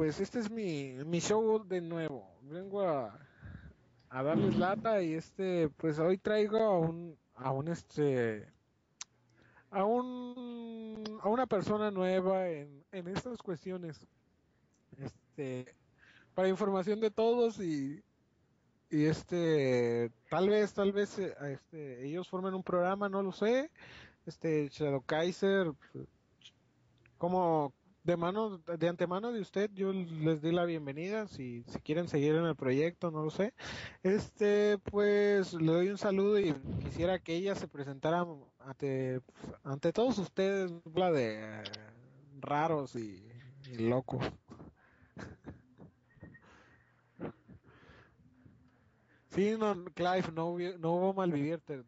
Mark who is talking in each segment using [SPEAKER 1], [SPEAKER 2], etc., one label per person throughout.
[SPEAKER 1] pues este es mi, mi show de nuevo. Vengo a, a darles lata y este, pues hoy traigo a un, a un este, a un, a una persona nueva en, en estas cuestiones. Este, para información de todos y, y este, tal vez, tal vez, eh, este, ellos formen un programa, no lo sé. Este, Shadow Kaiser, pues, como de mano de antemano de usted yo les di la bienvenida si, si quieren seguir en el proyecto no lo sé. Este pues le doy un saludo y quisiera que ella se presentara ante ante todos ustedes la de raros y, locos. Sí no Clive no no hubo malvivir te,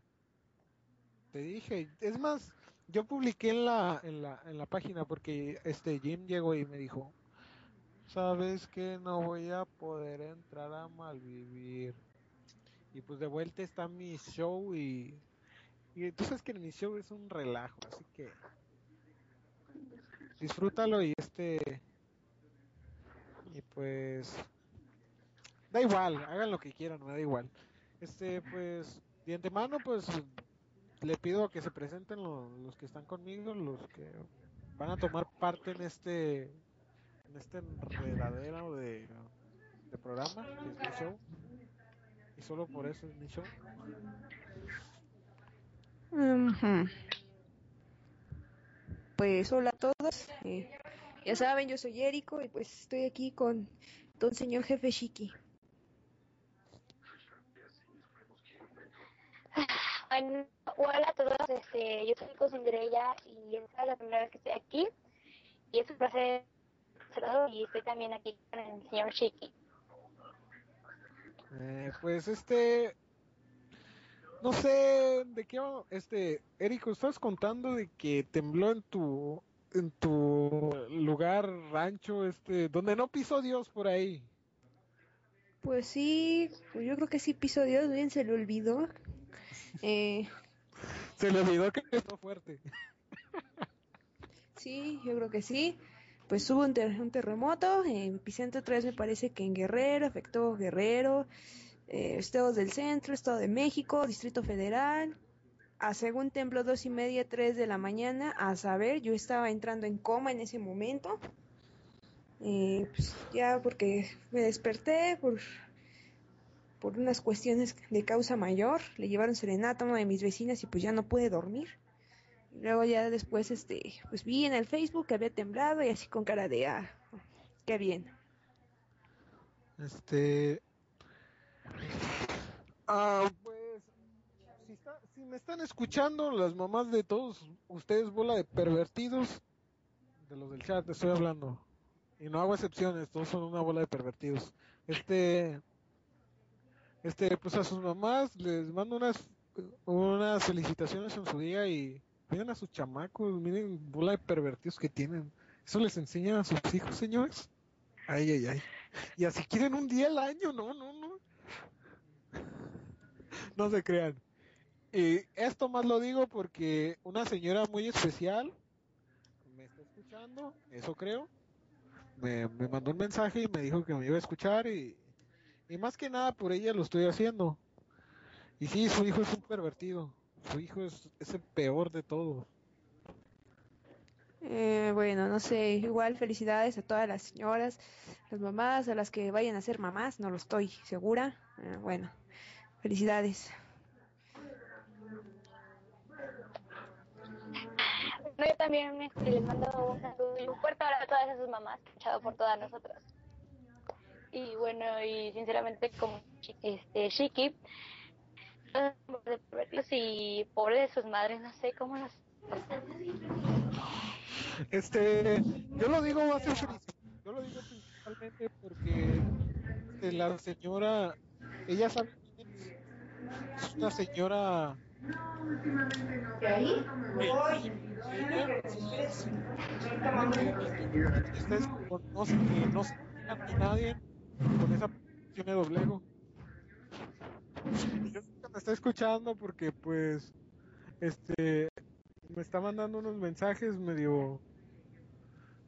[SPEAKER 1] te dije. Es más yo publiqué en la, en la, en la página porque este Jim llegó y me dijo, sabes que no voy a poder entrar a malvivir. Y pues de vuelta está mi show y, y tú sabes que mi show es un relajo, así que disfrútalo y este y pues da igual, hagan lo que quieran, me da igual. Este pues de antemano pues le pido que se presenten los, los que están conmigo, los que van a tomar parte en este en este enredadero de, de programa, que es mi show. Y solo por eso es mi show.
[SPEAKER 2] Pues hola a todos. eh, ya saben, yo soy Eriko y pues estoy aquí con don señor jefe Shiki.
[SPEAKER 3] Bueno, hola a todos, este, yo soy Cosindrella y esta es la primera vez que estoy aquí y es un placer y estoy también aquí con el señor Chiqui.
[SPEAKER 1] Eh, pues este no sé de qué este Érico estás contando de que tembló en tu en tu lugar rancho este donde no pisó Dios por ahí
[SPEAKER 2] Pues sí, pues yo creo que sí piso Dios, bien se le olvidó. Eh,
[SPEAKER 1] se le olvidó que pisó fuerte
[SPEAKER 2] sí, yo creo que sí. Pues hubo un, ter- un terremoto, en epicentro 3 me parece que en Guerrero, afectó Guerrero, eh, estados del centro, Estado de México, Distrito Federal. A según tembló dos y media, tres de la mañana, a saber, yo estaba entrando en coma en ese momento. Eh, pues ya porque me desperté por, por unas cuestiones de causa mayor, le llevaron serenata a una de mis vecinas y pues ya no pude dormir. Luego ya después, este, pues vi en el Facebook que había temblado y así con cara de, ah, qué bien.
[SPEAKER 1] Este. Ah, pues. Si, está- si me están escuchando las mamás de todos ustedes, bola de pervertidos, de los del chat, estoy hablando. Y no hago excepciones, todos son una bola de pervertidos. Este. Este, pues a sus mamás les mando unas, unas felicitaciones en su día y miren a sus chamacos, miren bola de pervertidos que tienen. Eso les enseñan a sus hijos, señores. Ay, ay, ay. Y así quieren un día al año, no, no, no. No se crean. Y esto más lo digo porque una señora muy especial me está escuchando, eso creo. Me, me mandó un mensaje y me dijo que me iba a escuchar y, y más que nada por ella lo estoy haciendo. Y sí, su hijo es un pervertido. Su hijo es, es el peor de todos.
[SPEAKER 2] Eh, bueno, no sé, igual felicidades a todas las señoras, las mamás, a las que vayan a ser mamás, no lo estoy segura. Eh, bueno, felicidades.
[SPEAKER 3] Yo también este, les mando un fuerte abrazo a todas esas mamás que han luchado por todas nosotras. Y bueno, y sinceramente como este Shiki, y pobre de sus madres, no sé cómo las
[SPEAKER 1] Este, yo lo digo va a ser feliz. Yo lo digo principalmente porque este, la señora, ella sabe quién es. Es una señora. Ustedes conocen que no se a nadie con esa yo me doblego. Yo me está escuchando porque pues este me está mandando unos mensajes medio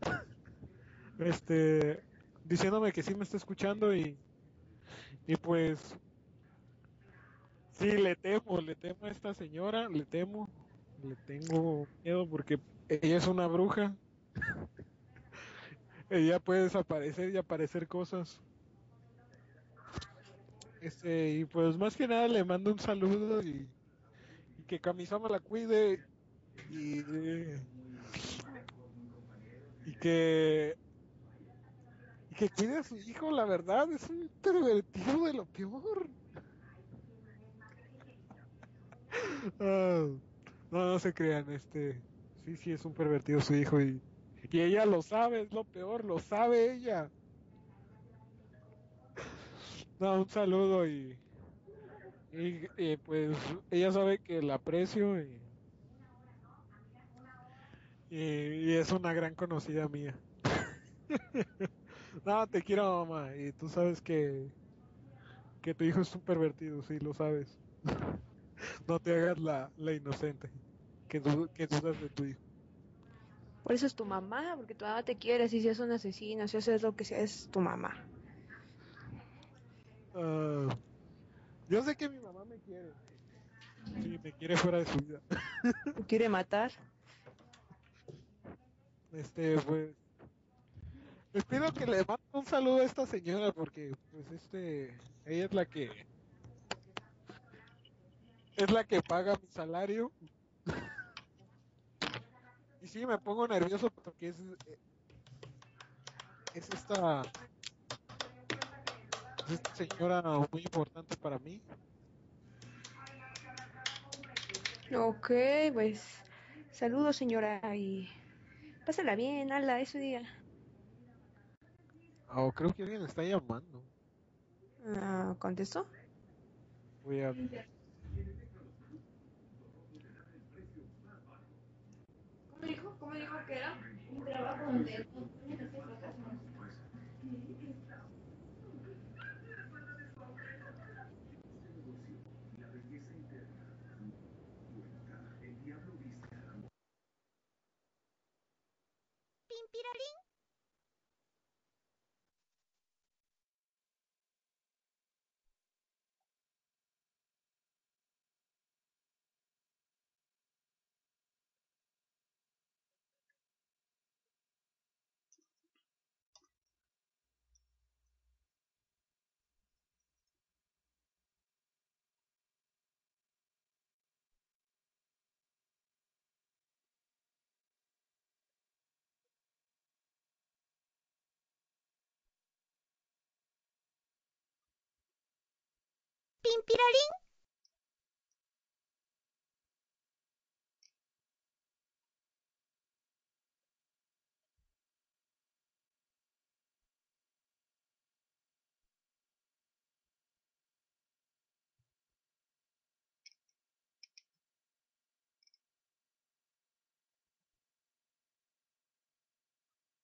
[SPEAKER 1] este diciéndome que sí me está escuchando y y pues sí le temo le temo a esta señora le temo le tengo miedo porque ella es una bruja ella puede desaparecer y aparecer cosas este y pues más que nada le mando un saludo y, que Kamisama la cuide. Y y que y que cuide a su hijo la verdad es un pervertido de lo peor. Ah, no no se crean este sí sí es un pervertido su hijo y y ella lo sabe es lo peor lo sabe ella un saludo y y, y, pues ella sabe que la aprecio y Y, y es una gran conocida mía. no, te quiero, mamá. Y tú sabes que, que tu hijo es un pervertido, sí, lo sabes. no te hagas la, la inocente. Que, que dudas de tu hijo.
[SPEAKER 2] Por eso es tu mamá, porque tu mamá te quiere, si es un asesino, si haces lo que sea, es tu mamá.
[SPEAKER 1] Ah, yo sé que mi mamá me quiere. Sí, me quiere fuera de su vida.
[SPEAKER 2] ¿Te quiere matar?
[SPEAKER 1] Este, pues. Les pido que le manden un saludo a esta señora porque, pues, este. Ella es la que. Es la que paga mi salario. Y sí, me pongo nervioso porque es. Es esta. Es esta señora muy importante para mí.
[SPEAKER 2] Ok, pues saludos señora y pásala bien, ala, ese día.
[SPEAKER 1] Oh, creo que alguien está llamando.
[SPEAKER 2] Ah, ¿Contestó?
[SPEAKER 1] Voy a.
[SPEAKER 2] ¿Cómo dijo? ¿Cómo dijo que era? Un trabajo donde
[SPEAKER 4] ring? リンピラリン。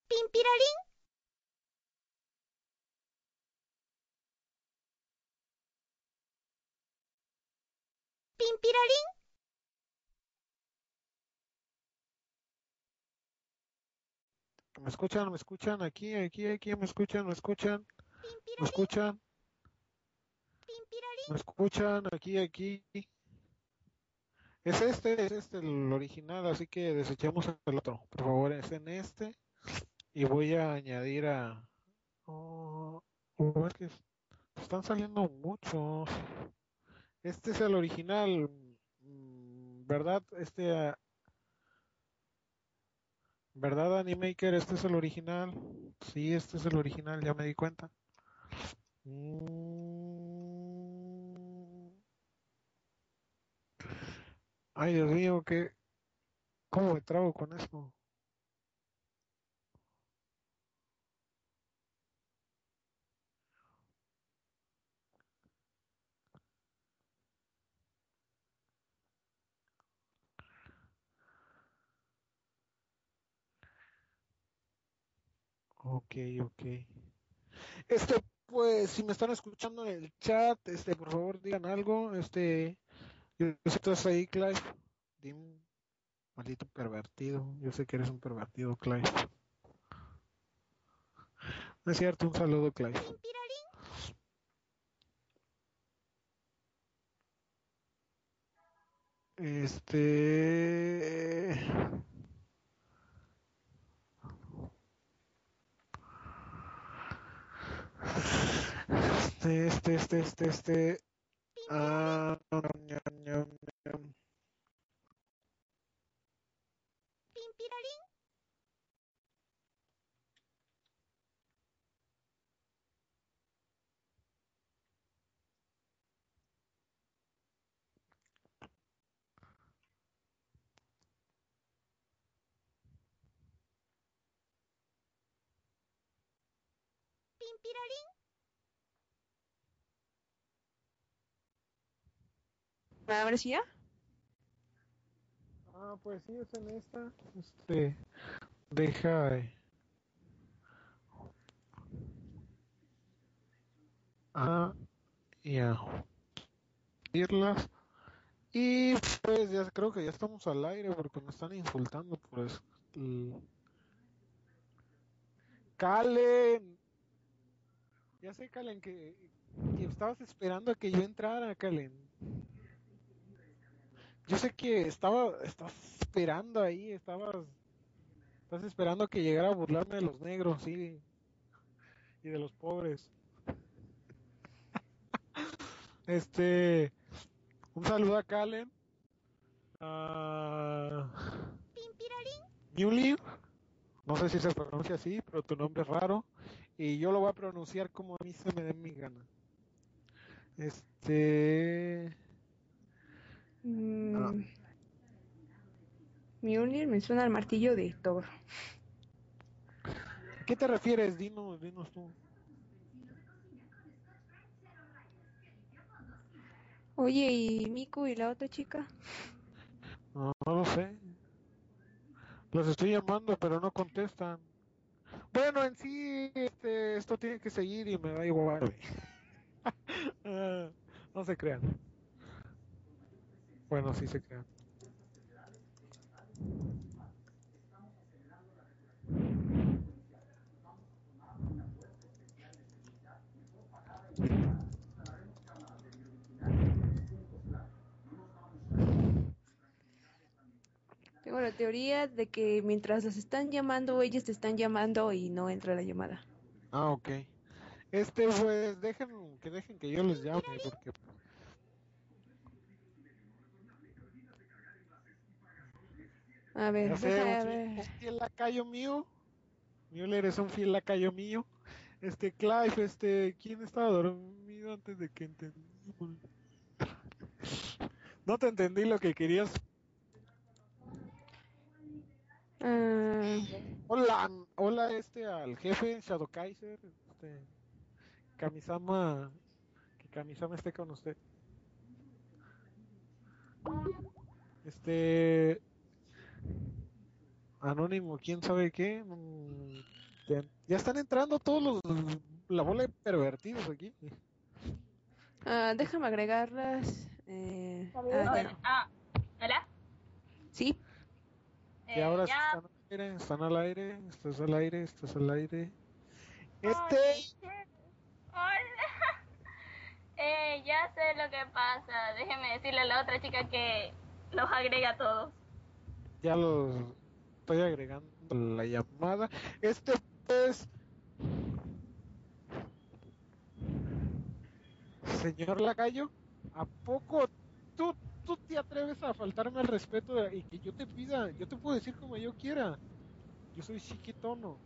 [SPEAKER 4] ピンピラリン。
[SPEAKER 1] ¿Me escuchan? ¿Me escuchan? Aquí, aquí, aquí, ¿me escuchan? ¿Me escuchan? ¿Me escuchan? ¿Me escuchan? Aquí, aquí. Es este, es este el original, así que desechemos el otro. Por favor, es en este. Y voy a añadir a... Oh, oh, es que es- están saliendo muchos. Este es el original, mm, ¿verdad? Este, ah, ¿verdad, Animaker? Este es el original. Sí, este es el original, ya me di cuenta. Mm. Ay, Dios mío, ¿qué? ¿Cómo me trago con esto? Ok, ok. Este, pues, si me están escuchando en el chat, este, por favor digan algo. Este, yo sé que estás ahí, Clive. Dime, maldito pervertido. Yo sé que eres un pervertido, Clive. No es cierto, un saludo, Clive. Este. Este, este, este, este, este. Ah, ñam, ñam, ñam.
[SPEAKER 2] A ver si ya.
[SPEAKER 1] Ah, pues sí, es en esta. Este. Deja. eh. Ah, ya. Irlas. Y pues ya creo que ya estamos al aire porque me están insultando por eso. Calen. Ya sé, Calen, que, que estabas esperando a que yo entrara, Calen. Yo sé que estaba, estás esperando ahí, estabas, estás esperando que llegara a burlarme de los negros, sí, y de los pobres. Este, un saludo a Calen, a Newly, no sé si se pronuncia así, pero tu nombre es raro, y yo lo voy a pronunciar como a mí se me dé mi gana. Este,
[SPEAKER 2] Mm,
[SPEAKER 1] Ah.
[SPEAKER 2] Mjolnir me suena al martillo de Thor.
[SPEAKER 1] ¿a qué te refieres? Dinos, dinos tú.
[SPEAKER 2] Oye, ¿y Miku y la otra chica?
[SPEAKER 1] No, no lo sé. Los estoy llamando, pero no contestan. Bueno, en sí, este, esto tiene que seguir y me da igual. Ah, no se crean. Bueno, sí se crean.
[SPEAKER 2] Tengo la teoría de que mientras las están llamando, ellas te están llamando y no entra la llamada.
[SPEAKER 1] Ah, ok. Este, pues, dejen que dejen que yo les llame, porque
[SPEAKER 2] A ver,
[SPEAKER 1] sé,
[SPEAKER 2] deja
[SPEAKER 1] un
[SPEAKER 2] ver.
[SPEAKER 1] un fiel lacayo mío. Müller es un fiel lacayo mío. Este, Clive, este, ¿quién estaba dormido antes de que entendí? No te entendí lo que querías.
[SPEAKER 2] Ah,
[SPEAKER 1] Hola, hola, este, al jefe Shadow Kaiser, este, Kamisama, que Kamisama esté con usted. Este, Anónimo, quién sabe qué. Mm, Ya, están entrando todos los, la bola de pervertidos aquí.
[SPEAKER 2] ah, déjame agregarlas. Eh, ah.
[SPEAKER 3] Ah, ¿hola?
[SPEAKER 2] Sí,
[SPEAKER 1] Y
[SPEAKER 3] Eh,
[SPEAKER 1] ahora sí
[SPEAKER 3] ya.
[SPEAKER 1] están al aire, están al aire, estás al aire, estás al aire. Este,
[SPEAKER 3] Hola. Eh, ya sé lo que pasa. Déjeme decirle a la otra chica que los agrega a todos.
[SPEAKER 1] ya los estoy agregando la llamada. Este pues señor Lacayo, ¿a poco tú, tú te atreves a faltarme al respeto de- y que yo te pida? Yo te puedo decir como yo quiera. Yo soy chiquitono.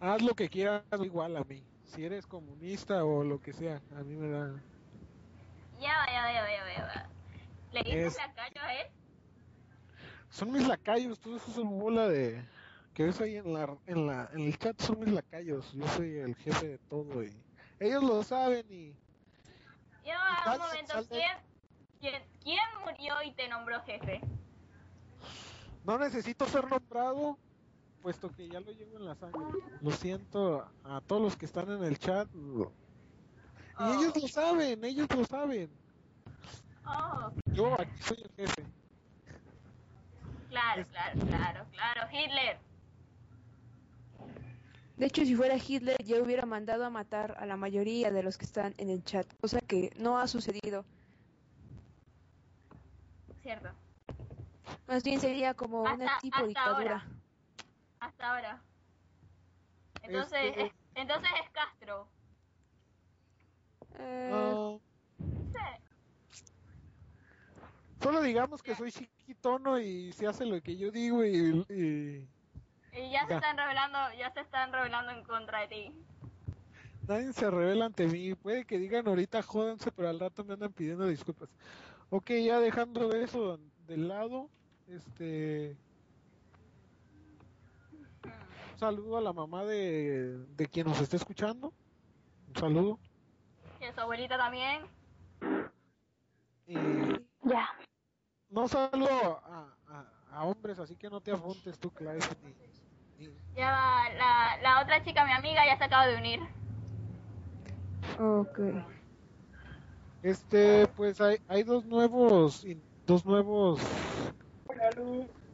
[SPEAKER 1] Haz lo que quieras igual a mí. Si eres comunista o lo que sea, a mí me da.
[SPEAKER 3] Ya va, ya va, ya va, ya va, ya va. ¿Le dices
[SPEAKER 1] Es-
[SPEAKER 3] la calle a él?
[SPEAKER 1] Son mis lacayos, todos esos son bola de que ves ahí en la en la en el chat son mis lacayos. Yo soy el jefe de todo y ellos lo saben y
[SPEAKER 3] Ya va, un momento. ¿Quién, quién, quién murió y te nombró jefe?
[SPEAKER 1] no necesito ser nombrado puesto que ya lo llevo en la sangre. Lo siento a todos los que están en el chat. Y
[SPEAKER 3] Oh.
[SPEAKER 1] ellos lo saben, ellos lo saben.
[SPEAKER 3] Oh,
[SPEAKER 1] Yo aquí soy el jefe.
[SPEAKER 3] claro, claro, claro, claro. Hitler.
[SPEAKER 2] De hecho, si fuera Hitler, ya hubiera mandado a matar a la mayoría de los que están en el chat, cosa que no ha sucedido.
[SPEAKER 3] Cierto.
[SPEAKER 2] Más bien sería como una
[SPEAKER 3] Hasta-
[SPEAKER 2] tipo
[SPEAKER 3] hasta
[SPEAKER 2] dictadura.
[SPEAKER 3] ahora. Hasta ahora. Entonces,
[SPEAKER 1] Este-
[SPEAKER 3] es, entonces es Castro.
[SPEAKER 2] Eh,
[SPEAKER 3] Sí.
[SPEAKER 1] solo digamos que soy chiquitono y se hace lo que yo digo y, y
[SPEAKER 3] Y ya se están revelando, ya se están revelando en contra de ti.
[SPEAKER 1] Nadie se revela ante mí. Puede que digan ahorita jódanse, pero al rato me andan pidiendo disculpas. Ok, ya dejando eso de lado, este. Un saludo a la mamá de, de quien nos esté escuchando. Un saludo.
[SPEAKER 3] Y a su abuelita también.
[SPEAKER 1] Y
[SPEAKER 3] Ya.
[SPEAKER 1] no saludo a, a, a hombres, así que no te apuntes tú, Clive. Ni, ni-
[SPEAKER 3] Ya va, la, la otra chica, mi amiga, ya se acaba de unir.
[SPEAKER 2] Ok.
[SPEAKER 1] Este, pues hay, hay dos nuevos, dos nuevos,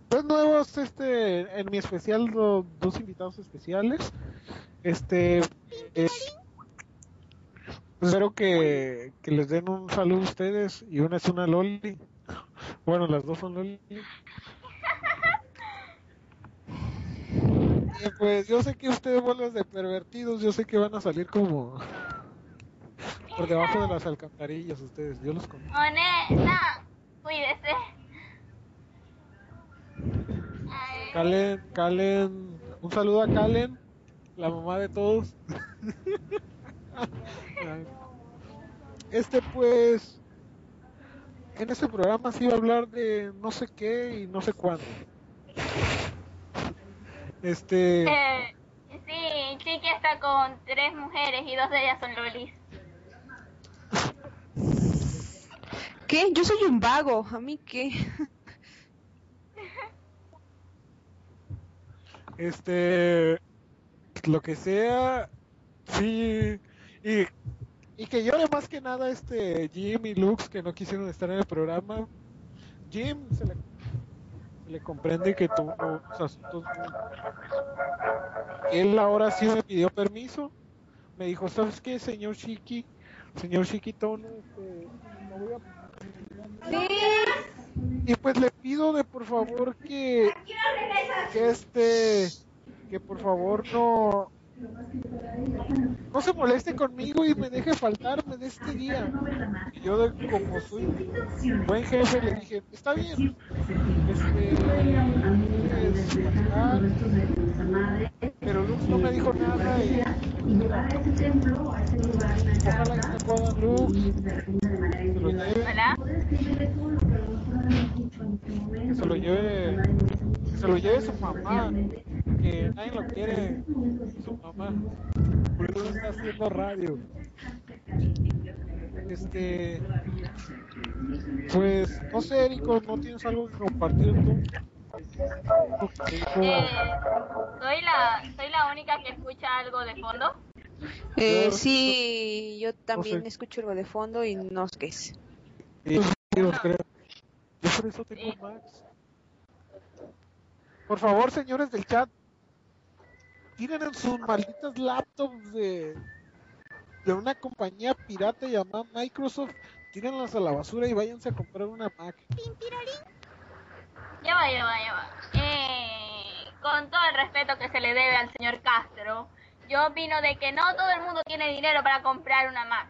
[SPEAKER 1] dos nuevos, este, en mi especial, do- dos invitados especiales. Este, eh, espero que, que les den un saludo a ustedes y una es una Loli. Bueno, las dos son Loli. Pues yo sé que ustedes bolas de pervertidos, yo sé que van a salir como por debajo de las alcantarillas ustedes, yo los conozco.
[SPEAKER 3] Honesta, cuídese. Ay,
[SPEAKER 1] Calen, Calen, un saludo a Calen, la mamá de todos. Este pues, en este programa se iba a hablar de no sé qué y no sé cuándo. Este,
[SPEAKER 3] eh, sí, Chiqui está con tres mujeres y dos de ellas son lolis.
[SPEAKER 2] ¿Qué? Yo soy un vago. ¿A mí qué?
[SPEAKER 1] este, lo que sea, sí, y, y que llore más que nada este Jim y Lux que no quisieron estar en el programa. Jim se le, le comprende que tuvo unos asuntos muy- Él ahora sí me pidió permiso. Me dijo, ¿sabes qué, señor Shiki? Señor Chiquitón, este, no voy a y pues le pido de por favor que, que este, que por favor no, no se moleste conmigo y me deje faltarme de este día. Y yo de, como soy buen jefe le dije, está bien, este, faltar". pero Lux no me dijo nada y ojalá que me puedan Lux,
[SPEAKER 3] Hola.
[SPEAKER 1] que se lo lleve, que se lo lleve su mamá, nadie lo quiere, su mamá, por eso está haciendo radio. Este, pues, no sé, Erico, ¿no tienes algo que compartir tú?
[SPEAKER 3] Eh, soy la soy la única que escucha algo de fondo.
[SPEAKER 2] Eh, sí, yo también
[SPEAKER 1] sé.
[SPEAKER 2] escucho algo de fondo y no sé qué es.
[SPEAKER 1] Sí, yo creo. Yo por eso tengo
[SPEAKER 3] Sí.
[SPEAKER 1] Max. Por favor, señores del chat, tiren en sus malditas laptops de, de una compañía pirata llamada Microsoft, tírenlas a la basura y váyanse a comprar una Mac.
[SPEAKER 3] Ya va, ya va, ya va. Eh, con todo el respeto que se le debe al señor Castro, yo opino de que no todo el mundo tiene dinero para comprar una Mac.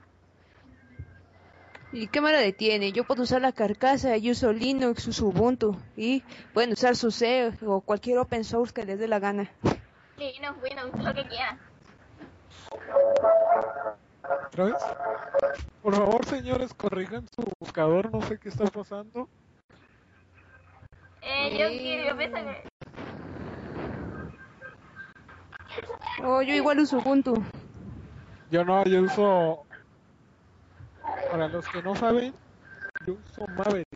[SPEAKER 2] ¿Y qué me lo detiene? Yo puedo usar la carcasa, yo uso Linux, uso Ubuntu y pueden usar su C o cualquier open source que les dé la gana.
[SPEAKER 3] Linux, Windows, lo que quieran.
[SPEAKER 1] ¿Otra vez? Por favor, señores, corrijan su buscador, no sé qué está pasando.
[SPEAKER 3] Eh, yo, quiero- yo pienso que...
[SPEAKER 2] Oh, yo igual uso Ubuntu.
[SPEAKER 1] Yo no, yo uso. Para los que no saben, yo uso Maverick.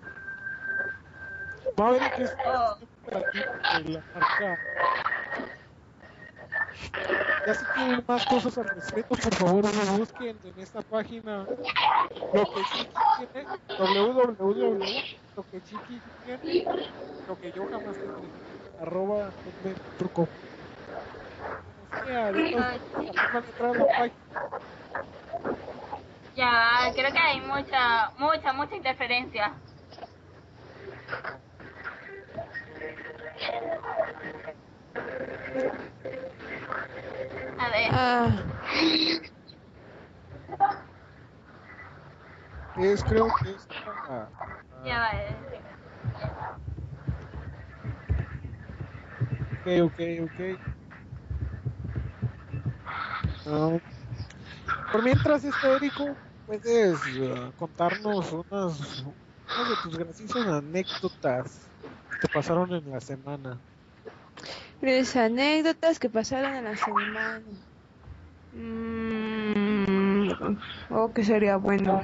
[SPEAKER 1] Maverick es
[SPEAKER 3] Oh.
[SPEAKER 1] la marca. Ya si quieren más cosas al respecto, por favor, busquen en esta página lo que Chiqui tiene, www, lo que Chiqui tiene, lo que yo jamás tendré, arroba hotmail.com. Sí, ahorita van a entrar a la página.
[SPEAKER 3] Ya, creo que hay mucha, mucha, mucha interferencia. A ver,
[SPEAKER 2] Ah,
[SPEAKER 1] Es, creo que es para-
[SPEAKER 3] ya va. eh.
[SPEAKER 1] Ok, ok, ok. Ah, por mientras, este Érico, puedes ah, contarnos unas, unas de tus graciosas anécdotas que te pasaron en la semana.
[SPEAKER 2] Las anécdotas que pasaron en la semana. Mm, oh, que sería bueno.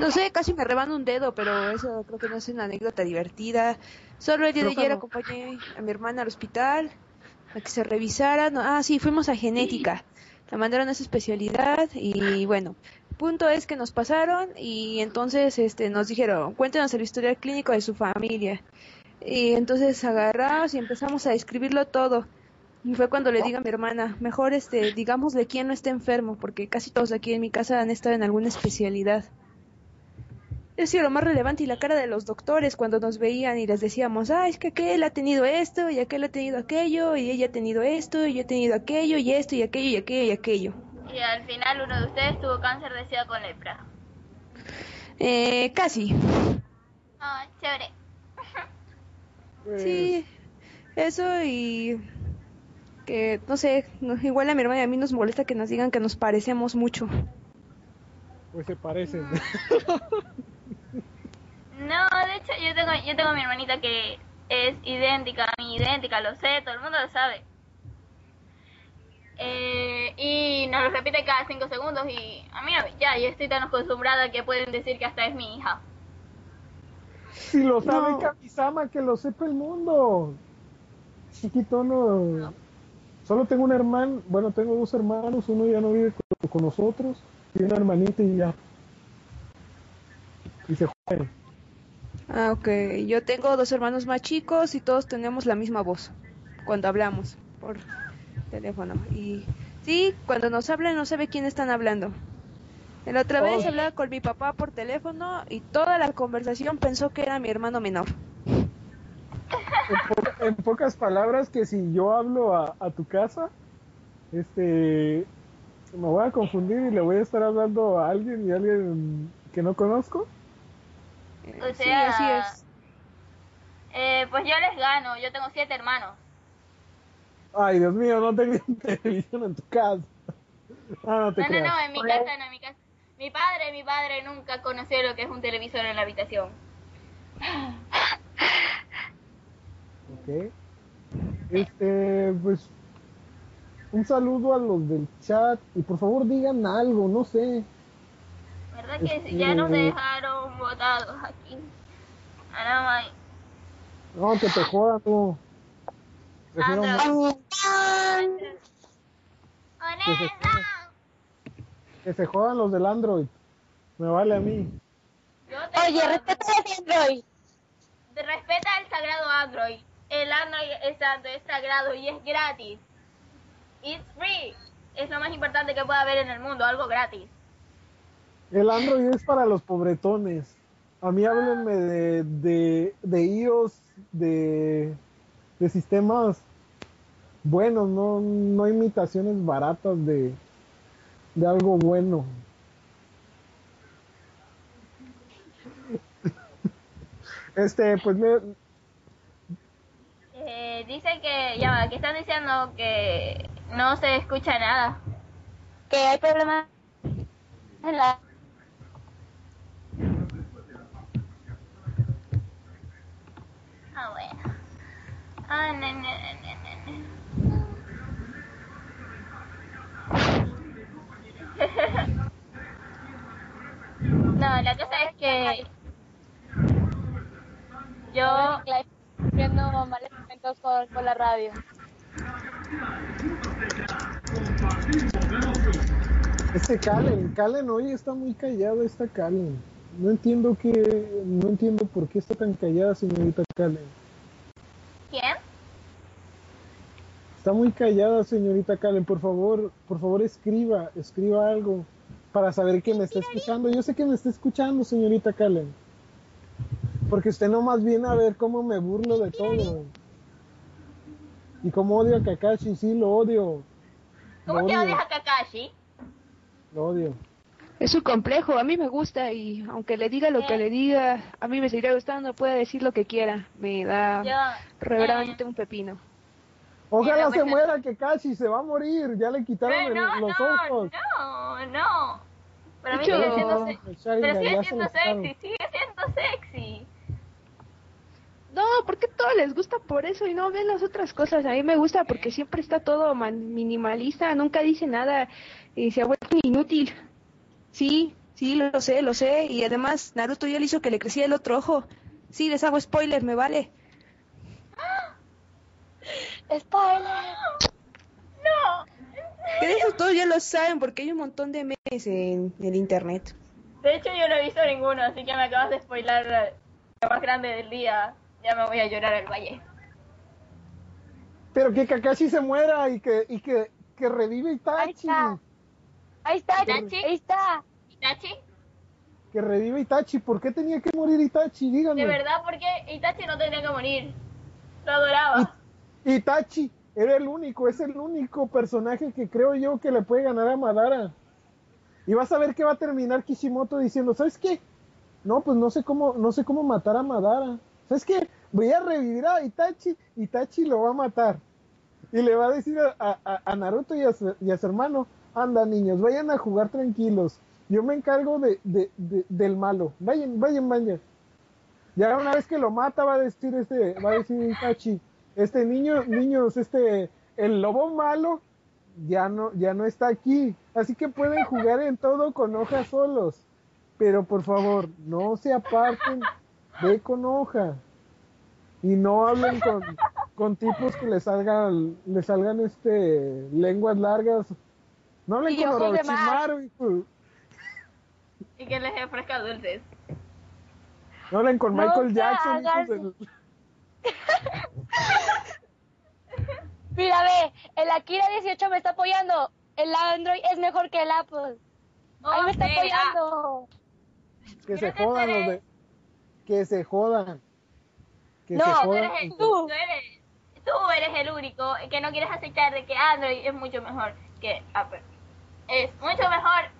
[SPEAKER 2] no sé, casi me reban un dedo, pero eso creo que no es una anécdota divertida. Solo el día de ayer acompañé a mi hermana al hospital a que se revisara. No, ah, sí, fuimos a genética. La mandaron a esa especialidad y bueno, punto es que nos pasaron y entonces este nos dijeron, cuéntenos el historial clínico de su familia. Y entonces agarramos y empezamos a escribirlo todo. Y fue cuando le digo a mi hermana, mejor este, digámosle quién no está enfermo, porque casi todos aquí en mi casa han estado en alguna especialidad. Es lo más relevante y la cara de los doctores cuando nos veían y les decíamos, ah, es que aquel ha tenido esto y aquel ha tenido aquello y ella ha tenido esto y yo he tenido aquello y esto y aquello y aquello y aquello.
[SPEAKER 5] Y al final uno de ustedes tuvo cáncer de sida con lepra.
[SPEAKER 2] Eh, casi.
[SPEAKER 5] Ah, chévere.
[SPEAKER 1] Pues,
[SPEAKER 2] Sí, eso y que, no sé, igual a mi hermana y a mí nos molesta que nos digan que nos parecemos mucho.
[SPEAKER 1] Pues se parecen.
[SPEAKER 5] No, de hecho yo tengo, yo tengo a mi hermanita que es idéntica a mí, idéntica, lo sé, todo el mundo lo sabe. Eh, y nos lo repite cada cinco segundos y a mí ya, yo estoy tan acostumbrada que pueden decir que hasta es mi hija.
[SPEAKER 1] Si lo sabe
[SPEAKER 2] No.
[SPEAKER 1] Kamisama, que lo sepa el mundo. Chiquito, no. Solo tengo un hermano, bueno, tengo dos hermanos, uno ya no vive con, con nosotros, y una hermanita y ya. Y se juega.
[SPEAKER 2] Ah, ok. Yo tengo dos hermanos más chicos y todos tenemos la misma voz cuando hablamos por teléfono. Y sí, cuando nos hablan no sabe quién están hablando. La otra vez
[SPEAKER 1] Oh.
[SPEAKER 2] hablaba con mi papá por teléfono y toda la conversación pensó que era mi hermano menor.
[SPEAKER 1] En, po- en pocas palabras, que si yo hablo a, a tu casa, este, me voy a confundir y le voy a estar hablando a alguien y a alguien que no conozco.
[SPEAKER 2] Eh,
[SPEAKER 5] O
[SPEAKER 2] sí,
[SPEAKER 5] sea,
[SPEAKER 2] así es.
[SPEAKER 5] Eh, pues yo les gano, yo tengo siete hermanos.
[SPEAKER 1] Ay, Dios mío, no tengo televisión en tu casa. Ah, no te
[SPEAKER 5] No, no, no, en mi casa, no, en mi casa. Mi padre, mi padre nunca conoció lo que es un televisor en la habitación.
[SPEAKER 1] Ok. Este, pues, un saludo a los del chat y por favor digan algo, no sé.
[SPEAKER 5] ¿Verdad que
[SPEAKER 1] Este-
[SPEAKER 5] ya nos dejaron votados aquí? Ahora.
[SPEAKER 1] No, que te jodan, no. Prefiero
[SPEAKER 5] ¡Honesta!
[SPEAKER 1] Que se jodan los del Android. Me vale a mí.
[SPEAKER 6] Oye, respeta a Android.
[SPEAKER 5] respeta el sagrado Android. El Android es santo, es sagrado y es gratis. It's free. Es lo más importante que puede haber en el mundo, algo gratis.
[SPEAKER 1] El Android es para los pobretones. A mí háblenme de, de, de iOS, de, de sistemas buenos, no, no imitaciones baratas de, de algo bueno. Este, pues me,
[SPEAKER 5] Eh, dice que, ya va, que están diciendo que no se escucha nada.
[SPEAKER 6] Que hay problemas en la...
[SPEAKER 5] Ah, bueno. Ah, ne, ne, ne, ne, ne, ne. No, la cosa es que yo
[SPEAKER 6] viendo malos momentos con, con la radio.
[SPEAKER 1] Este Calen, Calen hoy está muy callada esta Calen. No entiendo que, no entiendo por qué está tan callada señorita Calen.
[SPEAKER 5] ¿quién?
[SPEAKER 1] Está muy callada señorita Calen, por favor, por favor escriba, escriba algo para saber que me está escuchando. Yo sé que me está escuchando señorita Calen. Porque usted no más viene a ver cómo me burlo de todo. Y cómo odio a Kakashi, sí, lo odio.
[SPEAKER 5] ¿Cómo
[SPEAKER 1] Lo
[SPEAKER 5] que
[SPEAKER 1] odio,
[SPEAKER 5] odias a Kakashi?
[SPEAKER 1] Lo odio.
[SPEAKER 2] Es su complejo, a mí me gusta y aunque le diga lo que le diga, a mí me seguirá gustando, puede decir lo que quiera, me da
[SPEAKER 5] Yo,
[SPEAKER 2] reverendamente un pepino.
[SPEAKER 1] Ojalá se
[SPEAKER 5] pues,
[SPEAKER 1] muera Kakashi, se va a morir. Ya le quitaron el- los
[SPEAKER 5] no,
[SPEAKER 1] ojos.
[SPEAKER 5] no, no. Para mí sigue siendo, se- pero sigue
[SPEAKER 1] se
[SPEAKER 5] siendo sexy, sigue siendo sexy.
[SPEAKER 2] No, porque todo les gusta por eso y no ven las otras cosas. A mí me gusta porque siempre está todo man- minimalista, nunca dice nada y se ha vuelto inútil. Sí, Sí, lo sé, lo sé. Y además, Naruto ya le hizo que le creciera el otro ojo. Sí, les hago spoiler, me vale.
[SPEAKER 5] ¡Spoiler! ¡No!
[SPEAKER 2] Eso todos ya lo saben porque hay un montón de memes en el internet.
[SPEAKER 5] De hecho, yo no he visto ninguno, así que me acabas de spoilar lo más grande del día. Ya me voy a llorar al valle.
[SPEAKER 1] Pero que Kakashi se muera y que, y que, que revive
[SPEAKER 5] Ahí
[SPEAKER 1] Itachi.
[SPEAKER 5] está. Ahí está,
[SPEAKER 1] Itachi.
[SPEAKER 5] Ahí está. ¿Itachi?
[SPEAKER 1] Que revive Itachi. ¿Por qué tenía que morir Itachi? Díganme.
[SPEAKER 5] De verdad, porque Itachi no tendría que morir. Lo adoraba.
[SPEAKER 1] Itachi era el único, es el único personaje que creo yo que le puede ganar a Madara. Y vas a ver que va a terminar Kishimoto diciendo, ¿sabes qué? No, pues no sé cómo, no sé cómo matar a Madara. ¿Sabes qué? Voy a revivir a Itachi, Itachi lo va a matar. Y le va a decir a, Naruto y a, su, hermano, anda niños, vayan a jugar tranquilos. Yo me encargo de- del malo. Vayan, vayan, vayan. Ya una vez que lo mata va a decir este, va a decir Itachi, este niño, niños, este, el lobo malo ya no, ya no está aquí. Así que pueden jugar en todo con hojas solos. Pero por favor, no se aparten de con hoja. Y no hablen con, con tipos que les salgan, les salgan este lenguas largas. No hablen con. Orochimaru.
[SPEAKER 5] Y que les ofrezca dulces.
[SPEAKER 1] No hablen con
[SPEAKER 5] No
[SPEAKER 1] Michael Jackson, hijos del-
[SPEAKER 6] Mira, ve, el Akira 18 me está apoyando. El Android es mejor que el Apple. Ahí me está
[SPEAKER 5] Oh,
[SPEAKER 6] apoyando.
[SPEAKER 1] Que se jodan los de... Que se jodan. Que
[SPEAKER 6] No,
[SPEAKER 1] se
[SPEAKER 6] tú
[SPEAKER 5] eres, el,
[SPEAKER 6] Tú.
[SPEAKER 5] tú, eres, tú eres el único que no quieres aceptar de que Android es mucho mejor que Apple. Es mucho mejor.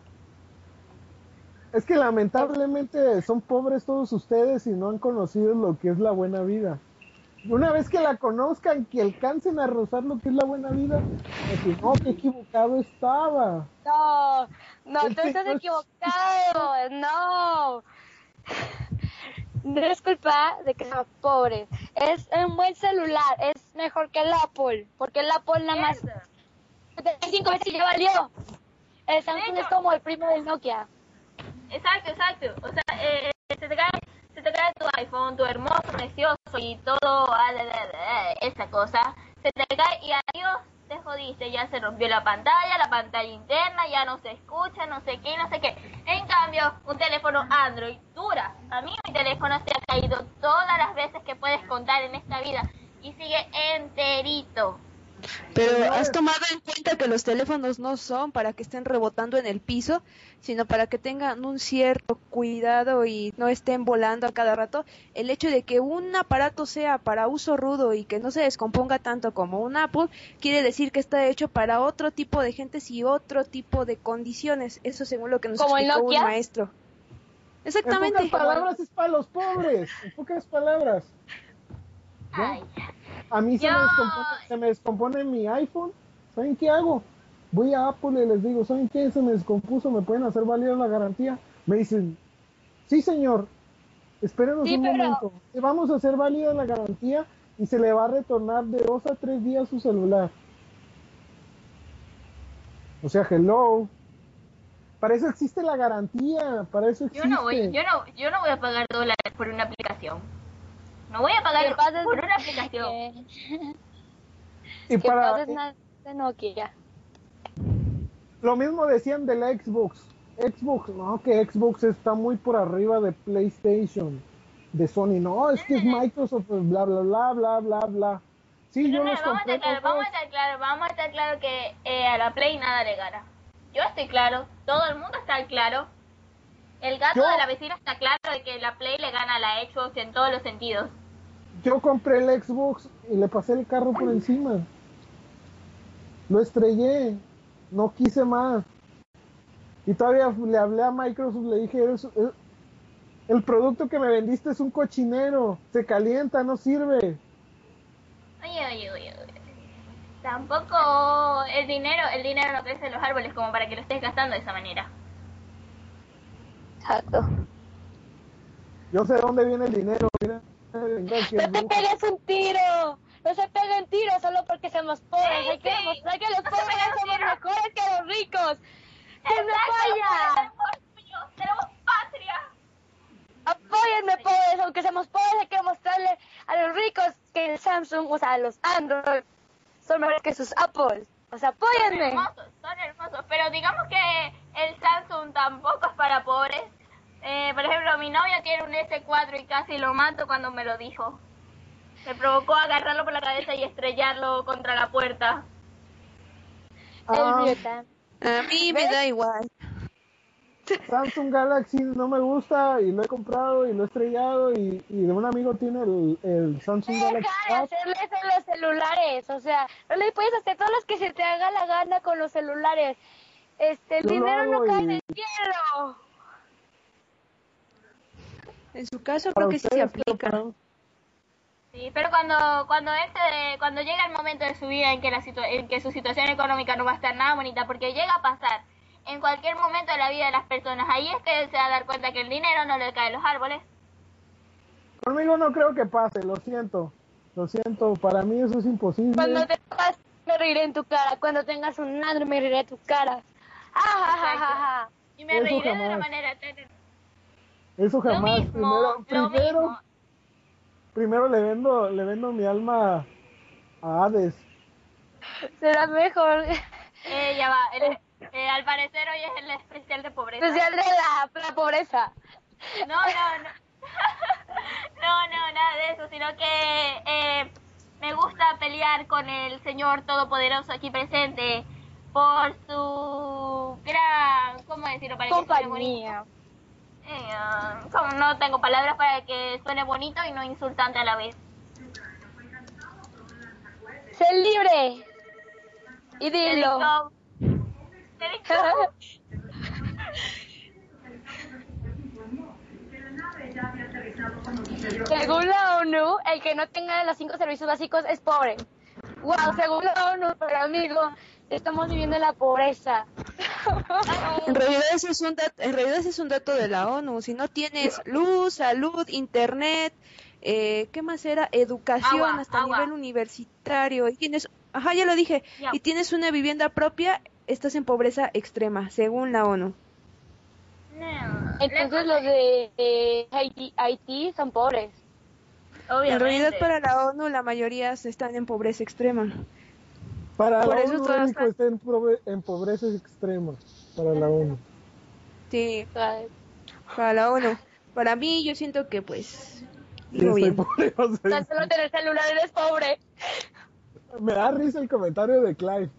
[SPEAKER 1] Es que lamentablemente son pobres todos ustedes y no han conocido lo que es la buena vida. Una vez que la conozcan, que alcancen a rozar lo que es la buena vida, decir, no, qué equivocado estaba.
[SPEAKER 6] No, no, tú estás equivocado. No. No es culpa de que seamos pobres. Es un buen celular. Es mejor que el Apple. Porque el Apple nada más. 75 veces ya valió. El Samsung es como el primo del Nokia.
[SPEAKER 5] Exacto, exacto. O sea, eh, se, te cae, tu iPhone, tu hermoso, precioso y todo, ah, esa cosa. Se te cae y adiós, te jodiste. Ya se rompió la pantalla, la pantalla interna, ya no se escucha, no sé qué, no sé qué. En cambio, un teléfono Android dura. A mí mi teléfono se ha caído todas las veces que puedes contar en esta vida y sigue enterito.
[SPEAKER 2] Pero has tomado en cuenta que los teléfonos no son para que estén rebotando en el piso, sino para que tengan un cierto cuidado y no estén volando a cada rato. El hecho de que un aparato sea para uso rudo y que no se descomponga tanto como un Apple, quiere decir que está hecho para otro tipo de gentes y otro tipo de condiciones. Eso según lo que nos
[SPEAKER 6] ¿Como el
[SPEAKER 2] explicó un maestro.
[SPEAKER 1] En
[SPEAKER 2] Exactamente.
[SPEAKER 1] pocas palabras es para los pobres. En pocas palabras. A mí se,
[SPEAKER 5] Yo-
[SPEAKER 1] me descompone, se me descompone mi iPhone. ¿Saben qué hago? Voy a Apple y les digo, ¿saben qué? Se me descompuso, ¿me pueden hacer válida la garantía? Me dicen, sí señor, espérenos
[SPEAKER 6] Sí,
[SPEAKER 1] un
[SPEAKER 6] pero-
[SPEAKER 1] momento. Vamos a hacer válida la garantía y se le va a retornar de dos a tres días su celular. O sea, hello. Para eso existe la garantía, para eso
[SPEAKER 5] Yo
[SPEAKER 1] existe.
[SPEAKER 5] no voy, yo no, yo no voy a pagar dólares por una aplicación. No voy a
[SPEAKER 6] ¿Qué
[SPEAKER 5] pagar
[SPEAKER 6] pasa?
[SPEAKER 5] por una aplicación.
[SPEAKER 6] Que,
[SPEAKER 1] y
[SPEAKER 6] que
[SPEAKER 1] para,
[SPEAKER 6] pases más de Nokia.
[SPEAKER 1] Lo mismo decían de la Xbox. Xbox, no, que Xbox está muy por arriba de PlayStation, de Sony. No, es que es Microsoft, bla, bla, bla, bla, bla, bla. Sí, yo
[SPEAKER 5] No,
[SPEAKER 1] los
[SPEAKER 5] vamos a
[SPEAKER 1] compré.
[SPEAKER 5] estar claro, vamos a estar claro, vamos a estar claro que eh, a la Play nada le gana. Yo estoy claro, todo el mundo está claro. El gato
[SPEAKER 1] Yo-
[SPEAKER 5] de la vecina está claro de que la Play le gana a la Xbox en todos los sentidos.
[SPEAKER 1] Yo compré el Xbox y le pasé el carro por encima. Lo estrellé. No quise más. Y todavía le hablé a Microsoft, le dije, "Eres- eh, el producto que me vendiste es un cochinero. Se calienta, no sirve.
[SPEAKER 5] Oye, oye, oye, oye. Tampoco el dinero, el dinero no crece en los árboles como para que lo estés gastando de esa manera.
[SPEAKER 6] Exacto.
[SPEAKER 1] Yo sé dónde viene el dinero. Mira, venga, que
[SPEAKER 6] No
[SPEAKER 1] es
[SPEAKER 6] te pegues un tiro. No se peguen tiros solo porque somos pobres.
[SPEAKER 5] Sí,
[SPEAKER 6] Hay que
[SPEAKER 5] sí.
[SPEAKER 6] demostrar que los
[SPEAKER 5] No
[SPEAKER 6] pobres somos mejores que los ricos. ¡Que
[SPEAKER 5] Exacto,
[SPEAKER 6] vaya!
[SPEAKER 5] por el amor tuyo, Te lo
[SPEAKER 6] apóyenme pobres, aunque seamos pobres hay que mostrarle a los ricos que el Samsung, o sea, los Android son mejores que sus Apple. O sea,
[SPEAKER 5] Son
[SPEAKER 6] apóyenme.
[SPEAKER 5] hermosos, son hermosos, pero digamos que el Samsung tampoco es para pobres. Eh, por ejemplo, mi novia tiene un S4 y casi lo mato cuando me lo dijo. Me provocó agarrarlo por la cabeza y estrellarlo contra la puerta.
[SPEAKER 1] Ah,
[SPEAKER 6] El.
[SPEAKER 2] A mí me da igual.
[SPEAKER 1] Samsung Galaxy no me gusta y lo he comprado y lo he estrellado y, y de un amigo tiene el, el Samsung Galaxy
[SPEAKER 6] Deja de hacerle eso a los celulares, o sea, no le puedes hacer todo lo que se te haga la gana con los celulares. Este, el
[SPEAKER 1] Yo
[SPEAKER 6] dinero no cae
[SPEAKER 1] y-
[SPEAKER 6] del cielo.
[SPEAKER 2] En su caso creo que sí se
[SPEAKER 1] pero
[SPEAKER 2] aplica.
[SPEAKER 5] Sí, pero cuando cuando este cuando llega el momento de su vida en que la situa- en que su situación económica no va a estar nada bonita, porque llega a pasar en cualquier momento de la vida de las personas, ahí es que se va a dar cuenta que el dinero no le cae de los árboles.
[SPEAKER 1] Conmigo no creo que pase, lo siento. Lo siento, para mí eso es imposible.
[SPEAKER 6] Cuando te vas, me reiré en tu cara. Cuando tengas un Android, me reiré en tu cara. Ah, ja, ja, ja, ja.
[SPEAKER 5] Y me
[SPEAKER 1] Eso
[SPEAKER 5] reiré de una manera tan-
[SPEAKER 1] Eso
[SPEAKER 5] Lo
[SPEAKER 1] jamás.
[SPEAKER 5] mismo,
[SPEAKER 1] primero,
[SPEAKER 5] lo
[SPEAKER 1] primero,
[SPEAKER 5] mismo.
[SPEAKER 1] primero le vendo, le vendo mi alma a Hades.
[SPEAKER 6] Será mejor.
[SPEAKER 5] Eh, ya va. el- eh, al parecer hoy es el especial de pobreza.
[SPEAKER 6] Especial de la, la pobreza.
[SPEAKER 5] No, no, no. no, no, nada de eso, sino que eh, me gusta pelear con el Señor Todopoderoso aquí presente por su gran, ¿cómo decirlo? Para que.
[SPEAKER 6] Compañía.
[SPEAKER 5] Eh, como no tengo palabras para que suene bonito y no insultante a la vez.
[SPEAKER 6] Sé libre. Y dilo. Según la ONU, el que no tenga los cinco servicios básicos es pobre. Wow, según la ONU, pero amigo, estamos viviendo en la pobreza.
[SPEAKER 2] En realidad ese es un dato, en realidad ese es un dato de la ONU. Si no tienes luz, salud, internet, eh, ¿qué más era? Educación
[SPEAKER 5] Agua,
[SPEAKER 2] hasta
[SPEAKER 5] agua.
[SPEAKER 2] nivel universitario y tienes, ajá, ya lo dije, y tienes una vivienda propia, estás en pobreza extrema, según la ONU.
[SPEAKER 5] No,
[SPEAKER 6] Entonces los de eh, Haití, Haití son pobres.
[SPEAKER 5] obviamente.
[SPEAKER 2] En realidad para la ONU la mayoría están en pobreza extrema.
[SPEAKER 1] Para
[SPEAKER 2] Por
[SPEAKER 1] la
[SPEAKER 2] eso
[SPEAKER 1] ONU
[SPEAKER 2] todas
[SPEAKER 1] México
[SPEAKER 2] las-
[SPEAKER 1] está en, pobre- en pobreza extrema. Para la ONU.
[SPEAKER 2] Sí,
[SPEAKER 6] sea,
[SPEAKER 2] para la ONU. Para mí yo siento que pues bien.
[SPEAKER 1] pobre, o sea,
[SPEAKER 6] tan solo tener celular eres pobre.
[SPEAKER 1] me da risa el comentario de Clive.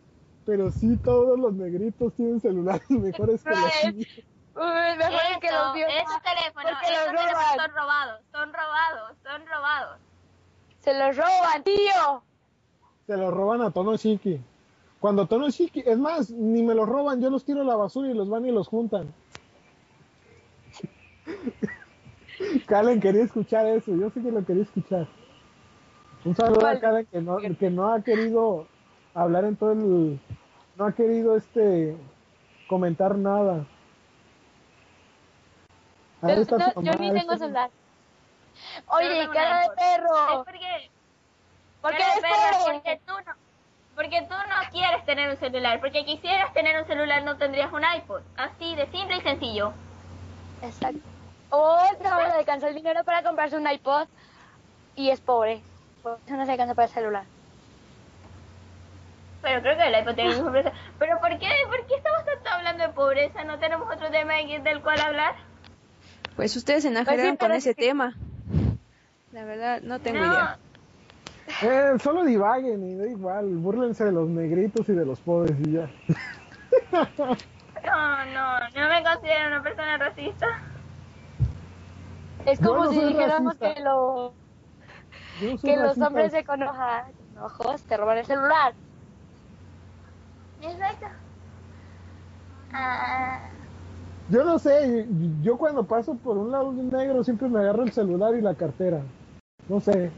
[SPEAKER 1] Pero sí, todos los negritos tienen celulares mejores que los míos.
[SPEAKER 6] Uy, mejor
[SPEAKER 5] Eso,
[SPEAKER 6] que los
[SPEAKER 5] esos teléfonos,
[SPEAKER 6] porque
[SPEAKER 5] esos
[SPEAKER 6] los
[SPEAKER 5] teléfonos son robados, son robados, son robados.
[SPEAKER 6] Se los roban, tío.
[SPEAKER 1] Se los roban a Tono Shiki. Cuando Tono Shiki, es más, ni me los roban, yo los tiro a la basura y los van y los juntan. Karen quería escuchar eso, yo sé que lo quería escuchar. Un saludo a. Karen que no, que no ha querido hablar en todo el, no ha querido este comentar nada. Ahí
[SPEAKER 6] Yo,
[SPEAKER 1] está
[SPEAKER 6] no,
[SPEAKER 1] su
[SPEAKER 6] yo
[SPEAKER 1] mamá,
[SPEAKER 6] ni tengo celular. Oye, cara de perro.
[SPEAKER 5] Es porque,
[SPEAKER 6] ¿Por qué
[SPEAKER 5] cara de
[SPEAKER 6] eres
[SPEAKER 5] perra,
[SPEAKER 6] pobre?
[SPEAKER 5] porque tú no, porque tú no quieres tener un celular, porque quisieras tener un celular no tendrías un iPod, así de simple y sencillo.
[SPEAKER 6] Exacto. O no le alcanzó el dinero para comprarse un iPod y es pobre. Por eso no se alcanza para el celular.
[SPEAKER 5] Pero creo que el iPod tiene precio. Pero ¿por qué, ¿por qué estamos tanto hablando de pobreza? ¿No tenemos otro tema del cual hablar?
[SPEAKER 2] Pues ustedes se enajenaron
[SPEAKER 6] Pues sí,
[SPEAKER 2] con
[SPEAKER 6] pero
[SPEAKER 2] ese tema. La verdad, no tengo
[SPEAKER 5] no,
[SPEAKER 2] idea.
[SPEAKER 1] Eh, solo divaguen y da igual, búrlense de los negritos y de los pobres y ya.
[SPEAKER 5] no, no, no me considero una persona racista.
[SPEAKER 6] Es como
[SPEAKER 1] no
[SPEAKER 6] si dijéramos
[SPEAKER 1] racista.
[SPEAKER 6] que, lo- que los hombres de con ojos te roban el celular.
[SPEAKER 5] Exacto. Ah,
[SPEAKER 1] Yo no sé, yo cuando paso por un lado negro siempre me agarro el celular y la cartera. No sé.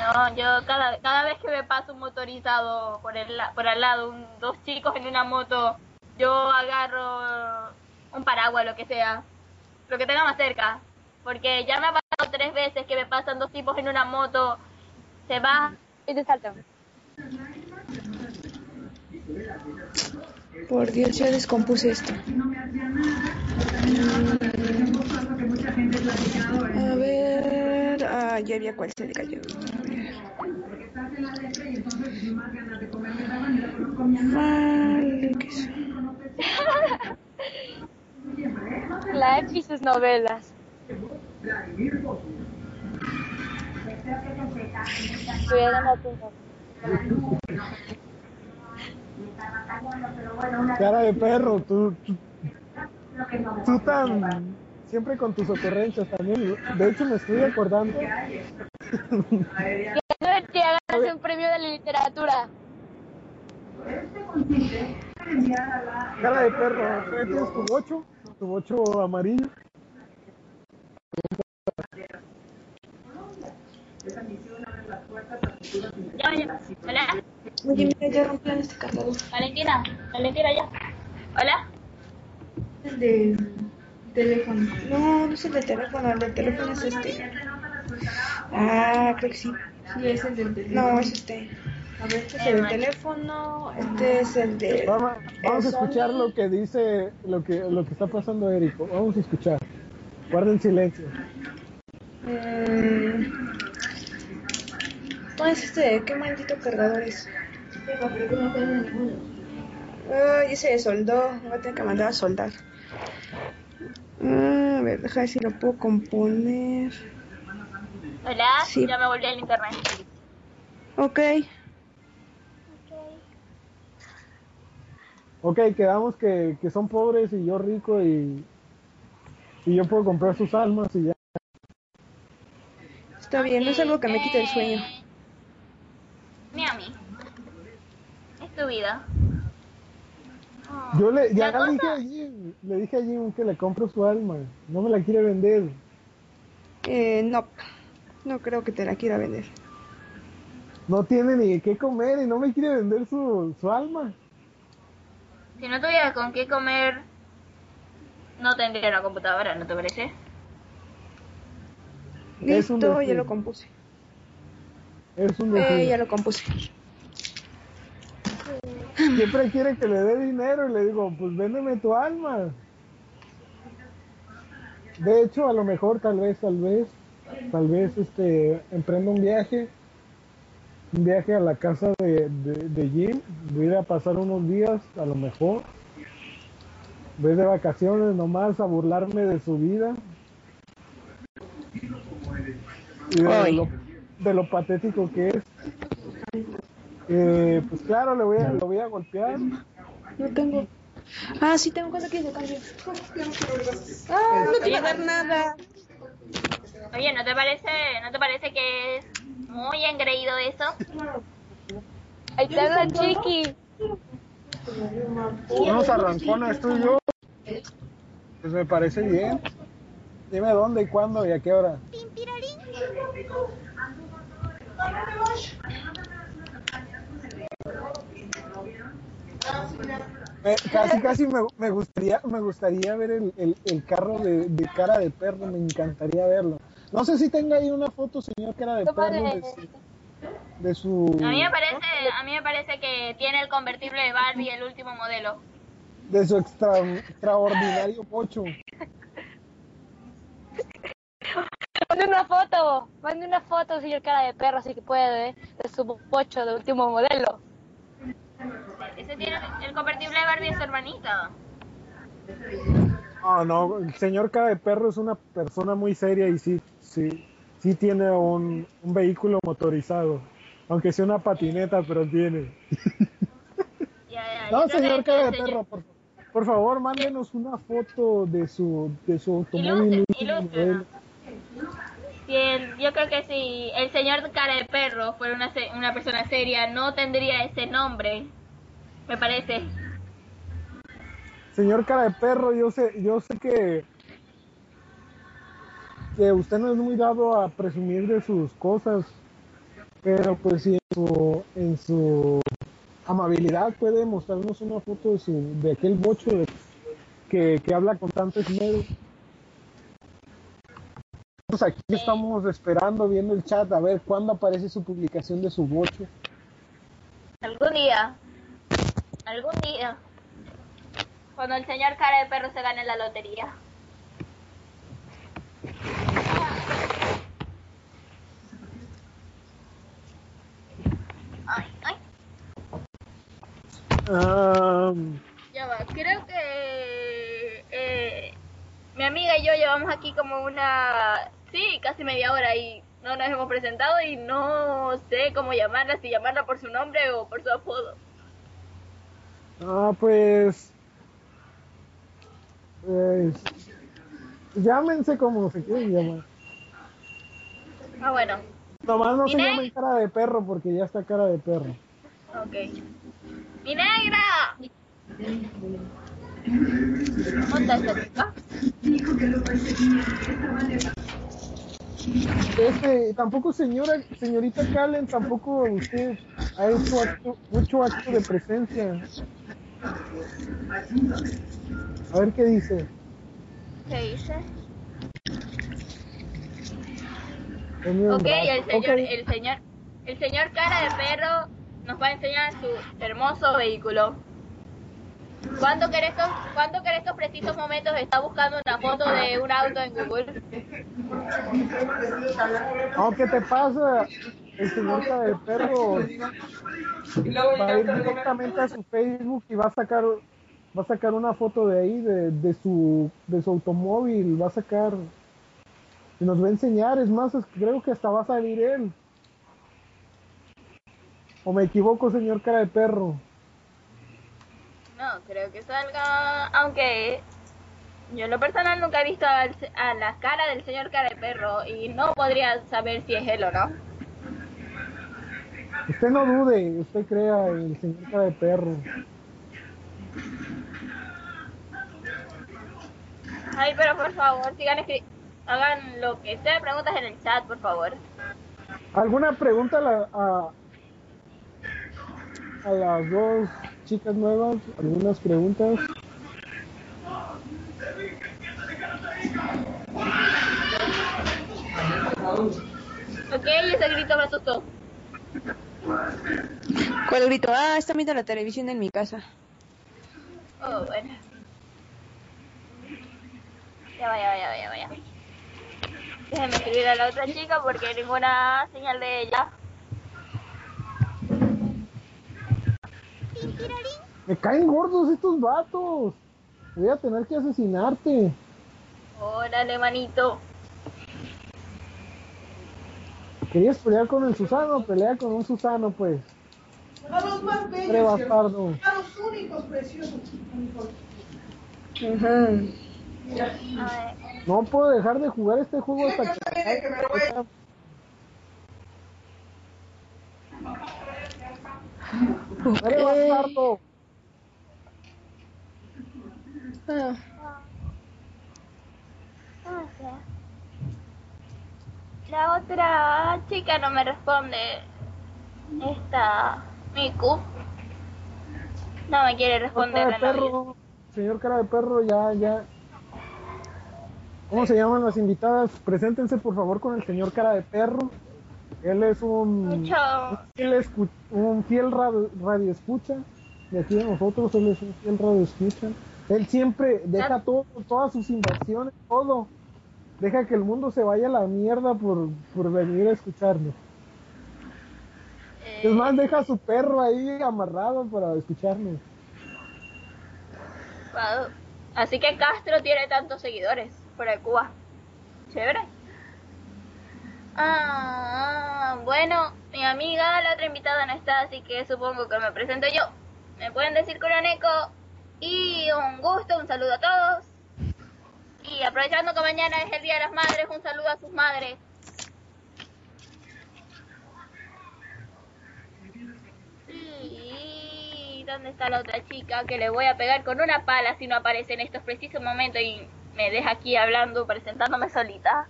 [SPEAKER 5] No, yo cada, cada vez que me paso un motorizado por el por al lado, un- dos chicos en una moto, yo agarro un paraguas, lo que sea, lo que tenga más cerca. Porque ya me ha pasado tres veces que me pasan dos tipos en una moto, se bajan
[SPEAKER 6] Y te saltan.
[SPEAKER 2] Por Dios, ya descompuse esto. A ver. Ah, ya había cuál se le cayó. A ver. Vale, ¿qué es?
[SPEAKER 6] La F y sus novelas. Cuidado, no tengo.
[SPEAKER 1] Cara de perro, tú, tú, tú tan siempre con tus ocurrencias también. De hecho, me estoy acordando.
[SPEAKER 6] Quiero que hagas un premio de literatura.
[SPEAKER 1] Cara de perro, ¿qué tienes tu bocho? Tu bocho amarillo.
[SPEAKER 5] Ya, ya. Hola.
[SPEAKER 2] Oye, mira, ya rompieron este cargador.
[SPEAKER 5] Valentina. Valentina, ya. Hola.
[SPEAKER 2] El de teléfono. No, no es el de teléfono, el de teléfono es este. Ah, creo que sí.
[SPEAKER 7] Sí, es el del teléfono.
[SPEAKER 2] No, es este. A ver, este es el del teléfono, este es el de...
[SPEAKER 1] Vamos, vamos a escuchar lo que dice, lo que, lo que está pasando Érico. Vamos a escuchar. Guarden silencio.
[SPEAKER 2] ¿Cuál es este? ¿Qué maldito cargador es? Ay, ese se soldó. Voy a tener que mandar a soldar. Ah, a ver, deja ver si lo puedo componer.
[SPEAKER 5] Hola.
[SPEAKER 2] Sí.
[SPEAKER 5] Ya me volví al internet.
[SPEAKER 2] Ok.
[SPEAKER 1] Ok, quedamos que, que son pobres y yo rico y, y yo puedo comprar sus almas y ya.
[SPEAKER 2] Está bien, no es algo que me quite el sueño.
[SPEAKER 5] Miami. Tu vida.
[SPEAKER 1] Yo le, ya le dije a Jim, le dije a Jim que le compro su alma. No me la quiere vender.
[SPEAKER 2] Eh, no. No creo que te la quiera vender.
[SPEAKER 1] No tiene ni qué comer y no me quiere vender su, su alma.
[SPEAKER 5] Si no tuviera con qué comer, no tendría una computadora, ¿no te parece?
[SPEAKER 2] Listo, ya lo compuse.
[SPEAKER 1] Es un
[SPEAKER 2] Eh, ya lo compuse.
[SPEAKER 1] Siempre quiere que le dé dinero y le digo, pues véndeme tu alma. De hecho, a lo mejor, tal vez, tal vez, tal vez, este, emprendo un viaje, un viaje a la casa de, de, de Jim, voy a ir a pasar unos días, a lo mejor, voy de vacaciones nomás a burlarme de su vida y de
[SPEAKER 2] Ay.
[SPEAKER 1] lo, de lo patético que es. Eh, pues claro, le voy a, lo voy a golpear.
[SPEAKER 2] No tengo. Ah, sí, tengo cosas que de cambio. Ah, no te va a dar nada.
[SPEAKER 5] Oye, ¿no te parece, no te parece que es muy engreído eso?
[SPEAKER 6] Ahí está la chiqui.
[SPEAKER 1] Unos arrancones tú y yo. Pues me parece bien. Dime dónde y cuándo y a qué hora. Eh, casi casi me, me gustaría me gustaría ver el, el, el carro de, de cara de perro, me encantaría verlo. No sé si tenga ahí una foto, señor cara de perro, de su, de su,
[SPEAKER 5] A mí me parece, a mí me parece que tiene el convertible de Barbie, el último modelo.
[SPEAKER 1] de su extra, extraordinario pocho.
[SPEAKER 6] Mande una foto. Mande una foto, señor cara de perro, si que puede, de su pocho de último modelo.
[SPEAKER 5] Ese tiene el convertible de Barbie de su hermanita.
[SPEAKER 1] Ah, no, el señor cara de perro es una persona muy seria y sí, sí, sí tiene un, un vehículo motorizado. Aunque sea una patineta, pero tiene.
[SPEAKER 5] Ya, ya,
[SPEAKER 1] No, señor cara de perro, por, por favor, mándenos una foto de su, de su
[SPEAKER 5] Ilustre-
[SPEAKER 1] automóvil. último
[SPEAKER 5] ilustre. Si yo creo que si el señor cara de perro fuera una, una persona seria, no tendría ese nombre. Me parece.
[SPEAKER 1] Señor cara de perro, yo sé, yo sé que que usted no es muy dado a presumir de sus cosas, pero pues si en su, en su amabilidad puede mostrarnos una foto de su de aquel bocho que, que habla con tanto esmero. Pues aquí estamos esperando, viendo el chat, a ver cuándo aparece su publicación de su bocho.
[SPEAKER 5] Algún día. Algún día. Cuando el señor cara de perro se gane la lotería. Ay, ay.
[SPEAKER 1] Ah,
[SPEAKER 5] Ya va, creo que eh, mi amiga y yo llevamos aquí como una, sí, casi media hora y no nos hemos presentado y no sé cómo llamarla, si llamarla por su nombre o por su apodo.
[SPEAKER 1] ah, pues. Pues. Llámense como se quieren llamar.
[SPEAKER 5] Ah, bueno,
[SPEAKER 1] Nomás no se llamen cara de perro porque ya está cara de perro.
[SPEAKER 5] ok. ¡Mi negra! ¿Dónde está
[SPEAKER 1] Este, tampoco señora, señorita Callen, tampoco usted ha hecho acto- mucho acto de presencia. A ver qué dice.
[SPEAKER 5] ¿Qué dice? Ok, el señor, el señor, el señor cara de perro nos va a enseñar su hermoso vehículo. ¿Cuánto que estos, cuánto que estos precisos momentos está buscando una foto de un auto en Google?
[SPEAKER 1] No, ¿qué te pasa? El señor cara de perro va a ir directamente a su Facebook y va a sacar va a sacar una foto de ahí de, su de su automóvil, va a sacar y nos va a enseñar, es más, creo que hasta va a salir él. ¿O me equivoco, señor cara de perro?
[SPEAKER 5] No, creo que salga, aunque yo en lo personal nunca he visto al a la cara del señor cara de perro y no podría saber si es él o no.
[SPEAKER 1] Usted no dude, usted crea el señor cara de perro.
[SPEAKER 5] Ay, pero por favor, sigan hagan lo que sea, preguntas en el chat, por favor.
[SPEAKER 1] ¿Alguna pregunta a, la- a, a las dos chicas nuevas? ¿Algunas preguntas?
[SPEAKER 5] Ok, ese grito me asustó.
[SPEAKER 2] ¿Cuál grito? Ah, está viendo la televisión en mi casa.
[SPEAKER 5] Oh, bueno. Ya vaya, ya vaya, ya vaya. Déjenme escribir a la otra chica porque ninguna señal de ella.
[SPEAKER 1] Me caen gordos estos vatos. Voy a tener que asesinarte.
[SPEAKER 5] Órale, manito.
[SPEAKER 1] ¿Querías pelear con el Susano? Pelea con un Susano, pues.
[SPEAKER 7] A los más bellos, a los únicos preciosos.
[SPEAKER 1] No puedo dejar de jugar este juego hasta que...
[SPEAKER 7] que me lo voy a-
[SPEAKER 1] ¡Hombre bastardo!
[SPEAKER 2] Ah,
[SPEAKER 5] sé. La otra chica no me responde. Esta Miku. No me quiere responder
[SPEAKER 1] Cara de
[SPEAKER 5] la novia.
[SPEAKER 1] perro, señor cara de perro, ya, ya. ¿Cómo se llaman las invitadas? Preséntense por favor con el señor cara de perro. Él es un,
[SPEAKER 5] Mucho.
[SPEAKER 1] un fiel, escu- un fiel radio, radio escucha de aquí de nosotros. Él es un fiel radio escucha. Él siempre deja todo, todas sus inversiones, todo. Deja que el mundo se vaya a la mierda por, por venir a escucharnos.
[SPEAKER 5] eh,
[SPEAKER 1] Es más, deja a su perro ahí amarrado para escucharnos.
[SPEAKER 5] Wow. Así que Castro tiene tantos seguidores fuera de Cuba. Chévere. Ah, bueno, mi amiga, la otra invitada no está, así que supongo que me presento yo. Me pueden decir Coroneco y un gusto, un saludo a todos. Y aprovechando que mañana es el Día de las Madres, un saludo a sus madres. Sí, ¿dónde está la otra chica que le voy a pegar con una pala si no aparece en estos precisos momentos y me deja aquí hablando, presentándome solita?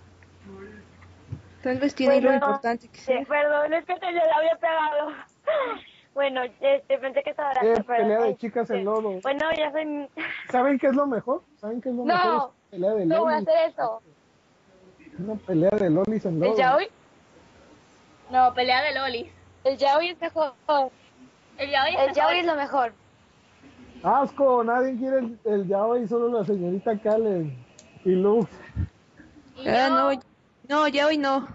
[SPEAKER 2] Tal vez tiene algo
[SPEAKER 6] Bueno,
[SPEAKER 2] importante que
[SPEAKER 6] Sí,
[SPEAKER 2] hacer.
[SPEAKER 6] perdón, es que te le había pegado. Bueno, este, pensé que estaba
[SPEAKER 1] Eh, pelea de chicas en
[SPEAKER 6] sí.
[SPEAKER 1] lodo.
[SPEAKER 6] Bueno, ya soy...
[SPEAKER 1] ¿Saben qué es lo mejor? ¿Saben qué es lo
[SPEAKER 6] No,
[SPEAKER 1] mejor? Es pelea de
[SPEAKER 6] No voy a hacer eso.
[SPEAKER 1] Una pelea de lolis en lodo.
[SPEAKER 6] ¿El yaoi?
[SPEAKER 5] No, pelea de lolis.
[SPEAKER 6] El yaoi es mejor.
[SPEAKER 5] El yaoi es
[SPEAKER 6] El yaoi es lo mejor.
[SPEAKER 1] Asco, nadie quiere el, el yaoi, solo la señorita Kalen y Luz.
[SPEAKER 5] Y
[SPEAKER 2] Ah,
[SPEAKER 5] yo,
[SPEAKER 2] no, no, ya hoy no.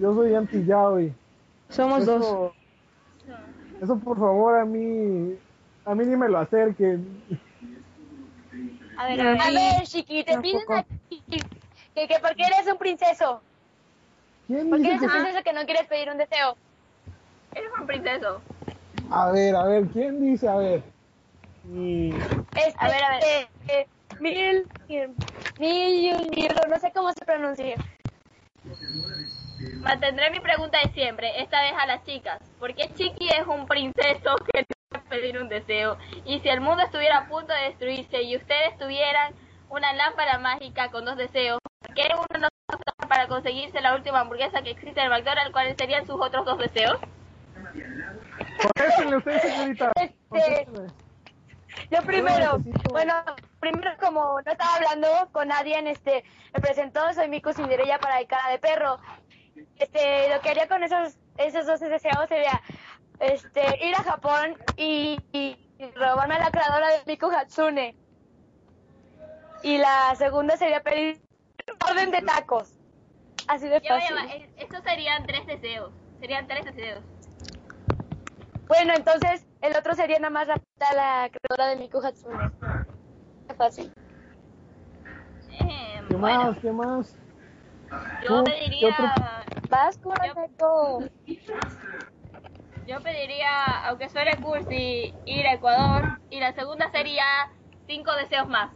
[SPEAKER 1] Yo soy anti yaoi.
[SPEAKER 2] Somos dos.
[SPEAKER 1] Eso, por favor a mí, a mí ni me lo acerquen.
[SPEAKER 6] A ver, a ver, a ver, Chiqui, te piden aquí que, que porque eres un princeso.
[SPEAKER 1] ¿Quién
[SPEAKER 6] ¿Por qué
[SPEAKER 1] dice
[SPEAKER 6] eres un
[SPEAKER 1] que
[SPEAKER 6] princeso que no quieres pedir un deseo?
[SPEAKER 5] eres un princeso.
[SPEAKER 1] A ver, a ver, ¿quién dice? A ver. Y...
[SPEAKER 6] Este,
[SPEAKER 5] A ver, a ver.
[SPEAKER 6] eh, eh, mil, mil, mil, no sé cómo se pronuncia.
[SPEAKER 5] Mantendré mi pregunta de siempre, esta vez a las chicas. ¿Por qué Chiqui es un princeso que no puede pedir un deseo? Y si el mundo estuviera a punto de destruirse y ustedes tuvieran una lámpara mágica con dos deseos, ¿por qué uno no usa para conseguirse la última hamburguesa que existe en McDonald's? ¿Cuáles serían sus otros dos deseos?
[SPEAKER 1] Contéstenle usted, señorita.
[SPEAKER 6] Este,
[SPEAKER 1] Contéstenle.
[SPEAKER 6] Yo primero, bueno, primero como no estaba hablando con nadie, en este, me presentó, soy Miku Cinderella para el cara de perro. Este, lo que haría con esos, esos dos deseos sería, este, ir a Japón y, y- robarme a la creadora de Miku Hatsune. Y la segunda sería pedir orden de tacos. Así de fácil.
[SPEAKER 5] eh, Estos serían tres deseos. Serían tres deseos.
[SPEAKER 6] Bueno, entonces el otro sería nada más raptar a la creadora de Miku Hatsune. Qué fácil.
[SPEAKER 5] Eh,
[SPEAKER 1] ¿Qué
[SPEAKER 5] bueno,
[SPEAKER 1] más? ¿Qué más?
[SPEAKER 5] yo
[SPEAKER 1] ¿Tú? ¿Qué
[SPEAKER 5] pediría...
[SPEAKER 1] otro?
[SPEAKER 6] Vas, Neko.
[SPEAKER 5] Yo pediría, aunque suene cursi, ir a Ecuador. Y la segunda sería cinco deseos más.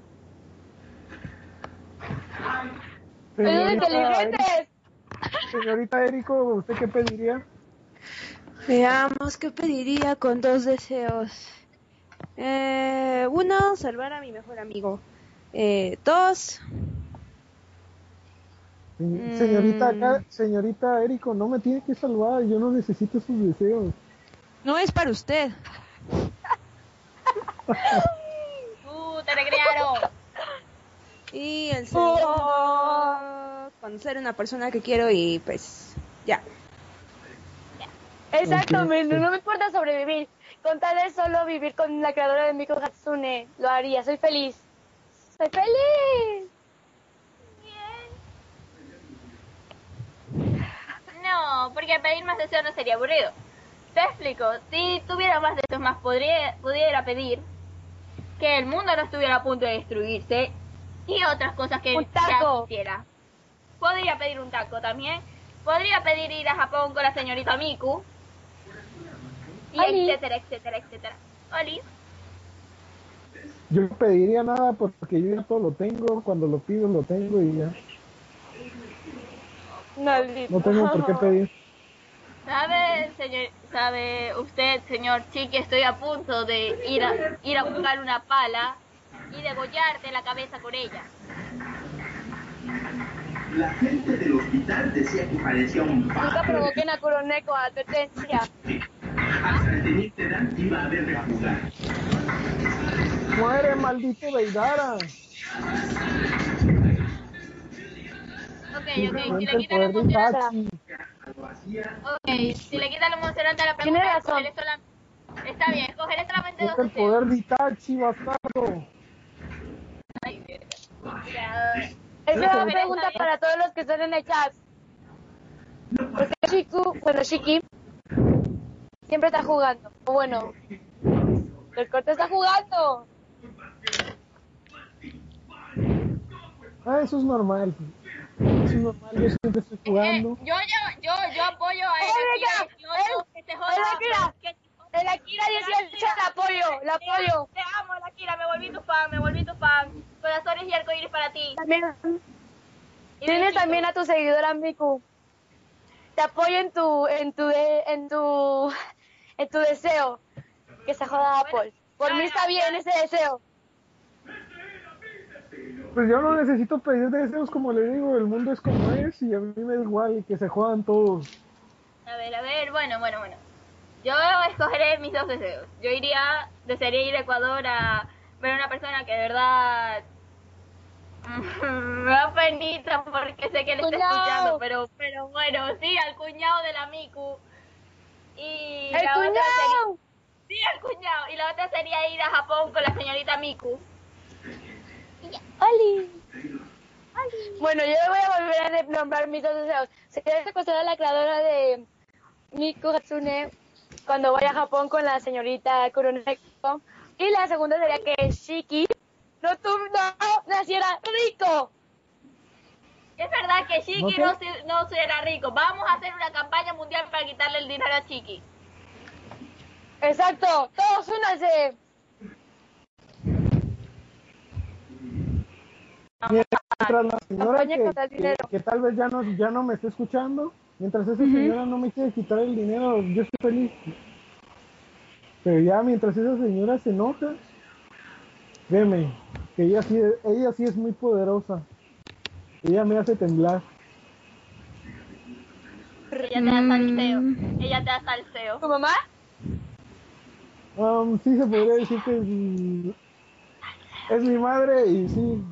[SPEAKER 6] ¡Pero
[SPEAKER 1] Señorita,
[SPEAKER 6] inteligentes!
[SPEAKER 1] señorita Érico, ¿usted qué pediría?
[SPEAKER 2] Veamos qué pediría con dos deseos. Eh, uno, salvar a mi mejor amigo. Eh, dos,
[SPEAKER 1] Se- Señorita,
[SPEAKER 2] Mm.
[SPEAKER 1] acá- señorita Érico, no me tiene que salvar, yo no necesito sus deseos.
[SPEAKER 2] no es para usted.
[SPEAKER 5] ¡Uh, te recrearon!
[SPEAKER 2] Y el segundo, conocer a una persona que quiero y pues ya.
[SPEAKER 6] Exactamente, no me importa sobrevivir. Con tal de solo vivir con la creadora de Miku Hatsune, lo haría, soy feliz. ¡Soy feliz!
[SPEAKER 5] No, porque pedir más deseos no sería aburrido. Te explico, si tuviera más deseos más, podría, pudiera pedir que el mundo no estuviera a punto de destruirse y otras cosas que
[SPEAKER 6] Un taco.
[SPEAKER 5] quisiera. Podría pedir un taco también. Podría pedir ir a Japón con la señorita Miku. Y
[SPEAKER 6] Oli.
[SPEAKER 5] etcétera, etcétera, etcétera. Oli.
[SPEAKER 1] Yo no pediría nada porque yo ya todo lo tengo, cuando lo pido lo tengo y ya.
[SPEAKER 6] Maldito.
[SPEAKER 1] No tengo por qué pedir.
[SPEAKER 5] ¿Sabe, señor, sabe usted, señor Chiqui, estoy a punto de ir a, ir a buscar una pala y degollarte la cabeza con ella.
[SPEAKER 8] La gente del hospital decía que parecía un
[SPEAKER 6] Nunca provoquen a Kuroneko, advertencia.
[SPEAKER 8] Hasta el teniente Dan iba a verme jugar.
[SPEAKER 1] ¡Muere, maldito Deidara!
[SPEAKER 5] Ok, ok, si le
[SPEAKER 1] el
[SPEAKER 5] quitan
[SPEAKER 1] de
[SPEAKER 5] emocionante,
[SPEAKER 1] Itachi.
[SPEAKER 5] ok, si le quitan lo emocionante a la
[SPEAKER 6] Tiene
[SPEAKER 5] pregunta,
[SPEAKER 6] razón.
[SPEAKER 5] escogeré sola- Está bien, escogeré solamente dos
[SPEAKER 1] Encuentra el poder de Itachi, bastardo.
[SPEAKER 5] Ay, verga.
[SPEAKER 6] Es una pregunta para todos los que están en el chat. ¿Por qué Chiku, bueno, Shiki, siempre está jugando? O bueno, el corte está jugando.
[SPEAKER 1] Ah, eso es normal. Eso es normal, yo siempre estoy
[SPEAKER 5] Eh,
[SPEAKER 1] jugando.
[SPEAKER 5] yo, yo, yo, yo apoyo a Akira 18, que se joda. que-
[SPEAKER 6] El Akira 18, la apoyo, la apoyo.
[SPEAKER 5] Te amo, el Akira, me volví tu fan, me volví tu fan. Corazones y arcoíris para ti.
[SPEAKER 6] También,
[SPEAKER 5] besitos.
[SPEAKER 6] también a tu seguidora Miku. Te apoyo en tu, en tu, de- en tu, en tu deseo. Que se joda Apple. Por mí está bien ese deseo.
[SPEAKER 1] Pues yo no necesito pedir deseos, como le digo, el mundo es como es y a mí me da igual que se jodan todos.
[SPEAKER 5] A ver, a ver, bueno, bueno, bueno. Yo escogeré mis dos deseos. Yo iría, desearía ir a Ecuador a ver a una persona que de verdad me da penita porque sé que le está escuchando, pero pero bueno, sí, al cuñado de la Miku. Y
[SPEAKER 6] ¡El
[SPEAKER 5] la otra
[SPEAKER 6] cuñado!
[SPEAKER 5] Sí, al cuñado. Y la otra sería ir a Japón con la señorita Miku.
[SPEAKER 6] ¡Oli! Bueno, yo voy a volver a nombrar mis dos deseos. Sería reconocer a la creadora de Miku Hatsune cuando vaya a Japón con la señorita Kuroneko. Y la segunda sería que Shiki no, tu- no naciera rico.
[SPEAKER 5] Es verdad que Shiki
[SPEAKER 1] ¿No
[SPEAKER 5] se- no será rico. Vamos a hacer una campaña mundial para quitarle el dinero a Shiki.
[SPEAKER 6] Exacto, todos únanse.
[SPEAKER 1] Mientras la señora
[SPEAKER 6] Campaña
[SPEAKER 1] que, que- tal vez ya no, ya no me esté escuchando, mientras esa señora no me quiere quitar el dinero, yo estoy feliz. Pero ya mientras esa señora se enoja, créeme, que ella sí, ella sí es muy poderosa. Ella me hace temblar.
[SPEAKER 5] Ella te da salseo. Ella te da salseo.
[SPEAKER 6] ¿Tu mamá?
[SPEAKER 1] Um, sí se podría decir que es, mi- es mi madre y sí.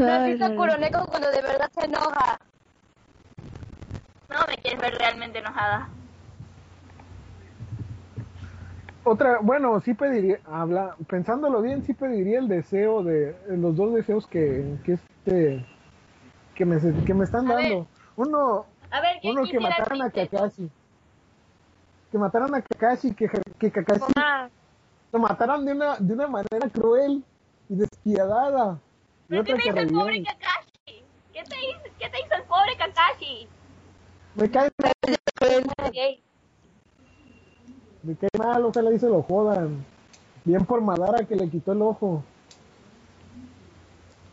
[SPEAKER 6] ¿No has visto a Kuroneko cuando de verdad se enoja?
[SPEAKER 5] No me quieres ver realmente enojada.
[SPEAKER 1] Otra, bueno, sí pediría, habla, pensándolo bien, sí pediría el deseo de, los dos deseos que, que este, que me, que me están
[SPEAKER 5] A ver.
[SPEAKER 1] dando. Uno,
[SPEAKER 5] A ver, ¿quién
[SPEAKER 1] uno que mataran a? Kakashi. Que mataran a Kakashi, que, que Kakashi lo mataran de una, de una manera cruel y despiadada. Y
[SPEAKER 5] ¿Pero qué te hizo el pobre. Kakashi? ¿Qué te, hizo, ¿Qué te hizo el pobre Kakashi?
[SPEAKER 1] Me cae mal, me cae mal, ojalá y se lo jodan. Bien por Madara que le quitó el ojo.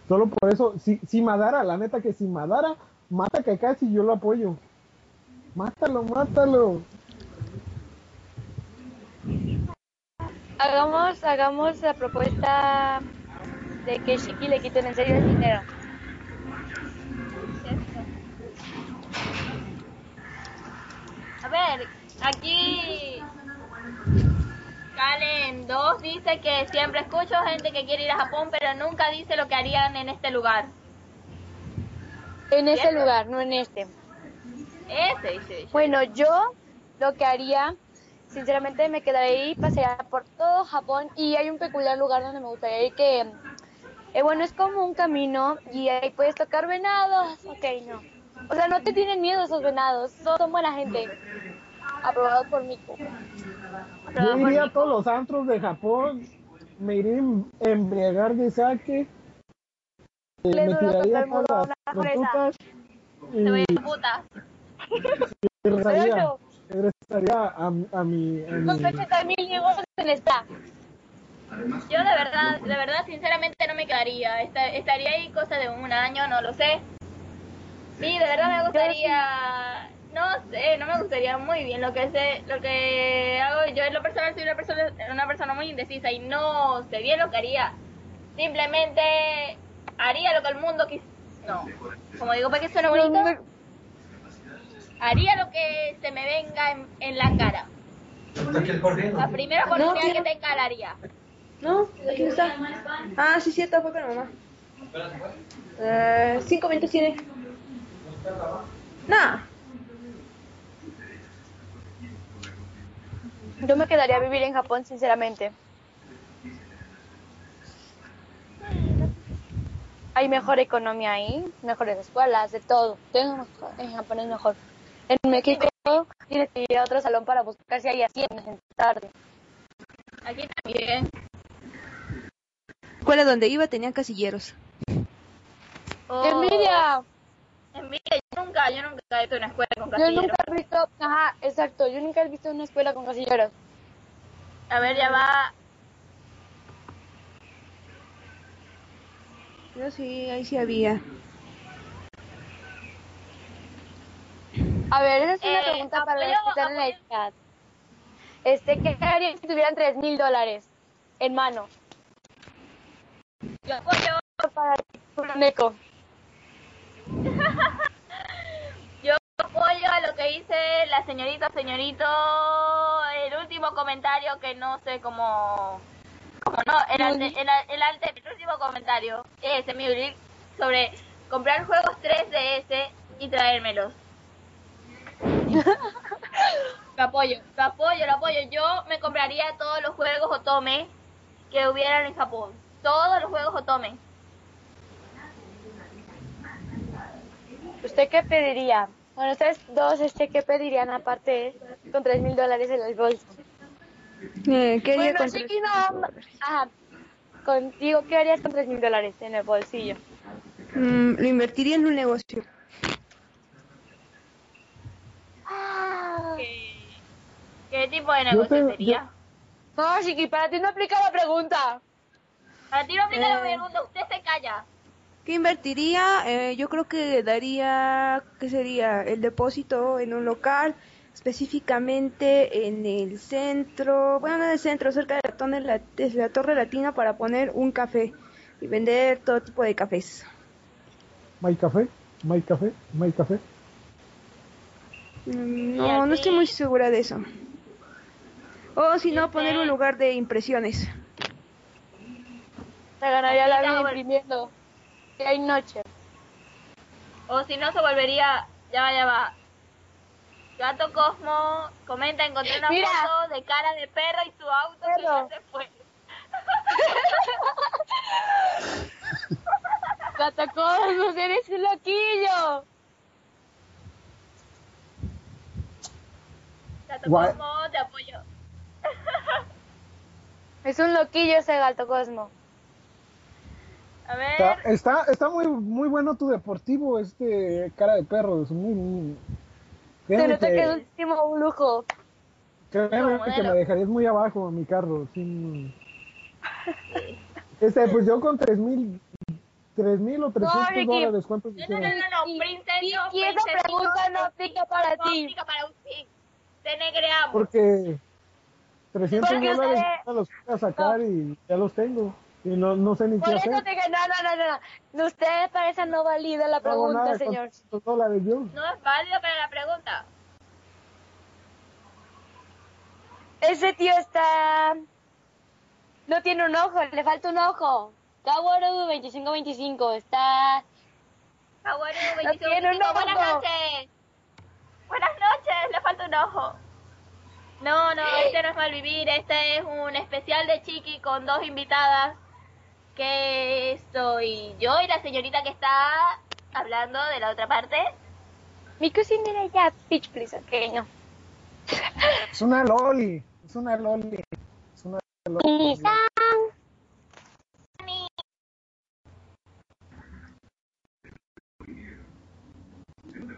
[SPEAKER 1] Solo por eso, si, si Madara, la neta que si Madara mata a Kakashi, yo lo apoyo. Mátalo, mátalo.
[SPEAKER 6] Hagamos, hagamos la propuesta de que Shiki le quiten en serio el dinero.
[SPEAKER 5] A ver, aquí Kalen 2 dice que siempre escucho gente que quiere ir a Japón, pero nunca dice lo que harían en este lugar.
[SPEAKER 6] En ese lugar, no en este.
[SPEAKER 5] Ese.
[SPEAKER 6] Bueno, yo lo que haría, sinceramente me quedaría ahí, pasearía por todo Japón y hay un peculiar lugar donde me gustaría ir que, eh, bueno, es como un camino y ahí puedes tocar venados. Ok, no. O sea, no te tienen miedo esos venados, son buena gente. Aprobados por Miku.
[SPEAKER 1] Yo iría a todos los antros de Japón, me iría a em- embriagar de sake, eh,
[SPEAKER 6] Le
[SPEAKER 1] me
[SPEAKER 6] duro
[SPEAKER 1] tiraría todas
[SPEAKER 6] una
[SPEAKER 1] las
[SPEAKER 6] fresa.
[SPEAKER 1] prostitutas
[SPEAKER 5] Te voy
[SPEAKER 1] y
[SPEAKER 5] a puta.
[SPEAKER 1] regresaría,
[SPEAKER 6] Pero
[SPEAKER 1] regresaría a, a mi... A mi
[SPEAKER 6] Con 80 mil negocios en esta.
[SPEAKER 5] Yo de verdad, de verdad, sinceramente no me quedaría. Esta- estaría ahí cosa de un año, no lo sé. Sí, de verdad me gustaría, no sé, no me gustaría muy bien lo que sé, lo que hago yo en lo personal soy una persona, una persona muy indecisa y no sé bien lo que haría. Simplemente haría lo que el mundo quis, no, como digo para que suene bonito, haría lo que se me venga en, en la cara. La primera oportunidad que tenga la haría.
[SPEAKER 2] No, aquí no está. Ah, sí, cierto, fue con mamá. Eh, cinco minutos tiene. Nah.
[SPEAKER 6] Yo me quedaría a vivir en Japón, sinceramente. Hay mejor economía ahí, mejores escuelas, de todo. Tengo en Japón es mejor. En México tienes que ir a otro salón para buscar si hay asientos en tarde.
[SPEAKER 5] Aquí también.
[SPEAKER 2] Escuela donde iba tenían casilleros.
[SPEAKER 5] Oh,
[SPEAKER 6] ¡Qué envidia!
[SPEAKER 5] envidia, yo nunca, yo nunca he a una escuela con
[SPEAKER 6] Yo
[SPEAKER 5] casilleros.
[SPEAKER 6] nunca he visto, ajá, exacto, yo nunca he visto una escuela con casilleros.
[SPEAKER 5] A ver, ya va.
[SPEAKER 2] Yo sí, ahí sí había.
[SPEAKER 6] A ver, esa es una
[SPEAKER 5] Eh,
[SPEAKER 6] pregunta para los que están en el chat. Este, ¿qué harían si tuvieran tres mil dólares en mano?
[SPEAKER 5] Yo apoyo,
[SPEAKER 6] Para
[SPEAKER 5] yo apoyo a lo que dice la señorita, señorito. El último comentario que no sé cómo. Como no, el, ante, el, el, ante- el último comentario es mi sobre comprar juegos 3DS y traérmelos. Lo apoyo, lo apoyo, lo apoyo. Yo me compraría todos los juegos Otome que hubieran en Japón. Todos los juegos Otome.
[SPEAKER 6] ¿Usted qué pediría? Bueno, ustedes dos, este, ¿qué pedirían aparte con tres mil dólares en el bolso?
[SPEAKER 2] Eh, ¿Qué haría
[SPEAKER 6] Bueno,
[SPEAKER 2] con
[SPEAKER 6] sí
[SPEAKER 2] tres-
[SPEAKER 6] que no. Ajá. Contigo, ¿qué harías con tres mil dólares en el bolsillo?
[SPEAKER 2] Mm, lo invertiría en un negocio.
[SPEAKER 5] ¿Qué, qué tipo de negocio sería?
[SPEAKER 6] No, Chiqui, para ti no aplica la pregunta.
[SPEAKER 5] La
[SPEAKER 2] Eh.
[SPEAKER 5] pregunta, usted se calla.
[SPEAKER 2] ¿Qué invertiría? Eh, yo creo que daría, ¿qué sería? El depósito en un local, específicamente en el centro, bueno, no en el centro, cerca de la, de la Torre Latina para poner un café y vender todo tipo de cafés.
[SPEAKER 1] ¿My café? ¿My café? ¿My café?
[SPEAKER 2] Mm,
[SPEAKER 5] ¿Y
[SPEAKER 2] No, no estoy muy segura de eso. O si
[SPEAKER 5] ¿Y
[SPEAKER 2] no, poner un lugar de impresiones.
[SPEAKER 6] Te ganaría la vida imprimiendo. Que hay noche.
[SPEAKER 5] O si no, se volvería. Ya va, ya va. Gato Cosmo comenta: encontré una
[SPEAKER 6] Mira.
[SPEAKER 5] foto de cara de perro y su auto que ya se fue.
[SPEAKER 6] Catacosmos, eres un loquillo.
[SPEAKER 5] Gato. Cosmo, te apoyo.
[SPEAKER 6] Es un loquillo ese gato Cosmo.
[SPEAKER 5] A ver.
[SPEAKER 1] Está, está, está muy, muy bueno tu deportivo, este cara de perro. Es muy, muy-
[SPEAKER 6] Se nota que es último un lujo.
[SPEAKER 1] créeme que me dejarías muy abajo mi carro. Sin... Este, pues yo con tres mil, tres mil o trescientos
[SPEAKER 6] Ricky.
[SPEAKER 1] dólares, ¿cuántos
[SPEAKER 5] No, no, no, no, no,
[SPEAKER 6] Y-
[SPEAKER 5] princesio,
[SPEAKER 6] y esa
[SPEAKER 5] princesio,
[SPEAKER 6] pregunta no aplica para
[SPEAKER 5] no
[SPEAKER 6] ti.
[SPEAKER 5] aplica para usted. Te negreamos.
[SPEAKER 1] Porque 300
[SPEAKER 6] Porque
[SPEAKER 1] dólares
[SPEAKER 6] usted-
[SPEAKER 1] ya los voy a sacar y ya los tengo. Y no, no sé ni
[SPEAKER 6] Por
[SPEAKER 1] qué
[SPEAKER 6] eso
[SPEAKER 1] hacer.
[SPEAKER 6] te dije, no, no, no, no, no. Usted para esa no valida la pregunta, señor.
[SPEAKER 1] 300 dólares yo.
[SPEAKER 5] No es válido para la pregunta.
[SPEAKER 6] Ese tío está... No tiene un ojo, le falta un ojo. Kaworu 2525 está...
[SPEAKER 5] Kaworu,
[SPEAKER 6] No
[SPEAKER 5] 25,
[SPEAKER 6] tiene un
[SPEAKER 5] 25, buenas noches. Buenas noches, le falta un ojo. No, no, este no es Malvivir, este es un especial de Chiqui con dos invitadas. Que soy yo y la señorita que está hablando de la otra parte.
[SPEAKER 6] Mi cocinera ya, pitch please, ok, no.
[SPEAKER 1] Es una loli. Es una loli. Es una loli.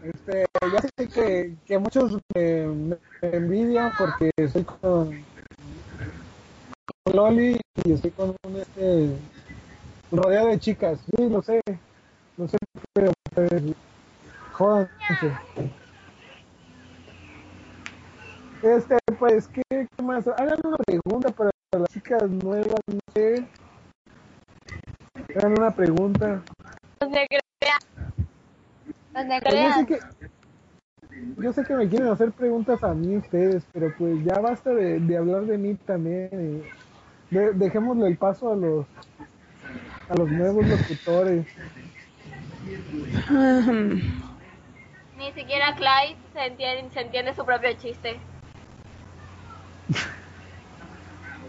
[SPEAKER 1] Este, ya sé que, que muchos me, me envidian porque estoy con, con Loli y estoy con un este rodeado de chicas. Sí, lo sé. Lo sé, pero pues, jódanse. Este, pues, ¿qué, qué más? Hagan una pregunta para las chicas nuevas, no sé. Hagan una pregunta.
[SPEAKER 6] Los negreas. Los
[SPEAKER 1] Pues yo sé que yo sé que me quieren hacer preguntas a mí ustedes, pero pues ya basta de, de hablar de mí también. De- dejémosle el paso a los a los nuevos locutores.
[SPEAKER 5] Ni siquiera Clyde se entiende, se entiende su propio chiste.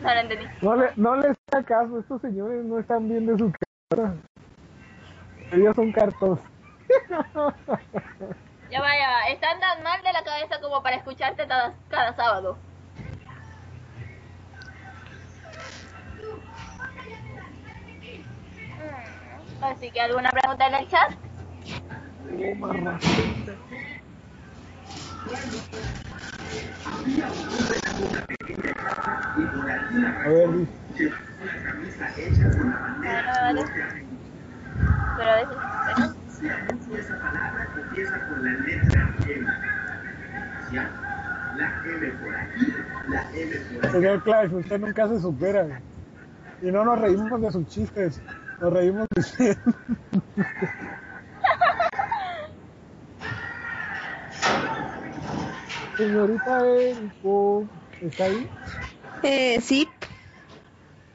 [SPEAKER 5] No lo entendí.
[SPEAKER 1] No le no les caso, estos señores no están bien de su cara. Ellos son cartos.
[SPEAKER 5] Ya va, ya va. Están tan mal de la cabeza como para escucharte cada, cada sábado. Así que, ¿alguna pregunta en el chat?
[SPEAKER 1] A ver, di.
[SPEAKER 5] Bueno, vale. Pero a veces... bueno.
[SPEAKER 8] Esa palabra empieza con la letra M. La M por aquí, la M por aquí.
[SPEAKER 1] Señor Clark, usted nunca se supera. Y no nos reímos de sus chistes, nos reímos de usted. Señorita Erico, ¿está ahí?
[SPEAKER 2] Eh, sí.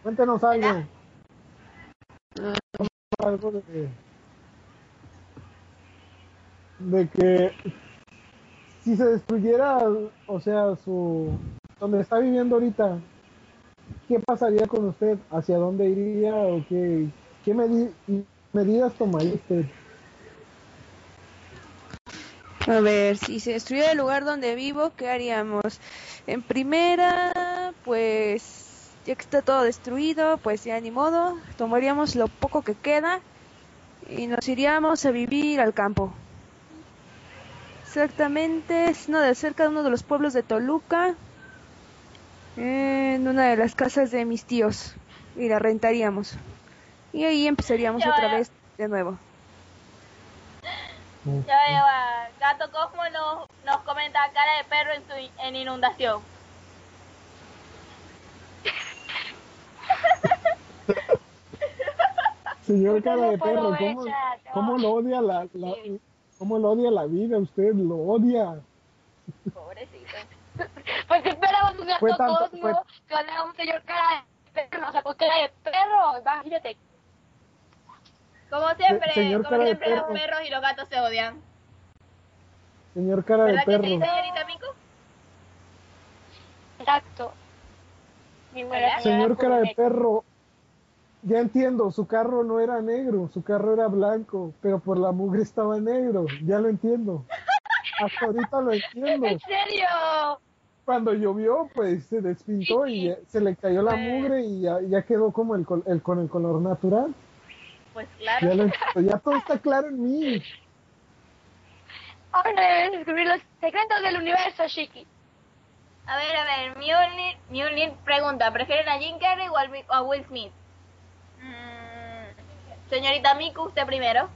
[SPEAKER 1] Cuéntenos algo. Algo de, de que si se destruyera, o sea, su donde está viviendo ahorita, ¿qué pasaría con usted? ¿Hacia dónde iría o qué, qué medi- medidas tomaría usted?
[SPEAKER 2] A ver, si se destruyera el lugar donde vivo, ¿qué haríamos? En primera, pues ya que está todo destruido, pues ya ni modo, tomaríamos lo poco que queda y nos iríamos a vivir al campo. Exactamente, es de cerca de uno de los pueblos de Toluca, en una de las casas de mis tíos, y la rentaríamos. Y ahí empezaríamos
[SPEAKER 5] Ya,
[SPEAKER 2] otra vez de nuevo.
[SPEAKER 5] Ya va, ya va. Gato Cosmo nos, nos comenta cara de perro en, su, en inundación.
[SPEAKER 1] Señor cara de perro, ¿cómo, cómo lo odia la, la- cómo lo odia la vida? Usted lo odia.
[SPEAKER 5] Pobrecito.
[SPEAKER 6] Pues que esperamos un gato cosmo
[SPEAKER 1] fue-
[SPEAKER 6] con un señor cara de perro, o sea, con cara de perro, imagínate.
[SPEAKER 5] Como siempre,
[SPEAKER 1] señor
[SPEAKER 5] como siempre los
[SPEAKER 1] perro.
[SPEAKER 5] perros y los gatos se odian.
[SPEAKER 1] Señor cara de
[SPEAKER 5] ¿Verdad que sí,
[SPEAKER 1] perro.
[SPEAKER 5] señorita Miku?
[SPEAKER 6] Exacto. Mi.
[SPEAKER 1] Señor cara de perro, ya entiendo, su carro no era negro, su carro era blanco, pero por la mugre estaba negro, ya lo entiendo. Hasta ahorita lo entiendo.
[SPEAKER 6] ¿En serio?
[SPEAKER 1] Cuando llovió, pues se despintó y ya- se le cayó la
[SPEAKER 5] Pues-
[SPEAKER 1] mugre y ya, ya quedó como el, col- el- con el color natural.
[SPEAKER 5] Pues
[SPEAKER 1] Ya,
[SPEAKER 5] claro.
[SPEAKER 1] lo ya todo está claro en mí.
[SPEAKER 6] Ahora debes descubrir los secretos del universo, Shiki.
[SPEAKER 5] A ver, a ver, Mjolnir, Mjolnir pregunta, ¿prefieren a Jim Carrey o a Will Smith? Mm, señorita Miku, usted primero.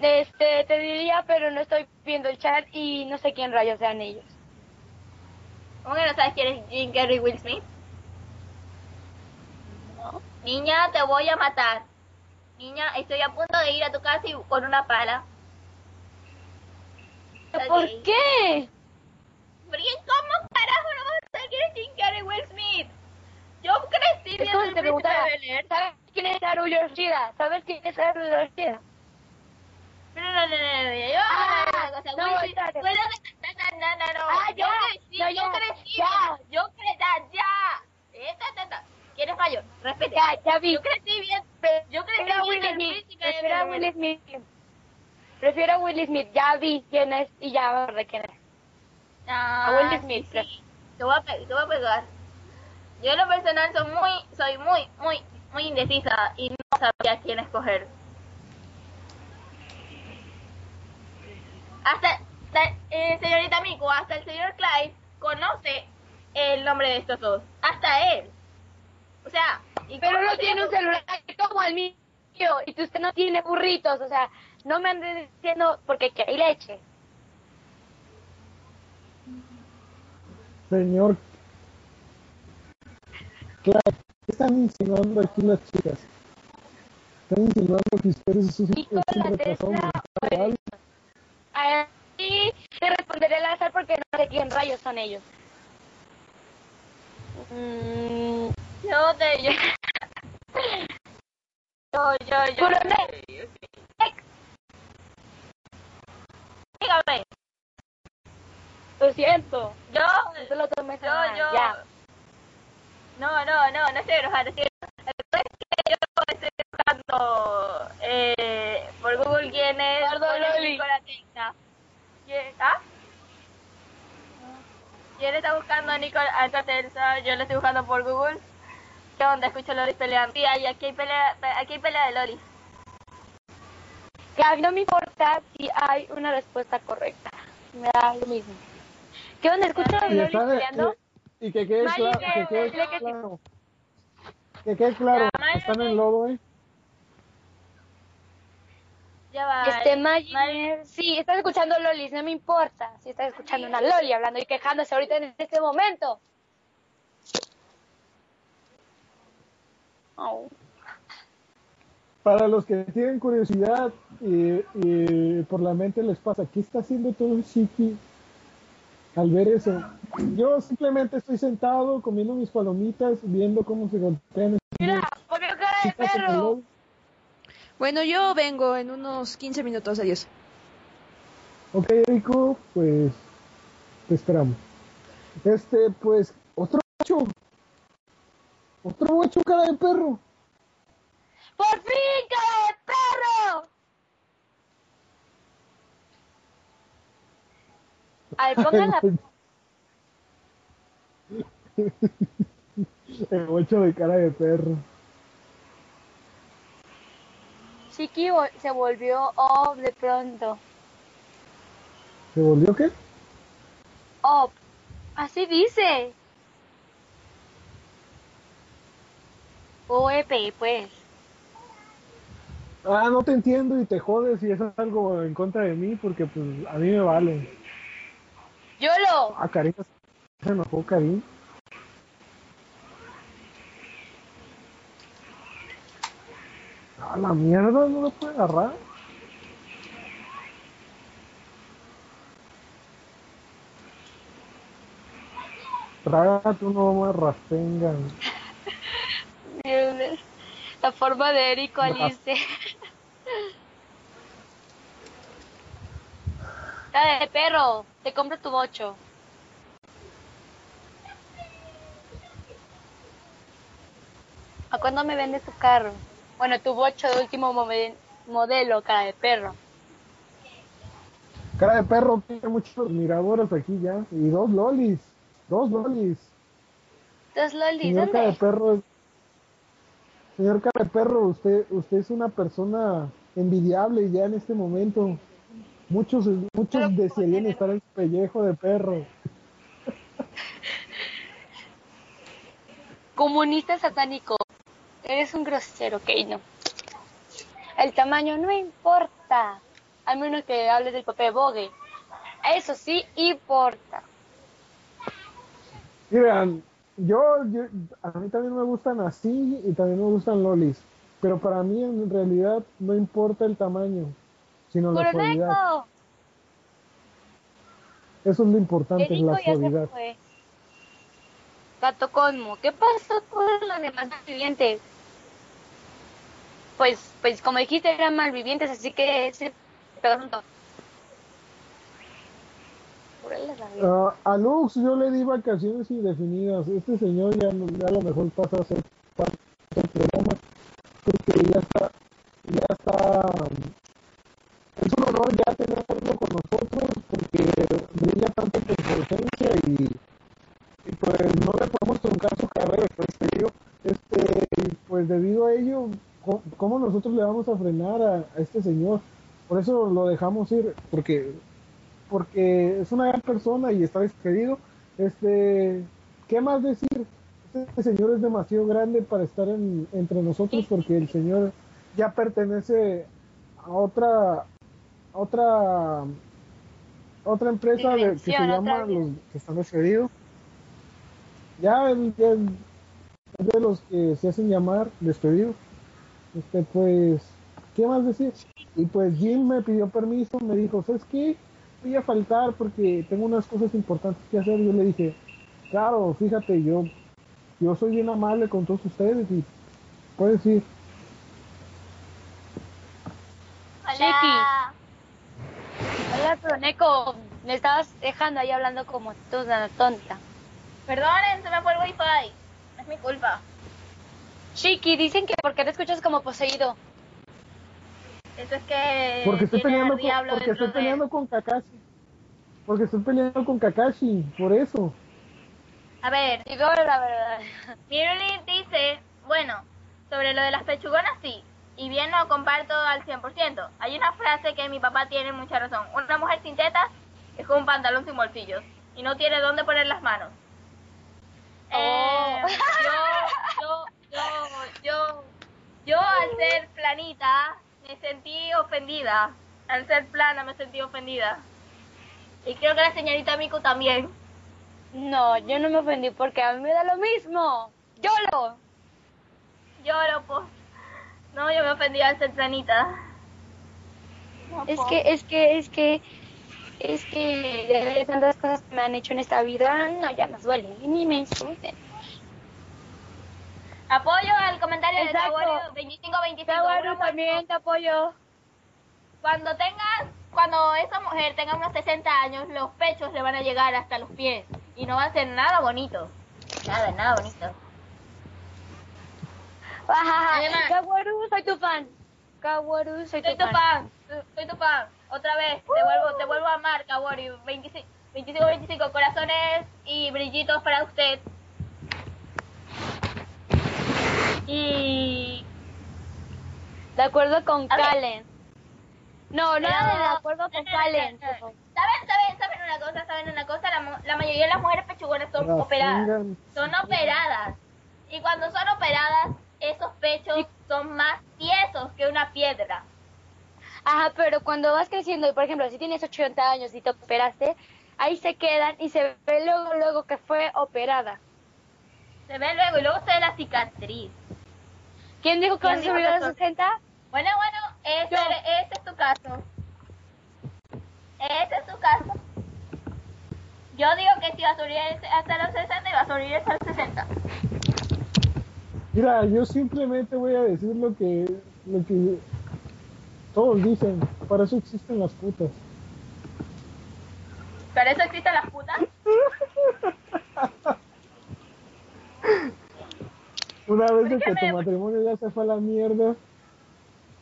[SPEAKER 6] Este, te diría, pero no estoy viendo el chat y no sé quién rayos sean ellos.
[SPEAKER 5] ¿Cómo que no sabes quién es Jim Carrey y Will Smith? Niña, te voy a matar. Niña, estoy a punto de ir a tu casa y con una pala.
[SPEAKER 6] ¿Por qué?
[SPEAKER 5] Porque ¿cómo carajo no vas a y Will Smith? Yo crecí viendo el príncipe de Bel-Air.
[SPEAKER 6] ¿sabes quién es Haru Yoshida? ¿Sabes quién es Haru Yoshida?
[SPEAKER 5] No, no, no, no, no, yo,
[SPEAKER 6] Ah,
[SPEAKER 5] o sea,
[SPEAKER 6] no,
[SPEAKER 5] no, no, no, no, no,
[SPEAKER 6] Ah,
[SPEAKER 5] yo crecí, yo crecí,
[SPEAKER 6] ya.
[SPEAKER 5] yo crecí, ya, ya, Eh, ta, ta, ta. ¿Quién es mayor? Respete.
[SPEAKER 6] Ya, ya vi.
[SPEAKER 5] Yo crecí bien, yo crecí
[SPEAKER 6] Prefiero a Will Smith. Prefiero a. Will Smith. Prefiero a Will Smith. Ya vi quién es y ya me acordé quién es.
[SPEAKER 5] Ah,
[SPEAKER 6] A Will Smith,
[SPEAKER 5] sí. Te voy a, pe- te voy a pegar. Yo en lo personal soy muy, soy muy, muy, muy indecisa y no sabía quién escoger. Hasta, la- eh, señorita Miku, hasta el señor Clyde conoce el nombre de estos dos. Hasta él. O sea, y
[SPEAKER 6] Pero no tiene un celular como el mío. Y usted no tiene burritos. O sea, no me anden diciendo porque aquí hay leche.
[SPEAKER 1] Señor. Claro, ¿qué están insinuando aquí las chicas? Están insinuando que usted es un, es.
[SPEAKER 6] Ahí te responderé al azar porque no sé quién rayos son ellos. Mm,
[SPEAKER 5] Yo te... Yo, yo, yo, yo.
[SPEAKER 6] Coronel.
[SPEAKER 5] Dígame.
[SPEAKER 6] lo siento.
[SPEAKER 5] Yo,
[SPEAKER 6] lo
[SPEAKER 5] yo, yo.
[SPEAKER 6] Ya.
[SPEAKER 5] No, no, no, no estoy enojada. estoy enojada. Que yo estoy buscando eh, por Google quién es
[SPEAKER 6] Loli.
[SPEAKER 5] Nicola Tesla. ¿Quién, ¿Ah? ¿Quién está buscando a Nicola a Tesla? Yo lo estoy buscando por Google. ¿Qué onda? Escucho a Loli peleando. Sí, ahí, aquí hay pelea, aquí hay pelea de Loli.
[SPEAKER 6] Que a mí no me importa si hay una respuesta correcta. Me da lo mismo. ¿Qué onda? ¿Escucho a
[SPEAKER 1] Y,
[SPEAKER 6] Loli
[SPEAKER 1] está de-
[SPEAKER 6] peleando?
[SPEAKER 1] y- y que quede claro,
[SPEAKER 6] que-
[SPEAKER 1] que quede
[SPEAKER 6] que
[SPEAKER 1] claro, que quede claro,
[SPEAKER 5] Ya, Mari,
[SPEAKER 1] están en lodo, ¿eh?
[SPEAKER 5] Ya va.
[SPEAKER 6] Este,
[SPEAKER 5] Mari-
[SPEAKER 6] Maginer, sí, estás escuchando Lolis, no me importa si estás escuchando una Loli hablando y quejándose ahorita en este momento.
[SPEAKER 1] Para los que tienen curiosidad y, y por la mente les pasa, ¿qué está haciendo todo el Shiki al ver eso? Yo simplemente estoy sentado comiendo mis palomitas, viendo cómo se golpean.
[SPEAKER 6] Mira, porque cara de perro.
[SPEAKER 2] Bueno, yo vengo en unos 15 minutos. Adiós.
[SPEAKER 1] Ok, Erico, pues te esperamos. Este, pues, otro bocho. Otro bocho cara de perro.
[SPEAKER 6] ¡Por fin, cara de perro! A ver, pongan la...
[SPEAKER 1] El bocho de cara de perro.
[SPEAKER 6] Chiqui se volvió off de pronto.
[SPEAKER 1] ¿Se volvió qué?
[SPEAKER 6] Off. Así dice. OEP, pues.
[SPEAKER 1] Ah, no te entiendo y te jodes y eso es algo en contra de mí porque pues a mí me vale.
[SPEAKER 6] ¡Yolo!
[SPEAKER 1] Ah, Karim se enojó, Karim. Ah, la mierda, no lo puede agarrar. Trágate uno más
[SPEAKER 6] La forma de Erico Alice. Cara de perro, te compro tu bocho. ¿A cuándo me vendes tu carro? Bueno, tu bocho de último modelo, cara de perro.
[SPEAKER 1] Cara de perro tiene muchos admiradores aquí ya. Y dos lolis. Dos lolis.
[SPEAKER 6] Dos lolis,
[SPEAKER 1] Señor cara de perro. Señor cara de perro, usted, usted es una persona envidiable ya en este momento. Muchos, muchos desearían estar en su pellejo de perro.
[SPEAKER 6] Comunista satánico. Eres un grosero, no. El tamaño no importa. Al menos que hables del papel bogue. Eso sí importa.
[SPEAKER 1] Miren, yo, yo, a mí también me gustan así y también me gustan lolis. Pero para mí en realidad no importa el tamaño, sino la suavidad. Eso es lo importante, la suavidad.
[SPEAKER 6] Gato Cosmo, ¿qué pasó con los demás malvivientes? Pues, pues como dijiste eran malvivientes, así que se pegaron
[SPEAKER 1] Ah, a Lux yo le di vacaciones indefinidas. Este señor ya, ya a lo mejor pasa a ser parte del programa porque ya está, ya está. Es un honor ya tenerlo con nosotros porque brilla tanto por su ausencia y, pues no le podemos truncar su carrera, pues este, pues debido a ello, ¿cómo nosotros le vamos a frenar a este señor? Por eso lo dejamos ir, porque porque es una gran persona y está despedido. Este, ¿qué más decir? Este señor es demasiado grande para estar en- entre nosotros porque el señor ya pertenece a otra, a otra, a otra empresa de- que se llama los que están despedidos. Ya él es de los que se hacen llamar despedidos. Este, pues, ¿qué más decir? Y pues Jim me pidió permiso, me dijo, ¿sabes qué? Voy a faltar porque tengo unas cosas importantes que hacer. Yo le dije, claro, fíjate, yo, yo soy bien amable con todos ustedes y puedes ir.
[SPEAKER 5] Hola.
[SPEAKER 6] Hola, pero Neko, me estabas dejando ahí hablando como toda tonta.
[SPEAKER 5] Perdonen, se me fue el wifi. No es mi culpa.
[SPEAKER 6] Chiqui, dicen que porque te escuchas como poseído.
[SPEAKER 5] Eso es que
[SPEAKER 1] Porque estoy peleando con,
[SPEAKER 5] diablo
[SPEAKER 1] porque estoy
[SPEAKER 5] de
[SPEAKER 1] peleando con Kakashi. Porque estoy peleando con Kakashi, por eso.
[SPEAKER 5] A ver,
[SPEAKER 6] Digo la verdad.
[SPEAKER 5] Miruli dice, bueno, sobre lo de las pechugonas sí, y bien lo comparto al 100%. Hay una frase que mi papá tiene mucha razón. Una mujer sin tetas es como un pantalón sin bolsillos y no tiene dónde poner las manos. Eh,
[SPEAKER 6] Oh.
[SPEAKER 5] yo, yo, yo, yo, yo al ser planita me sentí ofendida. Al ser plana me sentí ofendida. Y creo que la señorita Miku también.
[SPEAKER 6] No, yo no me ofendí porque a mí me da lo mismo. Yo lo.
[SPEAKER 5] Yo lo pues. No, yo me ofendí al ser planita.
[SPEAKER 6] Es que, es que, es que, es que de tantas cosas que me han hecho en esta vida, no, ya me duele. Ni me insulten.
[SPEAKER 5] Apoyo al comentario
[SPEAKER 6] Exacto.
[SPEAKER 5] de Taborio 2525.
[SPEAKER 6] Está bueno
[SPEAKER 5] Una
[SPEAKER 6] también, te apoyo.
[SPEAKER 5] Cuando tengas cuando esa mujer tenga unos 60 años, los pechos le van a llegar hasta los pies y no va a ser nada bonito. Nada, nada bonito. Además-
[SPEAKER 6] Kaworu, soy tu fan. Kaworu, soy tu
[SPEAKER 5] Soy tu
[SPEAKER 6] fan.
[SPEAKER 5] fan, soy tu fan. Otra vez, te vuelvo, te vuelvo a amar, Kawori. 25, 25, 25 corazones y brillitos para usted. Y
[SPEAKER 6] De acuerdo con
[SPEAKER 5] A ver.
[SPEAKER 6] Kalen. No, nada de de acuerdo con
[SPEAKER 5] No, no, no,
[SPEAKER 6] Kalen.
[SPEAKER 5] no, no. ¿Saben, saben, saben una cosa? ¿Saben una cosa? La, mo- la mayoría de las mujeres pechugonas son operadas.
[SPEAKER 1] tengan-
[SPEAKER 5] Son operadas. Y cuando son operadas, esos pechos son más tiesos que una piedra.
[SPEAKER 6] Ajá, pero cuando vas creciendo, y por ejemplo, si tienes 80 años y te operaste, ahí se quedan y se ve luego, luego que fue operada.
[SPEAKER 5] Se ve luego y luego se ve la cicatriz.
[SPEAKER 6] ¿Quién dijo que vas a
[SPEAKER 5] ¿Quién dijo
[SPEAKER 6] subir a
[SPEAKER 5] que
[SPEAKER 6] los
[SPEAKER 5] son-
[SPEAKER 6] 60?
[SPEAKER 5] Bueno, bueno, ese, es tu caso. Ese es tu caso. Yo digo que si va a subir hasta los 60 y va a subir hasta los 60.
[SPEAKER 1] Mira, yo simplemente voy a decir lo que, lo que todos dicen. Para eso existen las putas.
[SPEAKER 5] ¿Para eso existen las putas?
[SPEAKER 1] Una vez de
[SPEAKER 5] ¿Por qué
[SPEAKER 1] que tu matrimonio ya se fue a la mierda.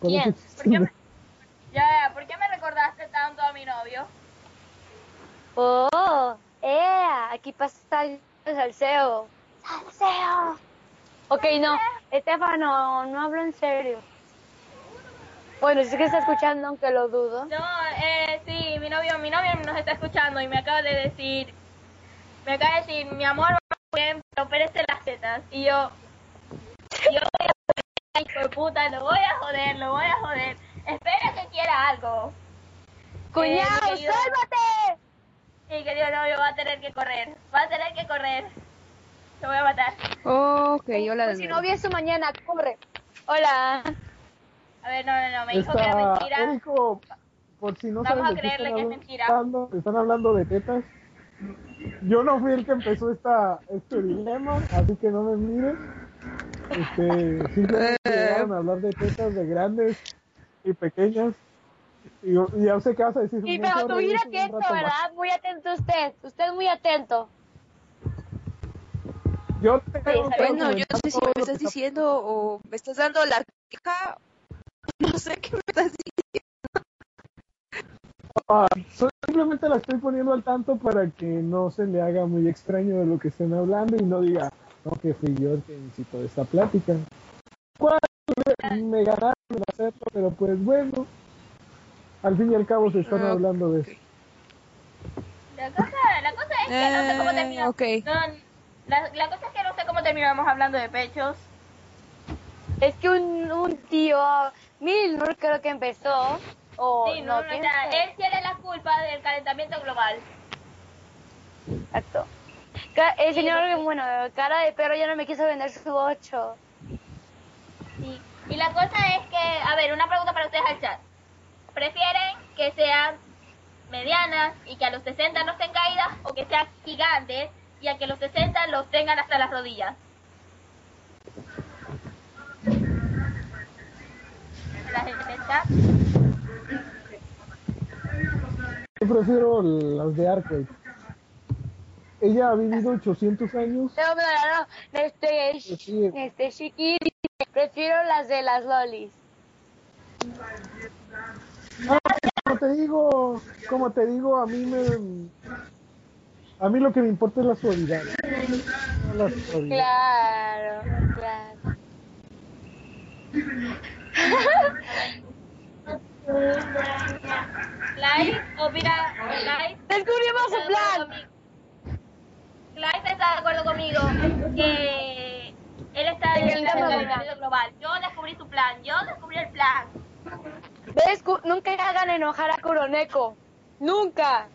[SPEAKER 1] Eso
[SPEAKER 5] ¿Por qué me, ya, ya, ¿por qué me recordaste tanto a mi novio?
[SPEAKER 6] Oh, eh, aquí pasa el salseo. Salseo. Ok, no, Estefano, no hablo en serio. Bueno, si es que está escuchando, aunque lo dudo.
[SPEAKER 5] No, eh, sí, mi novio, mi novio nos está escuchando y me acaba de decir, me acaba de decir, mi amor, pero opérese las tetas. Y yo, yo voy a joder, hijo de puta, lo voy a joder, lo voy a joder. Espera que quiera algo.
[SPEAKER 6] ¡Cuñado,
[SPEAKER 5] querido-
[SPEAKER 6] sálvate!
[SPEAKER 5] Mi querido novio va a tener que correr, va a tener que correr. Te voy a matar.
[SPEAKER 2] Ok, hola de
[SPEAKER 6] Si no vi eso mañana, corre. Hola.
[SPEAKER 5] A ver, no, no, no, me dijo que era mentira.
[SPEAKER 1] Érico, por si no
[SPEAKER 5] Vamos
[SPEAKER 1] sabes
[SPEAKER 5] a creerle que es mentira.
[SPEAKER 1] hablando, están hablando de tetas. Yo no fui el que empezó esta, este dilema, así que no me miren. Este, simplemente llegaron a hablar de tetas de grandes y pequeñas. Y, yo- y ya sé qué vas a decir.
[SPEAKER 6] Y
[SPEAKER 1] mejor
[SPEAKER 6] pero tú bien atento,
[SPEAKER 1] más.
[SPEAKER 6] ¿verdad? Muy atento usted. Usted muy atento.
[SPEAKER 1] Yo tengo que
[SPEAKER 2] Bueno, yo no sé si me estás diciendo o me estás dando la queja. No sé qué me estás diciendo.
[SPEAKER 1] Ah, so- simplemente la estoy poniendo al tanto para que no se le haga muy extraño de lo que estén hablando y no diga, no, que fui yo el que incitó esta plática. ¿Cuál? Me ganaron en hacerlo, pero pues bueno, al fin y al cabo se están
[SPEAKER 2] Ah,
[SPEAKER 1] hablando de eso.
[SPEAKER 5] La cosa, la cosa es que no sé cómo
[SPEAKER 2] Eh.
[SPEAKER 5] No, la, la cosa es que no sé cómo terminamos hablando de pechos.
[SPEAKER 6] Es que un, un tío, Milnur creo que empezó. O
[SPEAKER 5] sí, no,
[SPEAKER 6] no,
[SPEAKER 5] no, él tiene la culpa del calentamiento global.
[SPEAKER 6] Exacto. El señor, bueno, cara de perro ya no me quiso vender su 8.
[SPEAKER 5] Sí. Y la cosa es que, a ver, una pregunta para ustedes al chat. ¿Prefieren que sean medianas y que a los 60 no estén caídas o que sean gigantes y a que los 60 los tengan hasta las rodillas? La gente del chat.
[SPEAKER 1] Yo prefiero las de Arcade. Ella ha vivido 800 años.
[SPEAKER 6] No, no, no, no. Este,
[SPEAKER 1] Sí.
[SPEAKER 6] este dice, prefiero las de las lolis.
[SPEAKER 1] Como te digo, como te digo, a mí me... A mí lo que me importa es la suavidad. No la suavidad.
[SPEAKER 6] Claro, claro.
[SPEAKER 5] Clive opina, Clive
[SPEAKER 6] Descubrimos su
[SPEAKER 5] está de acuerdo
[SPEAKER 6] plan.
[SPEAKER 5] Clive está de acuerdo conmigo que él está en el calentamiento global. Yo descubrí su plan, yo descubrí el plan.
[SPEAKER 6] Nunca hagan enojar a Kuroneko. Nunca.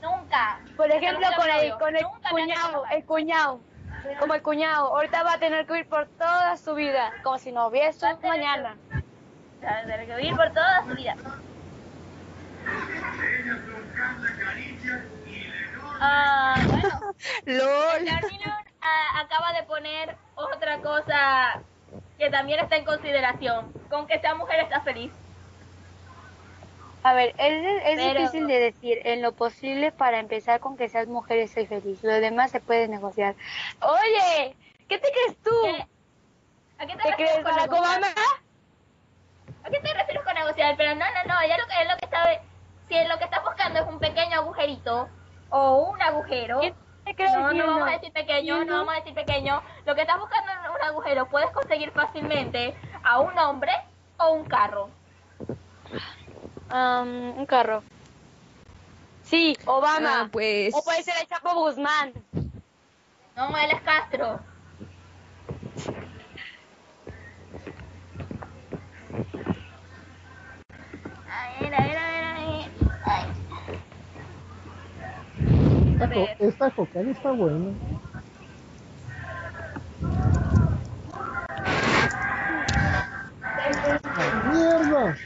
[SPEAKER 5] Nunca.
[SPEAKER 6] Por ejemplo, con el, con el cuñado, el cuñado. Como el cuñado. Ahorita va a tener que huir por toda su vida. Como si no hubiese
[SPEAKER 5] Va a
[SPEAKER 6] un
[SPEAKER 5] tener que-
[SPEAKER 6] mañana.
[SPEAKER 5] O sea, tener que vivir por toda su vida. Ah, bueno.
[SPEAKER 2] LOL.
[SPEAKER 5] Terminal ah, acaba de poner otra cosa que también está en consideración. Con que sea mujer está feliz.
[SPEAKER 6] A ver, es, es
[SPEAKER 5] Pero-
[SPEAKER 6] difícil de decir. En lo posible, para empezar con que seas mujer, estoy feliz. Lo demás se puede negociar. Oye, ¿qué te crees tú?
[SPEAKER 5] ¿Qué? ¿A qué te,
[SPEAKER 6] ¿Te crees
[SPEAKER 5] con
[SPEAKER 6] Barack
[SPEAKER 5] negociar? ¿A qué te refieres con negociar? Pero no, no, no, ya lo que es lo que está si lo que estás buscando es un pequeño agujerito o un agujero.
[SPEAKER 6] ¿Quién te crees
[SPEAKER 5] No, no vamos
[SPEAKER 6] no?
[SPEAKER 5] a decir pequeño,
[SPEAKER 6] ¿Quién
[SPEAKER 5] no
[SPEAKER 6] no?
[SPEAKER 5] vamos a decir pequeño. Lo que estás buscando es un agujero, puedes conseguir fácilmente a un hombre o un carro.
[SPEAKER 6] Um, un carro. Sí, Obama.
[SPEAKER 2] Ah, pues.
[SPEAKER 6] O puede ser el Chapo Guzmán.
[SPEAKER 5] No, él es Castro. Ver, a ver, a ver, a ver. Ay.
[SPEAKER 1] Esta,
[SPEAKER 5] A
[SPEAKER 1] co-
[SPEAKER 5] ver.
[SPEAKER 1] esta cocaína está buena. ¡Ah, ¡Mierda!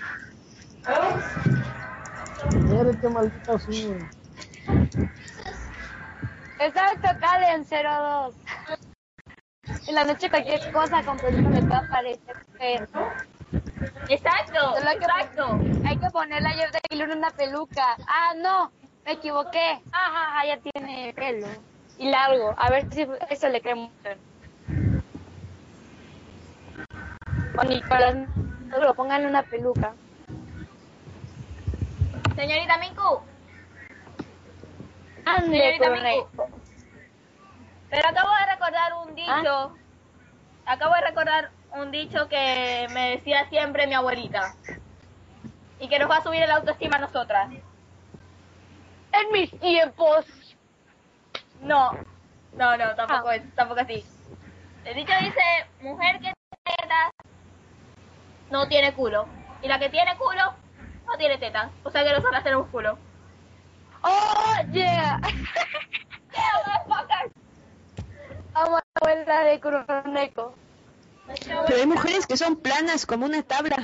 [SPEAKER 1] Muérete, maldita sea.
[SPEAKER 6] Exacto, Calen 02. En la noche cualquier cosa con me puede aparecer feo.
[SPEAKER 5] Exacto,
[SPEAKER 6] Solo hay que,
[SPEAKER 5] exacto.
[SPEAKER 6] hay que ponerle a Jeff Taylor una peluca. Ah, no, me equivoqué. Ajá, ajá, ya tiene pelo. Y largo. A ver si eso le cree mucho. O Nicolás, solo pónganle una peluca.
[SPEAKER 5] Señorita Minku,
[SPEAKER 6] Ande,
[SPEAKER 5] Señorita
[SPEAKER 6] correcto.
[SPEAKER 5] pero acabo de recordar un dicho. Acabo de recordar un dicho que me decía siempre mi abuelita. Y que nos va a subir el autoestima a nosotras.
[SPEAKER 6] En mis tiempos.
[SPEAKER 5] No, no, no, tampoco
[SPEAKER 6] Ah.
[SPEAKER 5] es, tampoco así. El dicho dice, mujer que tiene tetas no tiene culo. Y la que tiene culo no tiene tetas. O sea que nosotras tenemos culo.
[SPEAKER 6] Oh, yeah.
[SPEAKER 5] Yeah, motherfucker.
[SPEAKER 6] Amo a la de Curoneco.
[SPEAKER 2] Pero hay mujeres que son planas como una tabla.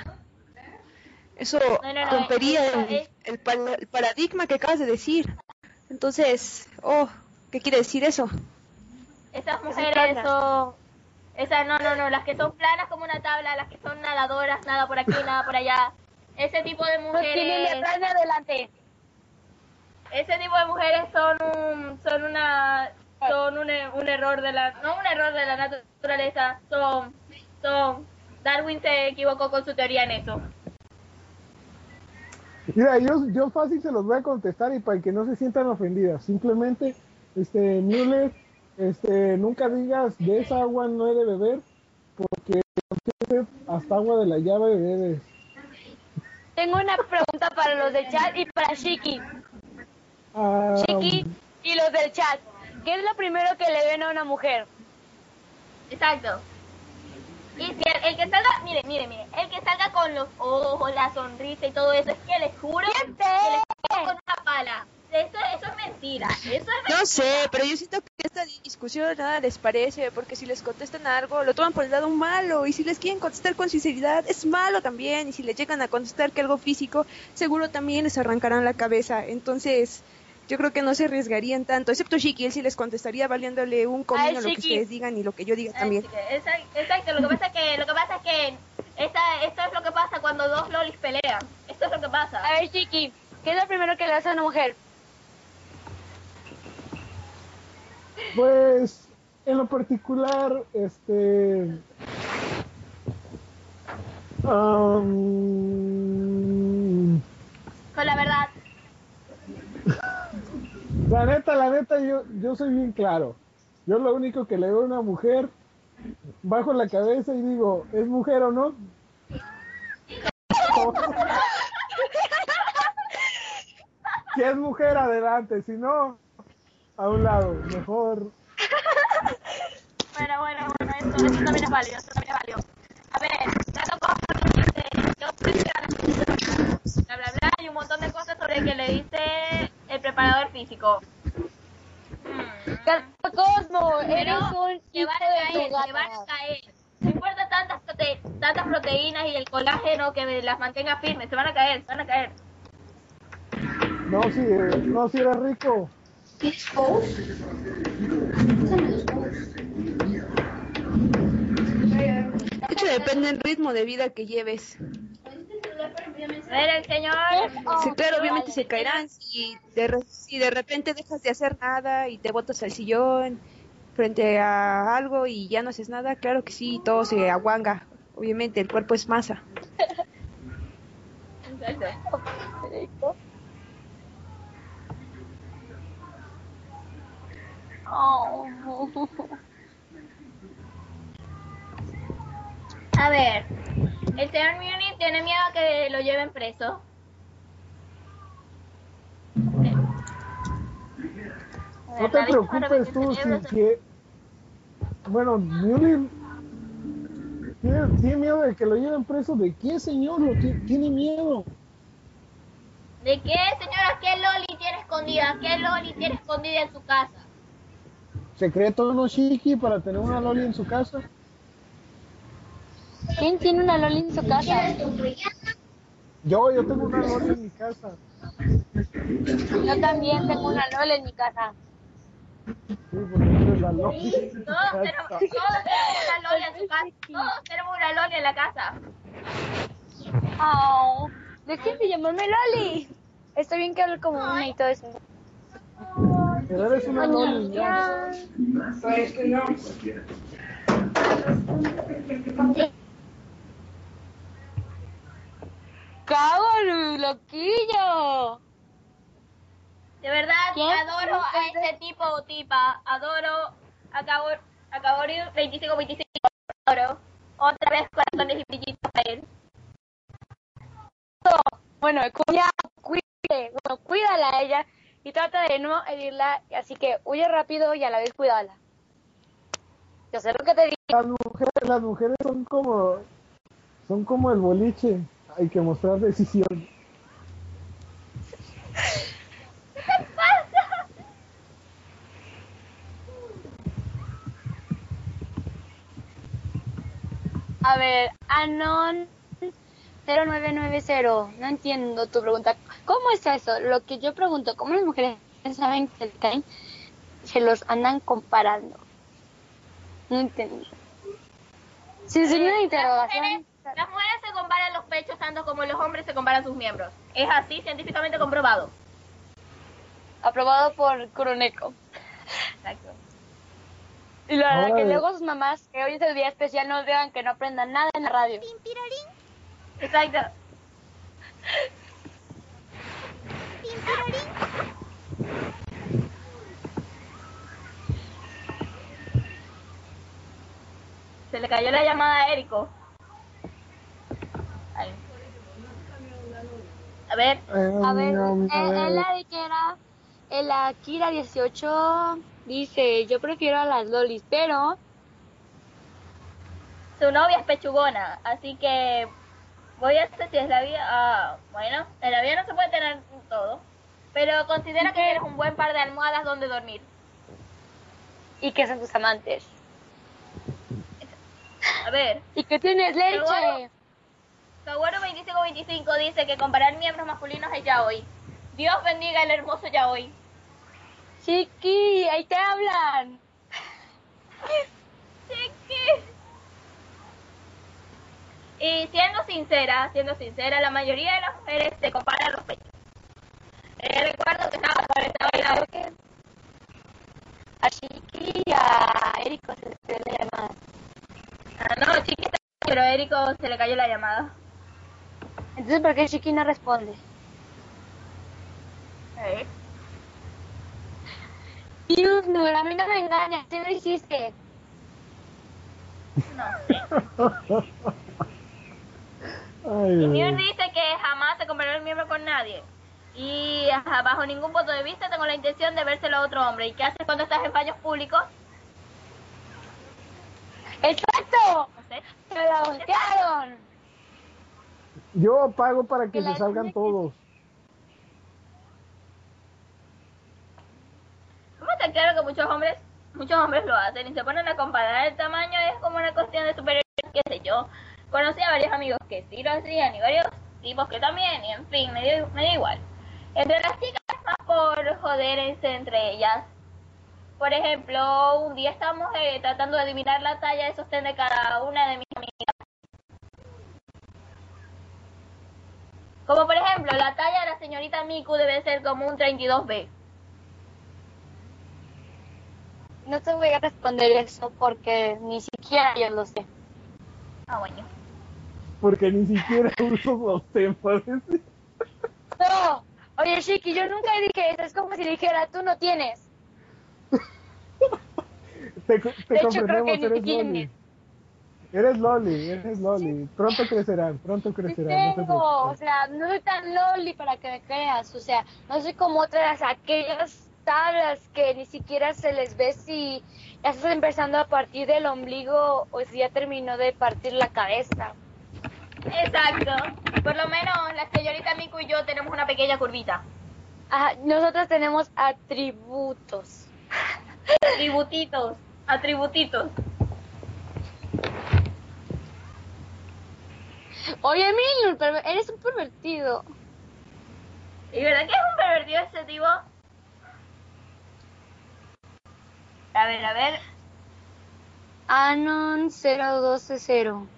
[SPEAKER 2] Eso
[SPEAKER 5] No, no, no,
[SPEAKER 2] rompería
[SPEAKER 5] eso
[SPEAKER 2] el,
[SPEAKER 5] es-
[SPEAKER 2] el pa- el paradigma que acabas de decir. Entonces, oh, ¿qué quiere decir eso?
[SPEAKER 5] Esas mujeres son... Esas, no, no, no, las que son planas como una tabla, las que son nadadoras, nada por aquí, nada por allá. Ese tipo de
[SPEAKER 6] No tienen ni
[SPEAKER 5] mujeres...
[SPEAKER 6] atrás ni adelante.
[SPEAKER 5] Ese tipo de mujeres son un, son una, son un, e- un error de la, no un error de la naturaleza, son, Darwin se equivocó con su teoría en eso.
[SPEAKER 1] Mira, yo, yo fácil se los voy a contestar y para que no se sientan ofendidas. Simplemente, este, Müller, este, nunca digas de esa agua no he de beber, porque hasta agua de la llave bebes.
[SPEAKER 6] Tengo una pregunta para los del chat y para Shiki.
[SPEAKER 1] Ah,
[SPEAKER 6] Shiki y los del chat. ¿Qué es lo primero que le ven a una mujer?
[SPEAKER 5] Exacto. Y si el, el que salga, mire, mire, mire, el que salga con los ojos, la sonrisa y todo eso, es que les juro que les con una pala. Eso, eso es mentira, eso es mentira.
[SPEAKER 2] No sé, pero yo siento que esta discusión nada les parece, porque si les contestan algo, lo toman por el lado malo, y si les quieren contestar con sinceridad, es malo también, y si les llegan a contestar que algo físico, seguro también les arrancarán la cabeza. Entonces, yo creo que no se arriesgarían tanto, excepto Shiki, él sí les contestaría valiéndole un comino lo que ustedes digan y lo que yo diga también.
[SPEAKER 5] Exacto, lo que pasa es que, lo que pasa es que esta, esto es lo que pasa cuando dos lolis pelean. Esto es lo que pasa.
[SPEAKER 6] A ver, Shiki, ¿qué es lo primero que le hace a una mujer?
[SPEAKER 1] Pues, en lo particular, este. am,
[SPEAKER 5] Con la verdad.
[SPEAKER 1] La neta, la neta, yo, yo soy bien claro. Yo lo único que le veo a una mujer, bajo la cabeza y digo, ¿es mujer o no? si es mujer, adelante. Si no, a un lado. Mejor.
[SPEAKER 5] Bueno, bueno, bueno, eso, eso también es válido, eso también es. A ver, que dice, yo bla bla bla y un montón de cosas sobre que le dice el preparador físico. Hmm.
[SPEAKER 6] Cosmo, eres
[SPEAKER 5] Pero
[SPEAKER 6] un hijo
[SPEAKER 5] van a caer, van a caer. No importa tantas, prote- tantas proteínas y el colágeno que me las mantenga firmes, se van a caer, se van a caer.
[SPEAKER 1] No, si, no, si eres rico.
[SPEAKER 2] De hecho, depende del ritmo de vida que lleves.
[SPEAKER 5] Ver, el señor.
[SPEAKER 2] Sí, claro, obviamente se caerán si de, re- si de repente dejas de hacer nada y te botas al sillón frente a algo y ya no haces nada, claro que sí, todo se aguanga. Obviamente, el cuerpo es masa.
[SPEAKER 5] Exacto.
[SPEAKER 6] Oh.
[SPEAKER 5] A ver, el señor Muni tiene miedo a que lo lleven preso.
[SPEAKER 9] No te preocupes tú, si, si- Bueno, Muley tiene, tiene miedo de que lo lleven preso. ¿De qué, señor? Lo ti- tiene miedo.
[SPEAKER 5] ¿De qué, señora? ¿Qué Loli tiene escondida? ¿Qué Loli tiene escondida en su casa?
[SPEAKER 9] ¿Secreto no chiqui para tener una loli en su casa?
[SPEAKER 6] ¿Quién tiene una Loli en su casa?
[SPEAKER 9] Yo, yo tengo una loli en mi casa.
[SPEAKER 6] Yo también tengo una Loli en mi casa.
[SPEAKER 9] Sí, porque tú eres la loli.
[SPEAKER 5] Todos tenemos,
[SPEAKER 9] casa.
[SPEAKER 5] todos tenemos una Loli en su casa. Todos tenemos una Loli en la casa.
[SPEAKER 6] Oh, dejen de llamarme Loli. Está bien que hable como una y todo eso.
[SPEAKER 9] Pero eres una loli, ya.
[SPEAKER 6] ¡Cago, loquillo!
[SPEAKER 5] De verdad, adoro a este tipo o tipa. Adoro a Cabo- a Caborio 2525. Adoro. Otra vez corazones y brillitos a él.
[SPEAKER 6] Bueno, ya, cuide, bueno, cuídala a ella y trata de no herirla, así que huye rápido y a la vez cuídala. Yo sé lo que te digo.
[SPEAKER 9] Las mujeres, las mujeres son como son como el boliche. Hay que mostrar decisión.
[SPEAKER 6] A ver, Anon 0990, no entiendo tu pregunta. ¿Cómo es eso? Lo que yo pregunto, ¿cómo las mujeres saben que se caen? Se los andan comparando. No entiendo. Sin signo de
[SPEAKER 5] Las
[SPEAKER 6] interrogación.
[SPEAKER 5] Las mujeres se comparan los pechos tanto como los hombres se comparan sus miembros. Es así científicamente comprobado.
[SPEAKER 6] Aprobado por Coroneco.
[SPEAKER 5] Exacto.
[SPEAKER 6] Y la verdad que luego sus mamás, que hoy es el día especial, no digan que no aprendan nada en la radio.
[SPEAKER 5] Exacto. Se le cayó la llamada a Érico. Ahí. A ver,
[SPEAKER 6] A ver,
[SPEAKER 9] a
[SPEAKER 6] eh, la de que era el Akira 18 dice, yo prefiero a las lolis, pero
[SPEAKER 5] su novia es pechugona, así que voy a hacer si es la vida. Ah, bueno, en la vida no se puede tener todo, pero considera que tienes un buen par de almohadas donde dormir.
[SPEAKER 6] y que son tus amantes.
[SPEAKER 5] A ver,
[SPEAKER 6] Y que tienes leche.
[SPEAKER 5] Seguro. Kaworu 2525 dice que comparar miembros masculinos es yaoi. Dios bendiga el hermoso yaoi.
[SPEAKER 6] Chiqui, ahí te hablan.
[SPEAKER 5] Chiqui. Y siendo sincera, siendo sincera, la mayoría de las mujeres se comparan los pechos. Eh, recuerdo que estaba con esta bailando.
[SPEAKER 6] A Chiqui y a Erico se les pidió la llamada.
[SPEAKER 5] Ah, no, Chiqui está pero a Érico se le cayó la llamada.
[SPEAKER 6] Entonces, ¿por qué Chiqui no responde?
[SPEAKER 5] Eh.
[SPEAKER 6] Dios, no, a mí no me engañas, ¿sí lo hiciste?
[SPEAKER 5] No.
[SPEAKER 9] Ay,
[SPEAKER 5] Y
[SPEAKER 9] Dios.
[SPEAKER 5] Dice que jamás se comparó el miembro con nadie. Y ajá, bajo ningún punto de vista tengo la intención de vérselo a otro hombre. ¿Y qué haces cuando estás en baños públicos?
[SPEAKER 6] ¡Exacto! ¡Me la voltearon!
[SPEAKER 9] Yo pago para que se salgan todos.
[SPEAKER 5] ¿Cómo está claro que muchos hombres, muchos hombres lo hacen y se ponen a comparar el tamaño? Es como una cuestión de superioridad, qué sé yo. Conocí a varios amigos que sí lo hacían y varios tipos que también, y en fin, me dio, me dio igual. Entre las chicas es más por joderse entre ellas. Por ejemplo, un día estábamos eh, tratando de adivinar la talla de sostén de cada una de mis amigas. Como por ejemplo, la talla de la señorita Miku debe ser como un 32B.
[SPEAKER 6] No te voy a responder eso porque ni siquiera yo lo sé.
[SPEAKER 5] Ah, bueno.
[SPEAKER 9] Porque ni siquiera uso sostén, parece.
[SPEAKER 6] No, oye Shiki, yo nunca dije eso. Es como si dijera, tú no tienes.
[SPEAKER 9] Te, te
[SPEAKER 6] De hecho, creo que ni tienes.
[SPEAKER 9] Eres Loli, eres Loli. Pronto crecerán, pronto
[SPEAKER 6] Sí
[SPEAKER 9] crecerán. no te
[SPEAKER 6] tengo, o
[SPEAKER 9] preocupes.
[SPEAKER 6] sea, no soy tan loli para que me creas, o sea, no soy como otras aquellas tablas que ni siquiera se les ve si ya estás empezando a partir del ombligo o si ya terminó de partir la cabeza.
[SPEAKER 5] Exacto. Por lo menos la señorita Miku y yo tenemos una pequeña curvita.
[SPEAKER 6] Ajá, nosotros tenemos atributos.
[SPEAKER 5] Atributitos. Atributitos.
[SPEAKER 6] Oye, Emilio, eres un pervertido.
[SPEAKER 5] ¿Y verdad que es un pervertido ese tipo? A ver, a ver.
[SPEAKER 6] Anon 012-0.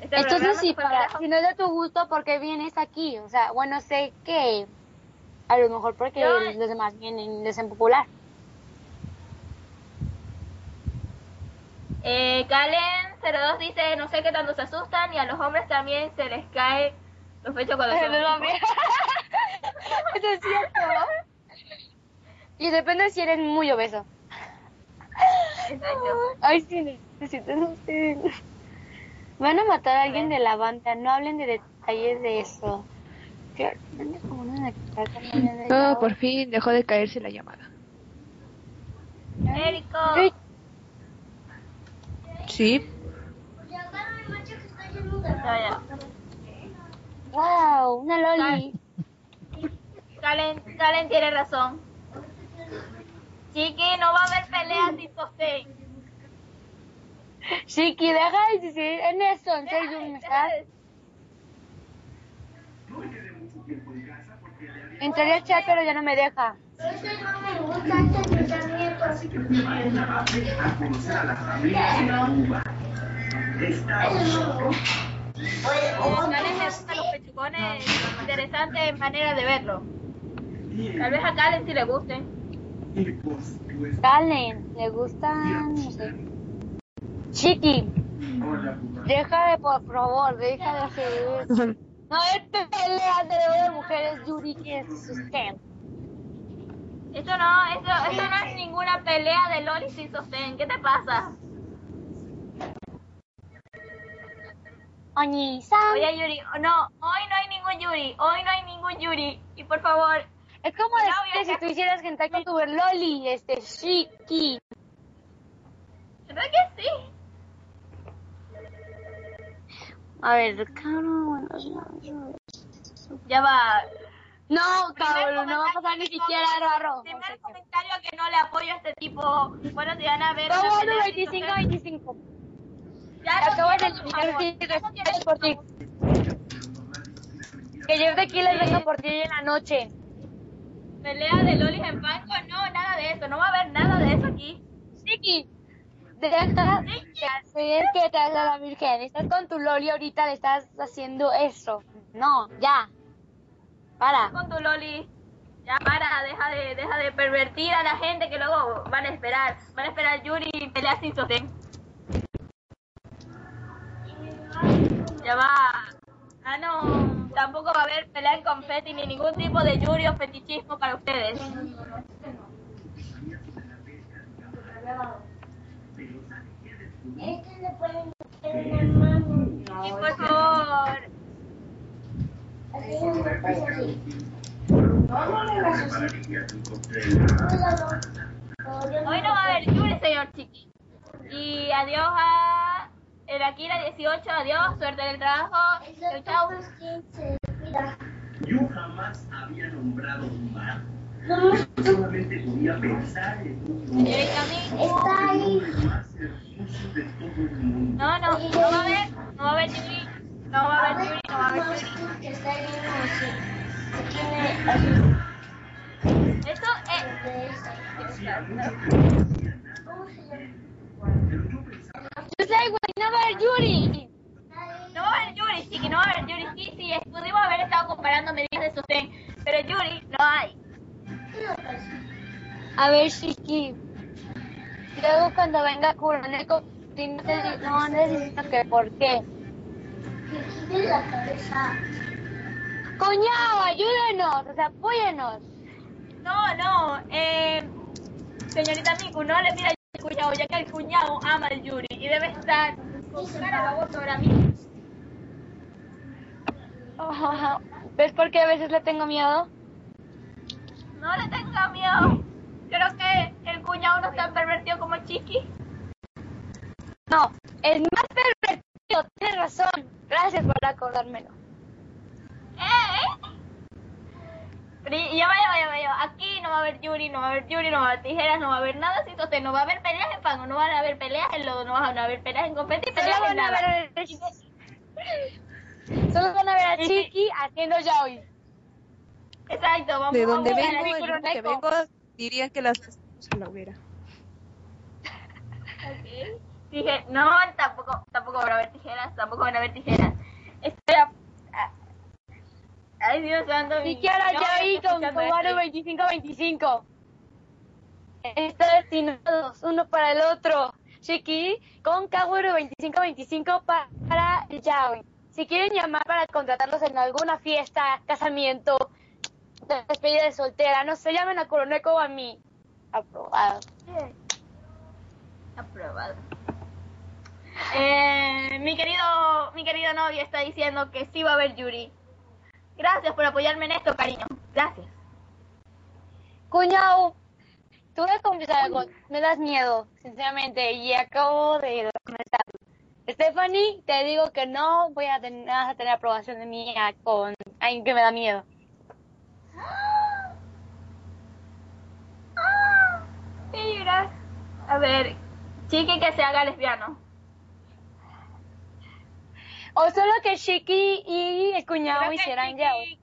[SPEAKER 5] Este
[SPEAKER 6] Entonces,
[SPEAKER 5] fue
[SPEAKER 6] para, si no es de tu gusto, ¿por qué vienes aquí? O sea, bueno, sé que a lo mejor porque los demás vienen les popular.
[SPEAKER 5] Eh, Kalen 02 dice, no sé qué tanto se asustan y a los hombres también se les cae los pechos cuando son
[SPEAKER 6] Eso es cierto. Y depende si eres muy obeso.
[SPEAKER 5] Exacto.
[SPEAKER 6] Ay, sí, necesito no sé. Van a matar a alguien de la banda, no hablen de detalles de eso. Que- ¿dónde como una de acá también de la
[SPEAKER 2] Oh, por fin dejó de caerse la llamada.
[SPEAKER 5] Érico.
[SPEAKER 2] Sí.
[SPEAKER 5] Ya, ya.
[SPEAKER 6] Wow, una loli.
[SPEAKER 5] Kalen, Kalen tiene razón. Chiqui, no va a haber pelea sin sostén.
[SPEAKER 6] Chiqui, deja de decir en eso, en serio, me estás... Entré al chat, pero ya no me deja.
[SPEAKER 8] A conocer a la familia de. Estados
[SPEAKER 5] los pechugones, interesante manera de verlo. Tal vez a Kalen sí le gusten.
[SPEAKER 8] y por supuesto,
[SPEAKER 6] Calen, le gustan, no sé. Chiqui,
[SPEAKER 8] hola Cuba.
[SPEAKER 6] deja de, por favor, deja de hacer eso. No es pelea de de mujeres, Yuri, que es usted.
[SPEAKER 5] Esto no, esto, esto no es ninguna pelea de Loli sin sostén. ¿Qué te pasa?
[SPEAKER 6] Oñi-san.
[SPEAKER 5] Oye, Yuri, no, hoy no hay ningún Yuri, hoy no hay ningún Yuri. Y por favor,
[SPEAKER 6] Es como decir
[SPEAKER 5] vieja.
[SPEAKER 6] si tú hicieras hentai con tu loli, este, Chiqui.
[SPEAKER 5] ¿verdad que sí?
[SPEAKER 6] A ver, no,
[SPEAKER 5] Ya va.
[SPEAKER 6] No, cabrón, no va a pasar ni siquiera raro.
[SPEAKER 5] Primer comentario que no le apoyo a este tipo. Bueno, si van a ver. Sin
[SPEAKER 6] 25,
[SPEAKER 5] sostén,
[SPEAKER 6] 25.
[SPEAKER 5] Ya
[SPEAKER 6] Acabo de eliminar por ti. Que yo de aquí les vengo por ti en la noche.
[SPEAKER 5] Pelea de lolis en banco, no, nada de eso. No va a haber nada de eso aquí.
[SPEAKER 6] Chiqui, deja de que te haga la virgen. Estás con tu loli ahorita, le estás haciendo eso. No, ya. Para.
[SPEAKER 5] Con tu loli. Ya para, deja de, deja de pervertir a la gente que luego van a esperar. Van a esperar Yuri y pelea sin sostén. Ya va. Ah, no. Tampoco va a haber pelea en confeti ni ningún tipo de Yuri o fetichismo para ustedes. Y por favor. Hoy no va a haber Yuri, señor Chiqui. Y adiós a el Akira 18. Adiós, suerte en el trabajo. Chau, chau.
[SPEAKER 8] Yo jamás había nombrado un mar. Yo solamente podía pensar en un todo el mundo.
[SPEAKER 5] No, no, no va a haber, no va a haber Yuri. No va a haber Yuri, no va a haber Yuri. Esto es...
[SPEAKER 6] Yo güey, no va a haber Yuri.
[SPEAKER 5] No va a haber Yuri, chiqui, no va a haber Yuri. Sí, sí, es comparando medidas de sostén. Pero Yuri, no hay.
[SPEAKER 6] A ver, Shiki. Luego cuando venga Kuroneko, no necesito que por qué. Coñao, ayúdenos, o sea, apóyenos.
[SPEAKER 5] No, no, eh, señorita Miku, no le tira al cuñado, ya que el cuñado ama al Yuri y debe estar con cara de baboso ahora mismo.
[SPEAKER 6] Oh, ¿Ves por qué a veces le tengo miedo?
[SPEAKER 5] No le tenga miedo. Creo que el cuñado no es tan pervertido como Chiqui.
[SPEAKER 6] No, es más pervertido, tienes razón. Gracias por acordármelo.
[SPEAKER 5] ¿Eh? Y- ya va, ya va, ya va, ya va. Aquí no va a haber Yuri, no va a haber Yuri, no va a haber tijeras, no va a haber nada sin sostén. No va a haber peleas en fango, no van a haber peleas en lodo, no van a haber peleas en
[SPEAKER 6] Solo
[SPEAKER 5] peleas en
[SPEAKER 6] van a ver Solo van a ver a Chiqui haciendo yaoi.
[SPEAKER 5] Exacto, vamos
[SPEAKER 2] De
[SPEAKER 5] a
[SPEAKER 2] donde
[SPEAKER 5] jugar
[SPEAKER 2] vengo, grupo que
[SPEAKER 5] Kuroneko.
[SPEAKER 2] vengo, dirían que las a la hoguera.
[SPEAKER 5] Ok. Dije, no, tampoco, tampoco van a haber tijeras, tampoco van a haber tijeras. Ay, Dios santo.
[SPEAKER 6] Si
[SPEAKER 5] mi-
[SPEAKER 6] quiera
[SPEAKER 5] no,
[SPEAKER 6] yaoi
[SPEAKER 5] estoy
[SPEAKER 6] con
[SPEAKER 5] esto.
[SPEAKER 6] 25-25. Están destinados uno para el otro. Shiki con Kaworu 25-25 pa- para el yaoi. Si quieren llamar para contratarlos en alguna fiesta, casamiento, despedida de soltera, no se llamen a Kuroneko o a mí. Aprobado.
[SPEAKER 5] Aprobado. Eh, mi querido, mi querido novio está diciendo que sí va a haber Yuri. Gracias por apoyarme en esto, cariño. Gracias.
[SPEAKER 6] Cuñado, te voy a confesar algo. Me das miedo, sinceramente, y acabo de comenzar. Stephanie, te digo que no voy a tener, vas a tener aprobación de mí a- con alguien que me da miedo.
[SPEAKER 5] A ver, chiqui que se haga lesbiano.
[SPEAKER 6] O solo que Shiki y el cuñado hicieran yaoi.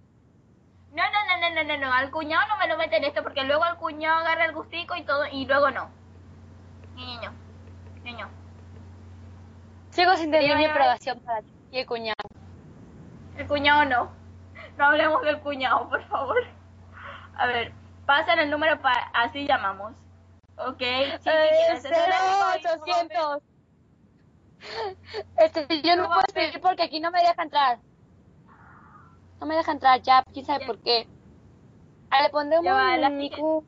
[SPEAKER 5] No, no, no, no, no, no, no. Al cuñado no me lo meten esto porque luego al cuñado agarra el gustico y todo y luego no. Niño, niño.
[SPEAKER 6] Sigo sin tener
[SPEAKER 5] Ya,
[SPEAKER 6] mi
[SPEAKER 5] ya, ya.
[SPEAKER 6] aprobación para ti y el cuñado.
[SPEAKER 5] El cuñado no. No hablemos del cuñado, por favor. A ver, pasen el número para así llamamos. Ok, chiqui,
[SPEAKER 6] Eh,
[SPEAKER 5] ¿quieres hacer el
[SPEAKER 6] 0800. Este, yo no puedo escribir porque aquí no me deja entrar. No me deja entrar ya, quién sabe por qué. Ah, le
[SPEAKER 5] va, la
[SPEAKER 6] un
[SPEAKER 5] siguiente.
[SPEAKER 6] Miku.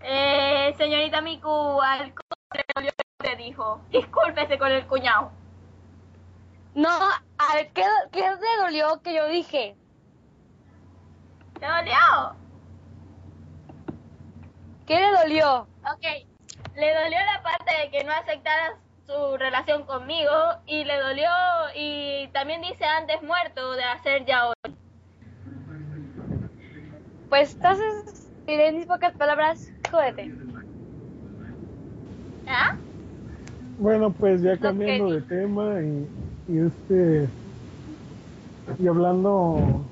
[SPEAKER 5] Eh, señorita Miku, al co- le dolió lo que te dijo. Discúlpese con el cuñado.
[SPEAKER 6] No, a ver, ¿qué, ¿qué te dolió que yo dije?
[SPEAKER 5] ¿Te dolió?
[SPEAKER 6] ¿Qué le dolió?
[SPEAKER 5] Ok, le dolió la parte de que no aceptaras su relación conmigo y le dolió y también dice antes muerto de hacer ya hoy.
[SPEAKER 6] Pues entonces, diré en mis pocas palabras, jódete.
[SPEAKER 5] ¿Ah?
[SPEAKER 9] Bueno, pues ya cambiando de tema y, y este. Y hablando.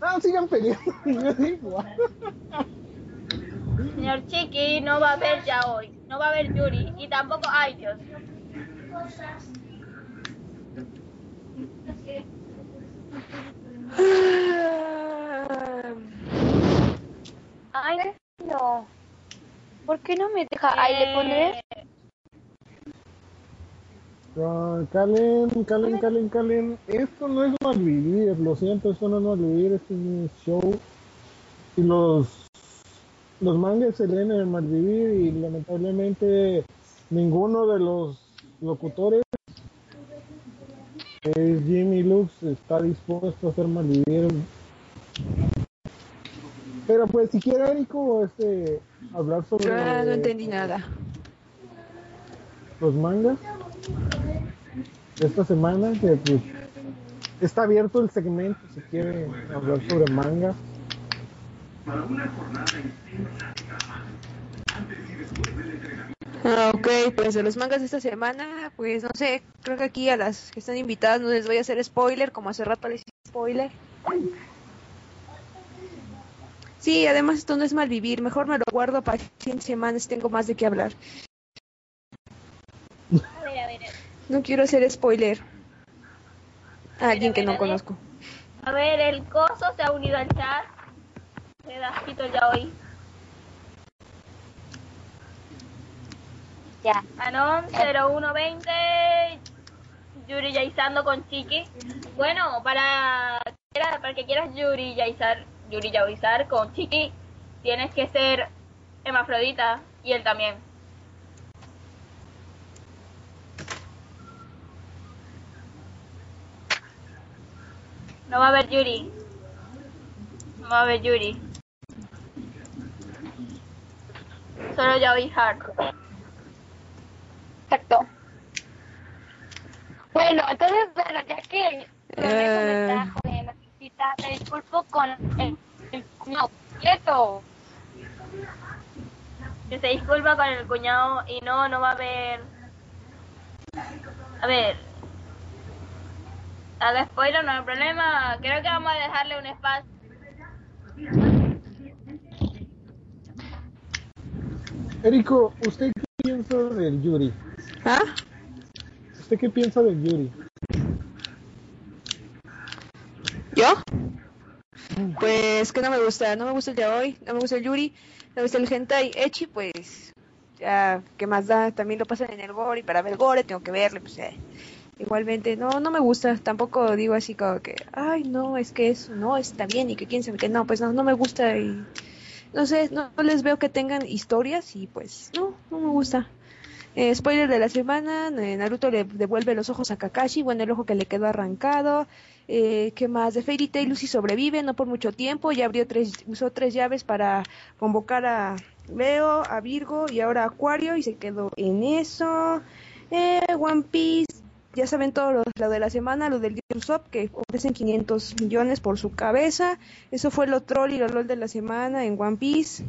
[SPEAKER 9] Ah, sigan peleando.
[SPEAKER 5] Señor Chiqui, no va a haber ya hoy, no va a haber Yuri y tampoco, ay Dios.
[SPEAKER 6] Ay, no. ¿Por qué no me deja? Ahí le pondré.
[SPEAKER 5] Eh,
[SPEAKER 9] Ah, Calen, Calen, Calen, Calen. Esto no es malvivir, lo siento, esto no es malvivir, este es un show. Y los, los mangas se leen en el malvivir y lamentablemente ninguno de los locutores, es Jimmy Lux, está dispuesto a hacer malvivir. Pero pues si quiere Erico, este, hablar sobre
[SPEAKER 2] no entendí nada.
[SPEAKER 9] los mangas esta semana que pues está abierto el segmento si quiere hablar sobre manga
[SPEAKER 2] ok, pues de los mangas de esta semana, pues no sé, creo que aquí a las que están invitadas no les voy a hacer spoiler, como hace rato les hice spoiler. Sí, además esto no es mal vivir, mejor me lo guardo para fin de semana si tengo más de qué hablar.
[SPEAKER 5] a ver, a ver.
[SPEAKER 2] No quiero hacer spoiler. a alguien que no conozco.
[SPEAKER 5] A ver, el coso se ha unido al chat. Quito ya hoy.
[SPEAKER 6] Ya.
[SPEAKER 5] Anon 0120. Yuri Yaizando con Chiqui. Bueno, para, para que quieras Yuri Yaizar, Yuri Yaizar con Chiqui, tienes que ser hermafrodita y él también. No va a haber Yuri. No va a haber Yuri. Solo Yaoi Hard.
[SPEAKER 6] Exacto. Bueno, entonces, bueno, ya que
[SPEAKER 2] Eh.
[SPEAKER 6] me disculpo con el, el no, quieto.
[SPEAKER 5] que se disculpa con el cuñado y no, no va a haber... A ver... Haga spoiler, no hay problema. Creo que vamos a dejarle un espacio.
[SPEAKER 9] Érico, ¿usted qué piensa del Yuri?
[SPEAKER 2] ¿Ah?
[SPEAKER 9] ¿Usted qué piensa del Yuri?
[SPEAKER 2] ¿Yo? Pues que no me gusta, no me gusta el de hoy, no me gusta el Yuri, no me gusta el hentai Echi, pues ya, ¿qué más da? También lo pasan en el gore y para ver gore tengo que verle, pues eh, igualmente, no, no me gusta, tampoco digo así como que, ay, no, es que eso no está bien y que quién sabe que no, pues no, no me gusta y no sé, no, les veo que tengan historias y pues no, no me gusta. Eh, spoiler de la semana, eh, Naruto le devuelve los ojos a Kakashi, bueno, el ojo que le quedó arrancado. Eh, ¿Qué más? De Fairy Tail Lucy sobrevive, no por mucho tiempo, ya abrió tres, usó tres llaves para convocar a Leo, a Virgo y ahora a Acuario y se quedó en eso. Eh, One Piece, ya saben todo lo, lo de la semana, lo del Usopp que ofrecen 500 millones por su cabeza. Eso fue lo troll y lo lol de la semana en One Piece.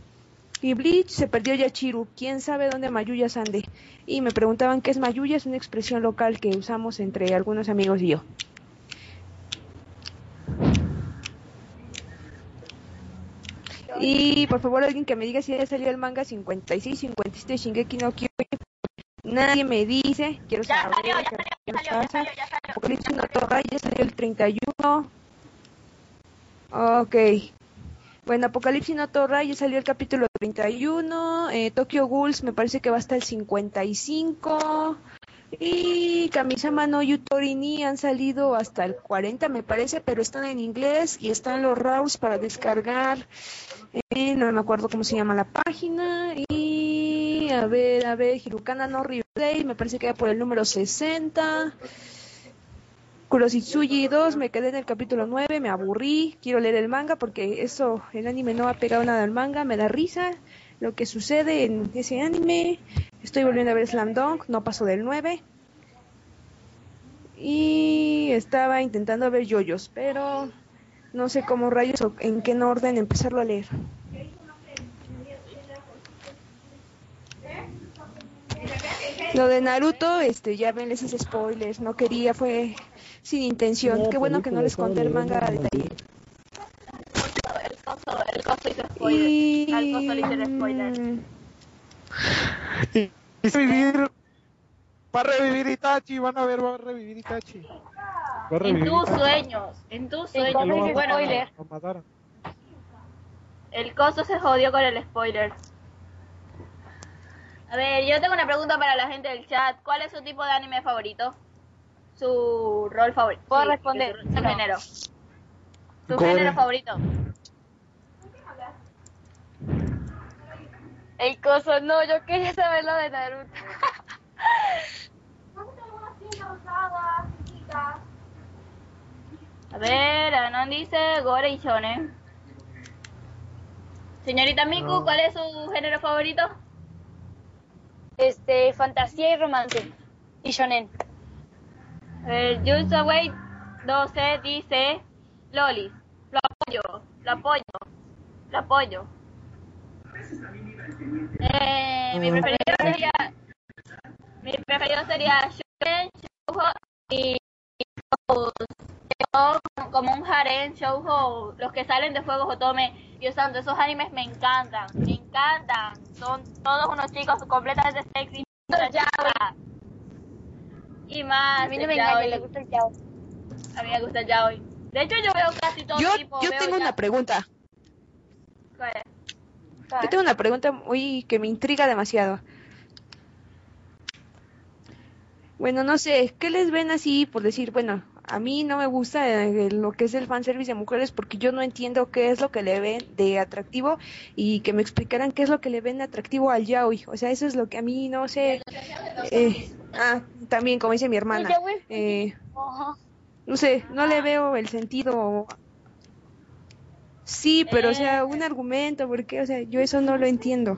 [SPEAKER 2] Y Bleach se perdió Yachiru. ¿Quién sabe dónde Mayuya ande? Y me preguntaban qué es Mayuya. Es una expresión local que usamos entre algunos amigos y yo. Y por favor alguien que me diga si ya salió el manga 56, 57 Shingeki no Kyojin. Nadie me dice. Quiero
[SPEAKER 5] Ya
[SPEAKER 2] saber
[SPEAKER 5] salió, ya
[SPEAKER 2] qué
[SPEAKER 5] salió, ya
[SPEAKER 2] pasa.
[SPEAKER 5] salió, ya salió.
[SPEAKER 2] Apocalipsis no Torra ya salió el 31. Ok. Bueno, Apocalipsis no Torra ya salió el capítulo 31. Eh, Tokyo Ghouls me parece que va hasta el 55. Y Kamisama no Yutori ni han salido hasta el 40 me parece, pero están en inglés y están los RAWs para descargar. Eh, no me acuerdo cómo se llama la página. Y a ver, a ver, Hirukana no Riverdale, me parece que va por el número 60. Kuroshitsuji 2, me quedé en el capítulo 9, me aburrí, quiero leer el manga porque eso, el anime no ha pegado nada al manga, me da risa lo que sucede en ese anime. Estoy volviendo a ver Slam Dunk, no paso del 9. Y estaba intentando ver yoyos, pero no sé cómo rayos o en qué orden empezarlo a leer. Lo de Naruto, este, ya ven esos spoilers, no quería, fue sin intención. Qué bueno que no les conté el manga a detalle.
[SPEAKER 5] El coso, el coso hizo spoiler. Al coso le hicieron spoiler.
[SPEAKER 1] Y, y revivir, va a revivir Itachi, van a ver, va a revivir Itachi. Va a
[SPEAKER 5] En tus
[SPEAKER 1] Itachi.
[SPEAKER 5] sueños, en tus sueños.
[SPEAKER 6] ¿cómo
[SPEAKER 1] Lo
[SPEAKER 6] dices
[SPEAKER 5] Bueno,
[SPEAKER 6] spoiler?
[SPEAKER 5] El coso se jodió con el spoiler. A ver, yo tengo una pregunta para la gente del chat. ¿Cuál es su tipo de anime favorito? Su rol favorito.
[SPEAKER 6] ¿Puedo
[SPEAKER 5] Sí,
[SPEAKER 6] responder?
[SPEAKER 5] Su, su
[SPEAKER 6] No.
[SPEAKER 5] género. Su género favorito.
[SPEAKER 6] El coso, no, yo quería saber lo de Naruto.
[SPEAKER 5] A ver, Anon dice Gore y Shonen. Señorita Miku. ¿cuál es su género favorito?
[SPEAKER 6] Este, fantasía y romance. Y shonen.
[SPEAKER 5] El Jules Away 12 dice Lolis. Lo apoyo, lo apoyo, lo apoyo. Eh, mi preferido sería mi preferido sería Shonen, Shoujo y como un harem, Shoujo, los que salen de Fuego Otome. Dios santo, esos animes me encantan, me encantan. Son todos unos chicos completamente sexy. Y más.
[SPEAKER 6] A mí no me engaña, le gusta el yaoi.
[SPEAKER 5] A mí me gusta el yaoi. De hecho, yo veo casi todo
[SPEAKER 2] Yo,
[SPEAKER 5] tipo.
[SPEAKER 2] yo
[SPEAKER 5] veo
[SPEAKER 2] tengo
[SPEAKER 5] ya-
[SPEAKER 2] una pregunta.
[SPEAKER 5] ¿Cuál es?
[SPEAKER 2] Yo tengo una pregunta muy que me intriga demasiado. Bueno, no sé, ¿qué les ven así por decir, bueno, a mí no me gusta eh, lo que es el fanservice de mujeres porque yo no entiendo qué es lo que le ven de atractivo y que me explicaran qué es lo que le ven de atractivo al yaoi. O sea, eso es lo que a mí no sé. Eh, ah, también, como dice mi hermana. Eh, no sé, no le veo el sentido. Sí, pero o sea, un argumento, porque, o sea, yo eso no lo entiendo.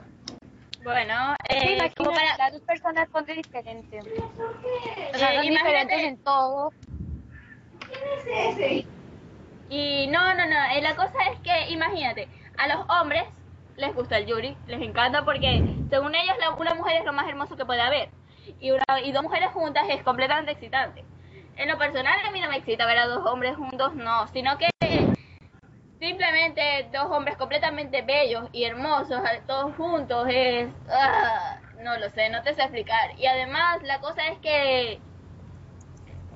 [SPEAKER 5] Bueno, eh, como para...
[SPEAKER 6] las dos personas son de diferentes. O sea,
[SPEAKER 5] Eh,
[SPEAKER 6] son
[SPEAKER 5] imagínate-
[SPEAKER 6] diferentes en todo.
[SPEAKER 5] Y no, no, no, eh, la cosa es que, imagínate, a los hombres les gusta el yuri, les encanta porque según ellos la- una mujer es lo más hermoso que puede haber. Y, una, y dos mujeres juntas es completamente excitante. En lo personal a mí no me excita ver a dos hombres juntos, no, sino que simplemente dos hombres completamente bellos y hermosos, todos juntos, es... ah, no lo sé, no te sé explicar. Y además la cosa es que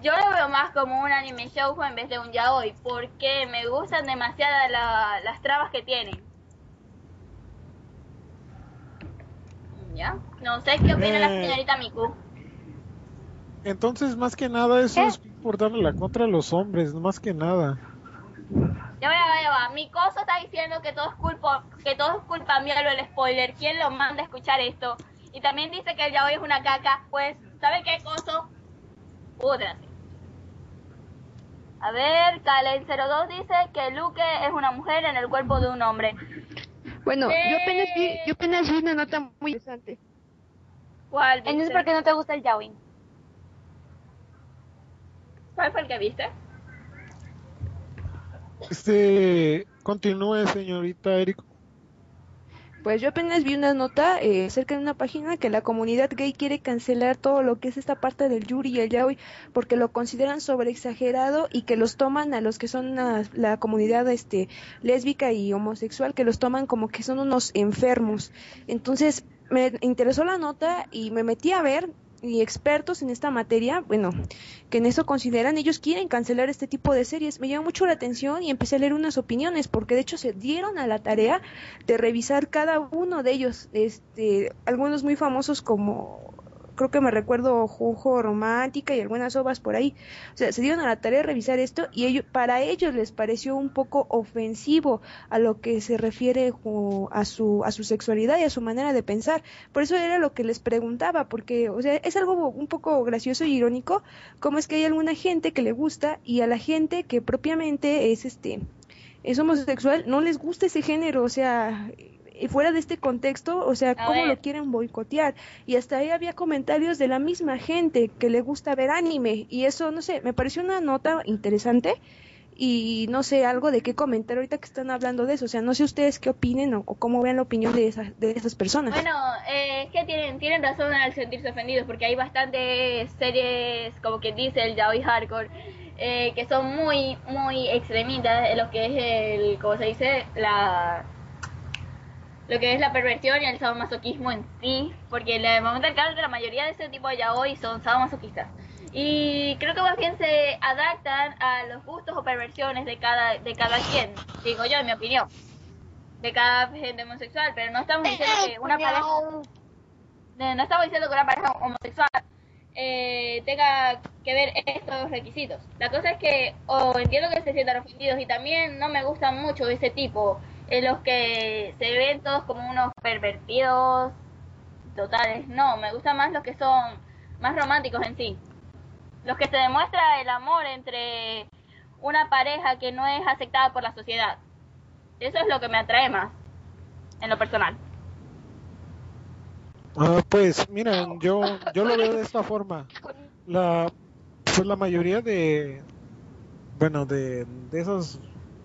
[SPEAKER 5] yo lo veo más como un anime shoujo en vez de un yaoi, porque me gustan demasiado la- las trabas que tienen. ¿Ya? No sé qué opina la señorita Miku.
[SPEAKER 1] Entonces, más que nada, eso es por darle la contra a los hombres, más que nada.
[SPEAKER 5] Ya va, ya va, ya va. Mi coso está diciendo que todo es culpa, que todo es culpa mía lo del spoiler. ¿Quién lo manda a escuchar esto? Y también dice que el yaoi es una caca. Pues, ¿sabe qué coso? Púdrase. A ver, Kalen02 dice que Luke es una mujer en el cuerpo de un hombre.
[SPEAKER 2] Bueno, yo apenas vi,
[SPEAKER 5] Eh.
[SPEAKER 2] yo apenas vi una nota muy interesante.
[SPEAKER 5] ¿Cuál
[SPEAKER 6] Entonces? ¿por qué no te gusta el yaoi?
[SPEAKER 5] ¿Cuál fue el que viste?
[SPEAKER 1] Este, continúe, señorita Eric.
[SPEAKER 2] Pues yo apenas vi una nota eh, acerca de una página que la comunidad gay quiere cancelar todo lo que es esta parte del yuri y el yaoi porque lo consideran sobreexagerado y que los toman a los que son la, la comunidad este lésbica y homosexual que los toman como que son unos enfermos. Entonces me interesó la nota y me metí a ver y expertos en esta materia, bueno, que en eso consideran, ellos quieren cancelar este tipo de series. Me llamó mucho la atención y empecé a leer unas opiniones, porque de hecho se dieron a la tarea de revisar cada uno de ellos, este, algunos muy famosos como creo que me recuerdo Jujo Romántica y algunas obras por ahí. O sea, se dieron a la tarea de revisar esto y ellos, para ellos les pareció un poco ofensivo a lo que se refiere a su, a su sexualidad y a su manera de pensar. Por eso era lo que les preguntaba, porque, o sea, es algo un poco gracioso y irónico, como es que hay alguna gente que le gusta y a la gente que propiamente es este, es homosexual, no les gusta ese género, o sea, y fuera de este contexto, o sea,
[SPEAKER 5] A
[SPEAKER 2] cómo
[SPEAKER 5] ver.
[SPEAKER 2] lo quieren boicotear. Y hasta ahí había comentarios de la misma gente que le gusta ver anime. Y eso, no sé, me pareció una nota interesante. Y no sé, algo de qué comentar ahorita que están hablando de eso. O sea, no sé ustedes qué opinen o, o cómo vean la opinión de, esas de esas personas.
[SPEAKER 5] Bueno, eh, es que tienen, tienen razón al sentirse ofendidos, porque hay bastantes series, como que dice el yaoi hardcore, eh, que son muy, muy extremistas en lo que es el, como se dice, la lo que es la perversión y el sadomasoquismo en sí, porque en el momento del caso la mayoría de ese tipo de yaoi son sadomasoquistas. Y creo que más bien se adaptan a los gustos o perversiones de cada, de cada quien, digo yo, en mi opinión, de cada gente homosexual, pero no estamos diciendo que una pareja no, estamos diciendo que una pareja homosexual eh, tenga que ver estos requisitos. La cosa es que, o entiendo que se sientan ofendidos y también no me gustan mucho ese tipo, en los que se ven todos como unos pervertidos totales. No, me gustan más los que son más románticos en sí. Los que se demuestra el amor entre una pareja que no es aceptada por la sociedad. Eso es lo que me atrae más, en lo personal.
[SPEAKER 1] Ah, pues miren, yo, yo lo veo de esta forma. La, pues la mayoría de, bueno, de, de esas,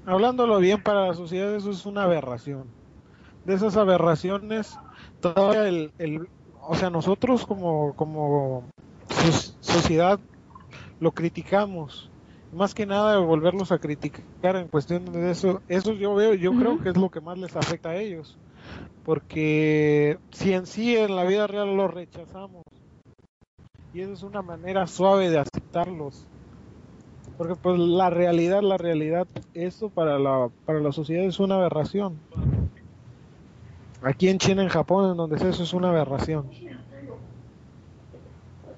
[SPEAKER 1] hablándolo bien para la sociedad, eso es una aberración. De esas aberraciones, todavía el, el o sea, nosotros como, como so- sociedad lo criticamos. Más que nada volverlos a criticar en cuestión de eso, eso yo veo, yo creo que es lo que más les afecta a ellos porque si en sí en la vida real los rechazamos y eso es una manera suave de aceptarlos Porque pues la realidad, la realidad, eso para la, para la sociedad es una aberración. Aquí en China, en Japón, en donde sea, eso es una aberración.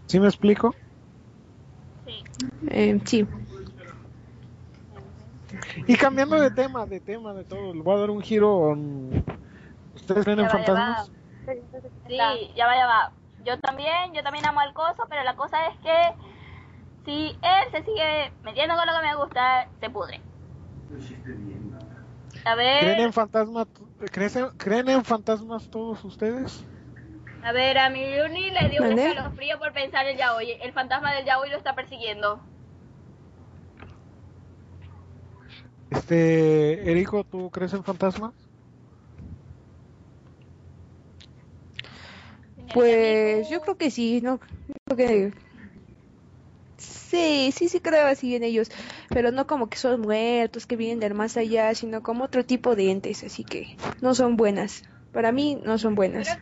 [SPEAKER 1] ¿Sí me explico?
[SPEAKER 5] Sí.
[SPEAKER 2] Eh, sí.
[SPEAKER 1] Y cambiando de tema, de tema, de todo, le voy a dar un giro. ¿Ustedes creen en
[SPEAKER 5] Ya va, ya va.
[SPEAKER 1] fantasmas?
[SPEAKER 5] Sí, ya va, ya va. Yo también, yo también amo al coso, pero la cosa es que si él se sigue metiendo con lo que me gusta, se pudre. A
[SPEAKER 1] ¿Creen
[SPEAKER 5] ver,
[SPEAKER 1] en fantasmas? ¿Creen, ¿Creen en fantasmas todos ustedes?
[SPEAKER 5] a ver, a mi Uni le dio un escalofrío por pensar el yaoi. El fantasma del yaoi lo está persiguiendo.
[SPEAKER 1] Este, Erico, ¿tú crees en fantasmas?
[SPEAKER 2] Pues yo creo que sí, no creo que sí, sí, sí creo así en ellos, pero no como que son muertos que vienen del más allá, sino como otro tipo de entes, así que no son buenas. Para mí no son buenas.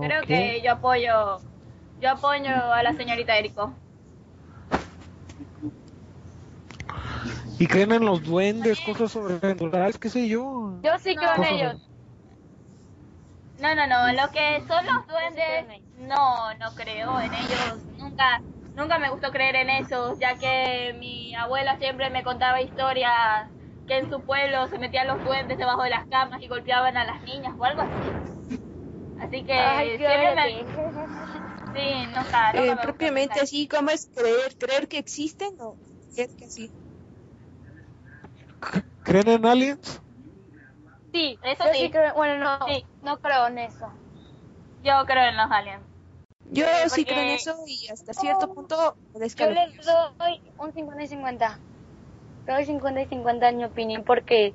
[SPEAKER 5] Creo que yo apoyo, yo apoyo a la señorita Erico.
[SPEAKER 1] ¿Y creen en los duendes, cosas sobrenaturales, qué sé yo?
[SPEAKER 6] Yo sí creo en ellos.
[SPEAKER 5] No, no, no, lo que son los duendes, no, no creo en ellos, nunca, nunca me gustó creer en esos, ya que mi abuela siempre me contaba historias que en su pueblo se metían los duendes debajo de las camas y golpeaban a las niñas o algo así. Así que
[SPEAKER 6] Ay,
[SPEAKER 5] siempre me... Sí, nunca, nunca me
[SPEAKER 2] Eh, propiamente así, ¿cómo es creer? ¿Creer que existen o creer que sí?
[SPEAKER 1] ¿Creen en aliens?
[SPEAKER 6] Sí,
[SPEAKER 5] Eso
[SPEAKER 6] yo
[SPEAKER 5] sí.
[SPEAKER 6] sí creo, bueno, no,
[SPEAKER 5] Sí.
[SPEAKER 6] no creo en eso.
[SPEAKER 5] Yo creo en los aliens.
[SPEAKER 2] Yo sí creo en eso y hasta cierto punto
[SPEAKER 6] Yo les doy un 50 y 50. Le doy 50 y 50 en mi opinión, porque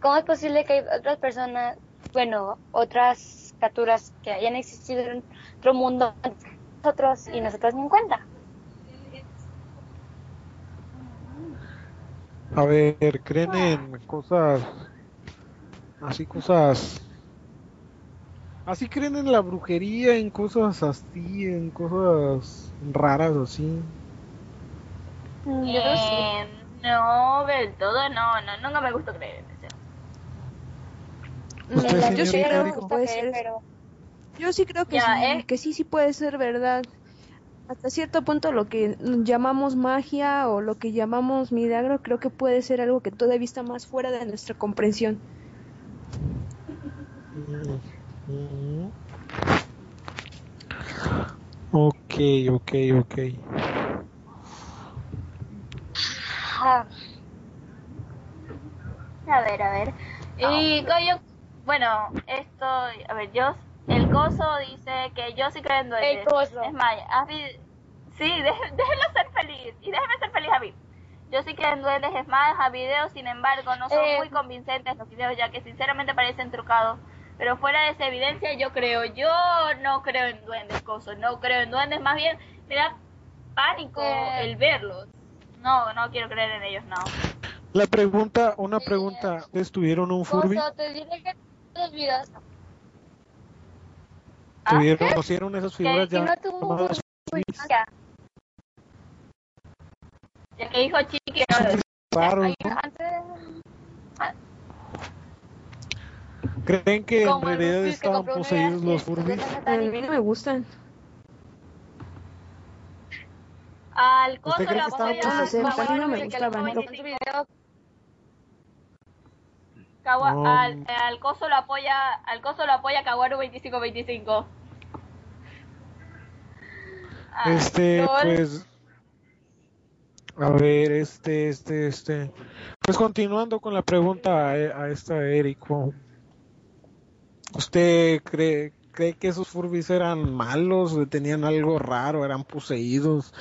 [SPEAKER 6] ¿cómo es posible que hay otras personas, bueno, otras criaturas que hayan existido en otro mundo antes que nosotros y nosotros ni en cuenta?
[SPEAKER 1] A ver, ¿creen en cosas así cosas así creen en la brujería, en cosas así, en cosas raras así?
[SPEAKER 6] Mm, Yo no sé.
[SPEAKER 5] Eh, no, del todo no, no, nunca me gustó creer en eso.
[SPEAKER 1] ¿Usted,
[SPEAKER 6] la
[SPEAKER 2] yo sí creo que puede
[SPEAKER 6] creer,
[SPEAKER 2] ser,
[SPEAKER 6] pero
[SPEAKER 2] yo sí creo que
[SPEAKER 5] Ya,
[SPEAKER 2] sí,
[SPEAKER 5] ¿eh?
[SPEAKER 2] que sí, sí puede ser verdad. Hasta cierto punto lo que llamamos magia o lo que llamamos milagro creo que puede ser algo que todavía está más fuera de nuestra comprensión.
[SPEAKER 1] Mm, mm. Ok, ok, ok.
[SPEAKER 6] ah,
[SPEAKER 5] A ver, a ver. Y Goyo, bueno, esto, a ver, yo, el coso dice que yo sí creo en duendes.
[SPEAKER 6] El coso.
[SPEAKER 5] Es más, sí, déjenlo ser feliz. Y déjeme ser feliz, Javi. Yo sí creo en duendes, es más, a videos, sin embargo, no son
[SPEAKER 6] Eh.
[SPEAKER 5] muy convincentes los videos, ya que sinceramente parecen trucados. Pero fuera de esa evidencia, yo creo, yo no creo en duendes, coso, no creo en duendes, más bien me da pánico
[SPEAKER 6] Eh.
[SPEAKER 5] el verlos. No, no quiero creer en ellos, no.
[SPEAKER 1] La pregunta, una pregunta, ¿ustedes tuvieron un Furby?
[SPEAKER 6] Coso, te diré que videos
[SPEAKER 5] ¿Ah?
[SPEAKER 1] ¿Tuvieron, conocieron esas figuras ya
[SPEAKER 6] no tuvo ya,
[SPEAKER 5] que dijo Chiqui, ¿no?
[SPEAKER 6] antes
[SPEAKER 1] ¿Creen que en realidad
[SPEAKER 6] que
[SPEAKER 1] estaban poseídos los
[SPEAKER 6] sí,
[SPEAKER 1] Furbies?
[SPEAKER 2] A mí no me gustan.
[SPEAKER 5] al coso
[SPEAKER 1] ¿Usted cree que estaban
[SPEAKER 2] a mí no me gustaban.
[SPEAKER 5] Kawa-
[SPEAKER 1] No.
[SPEAKER 5] al, al coso lo apoya, al coso lo apoya Kawaru 2525. Ah,
[SPEAKER 1] Este, pues, a ver, este, este, este, pues continuando con la pregunta a, a esta Erico, ¿usted cree, cree que esos Furbies eran malos, tenían algo raro, eran poseídos,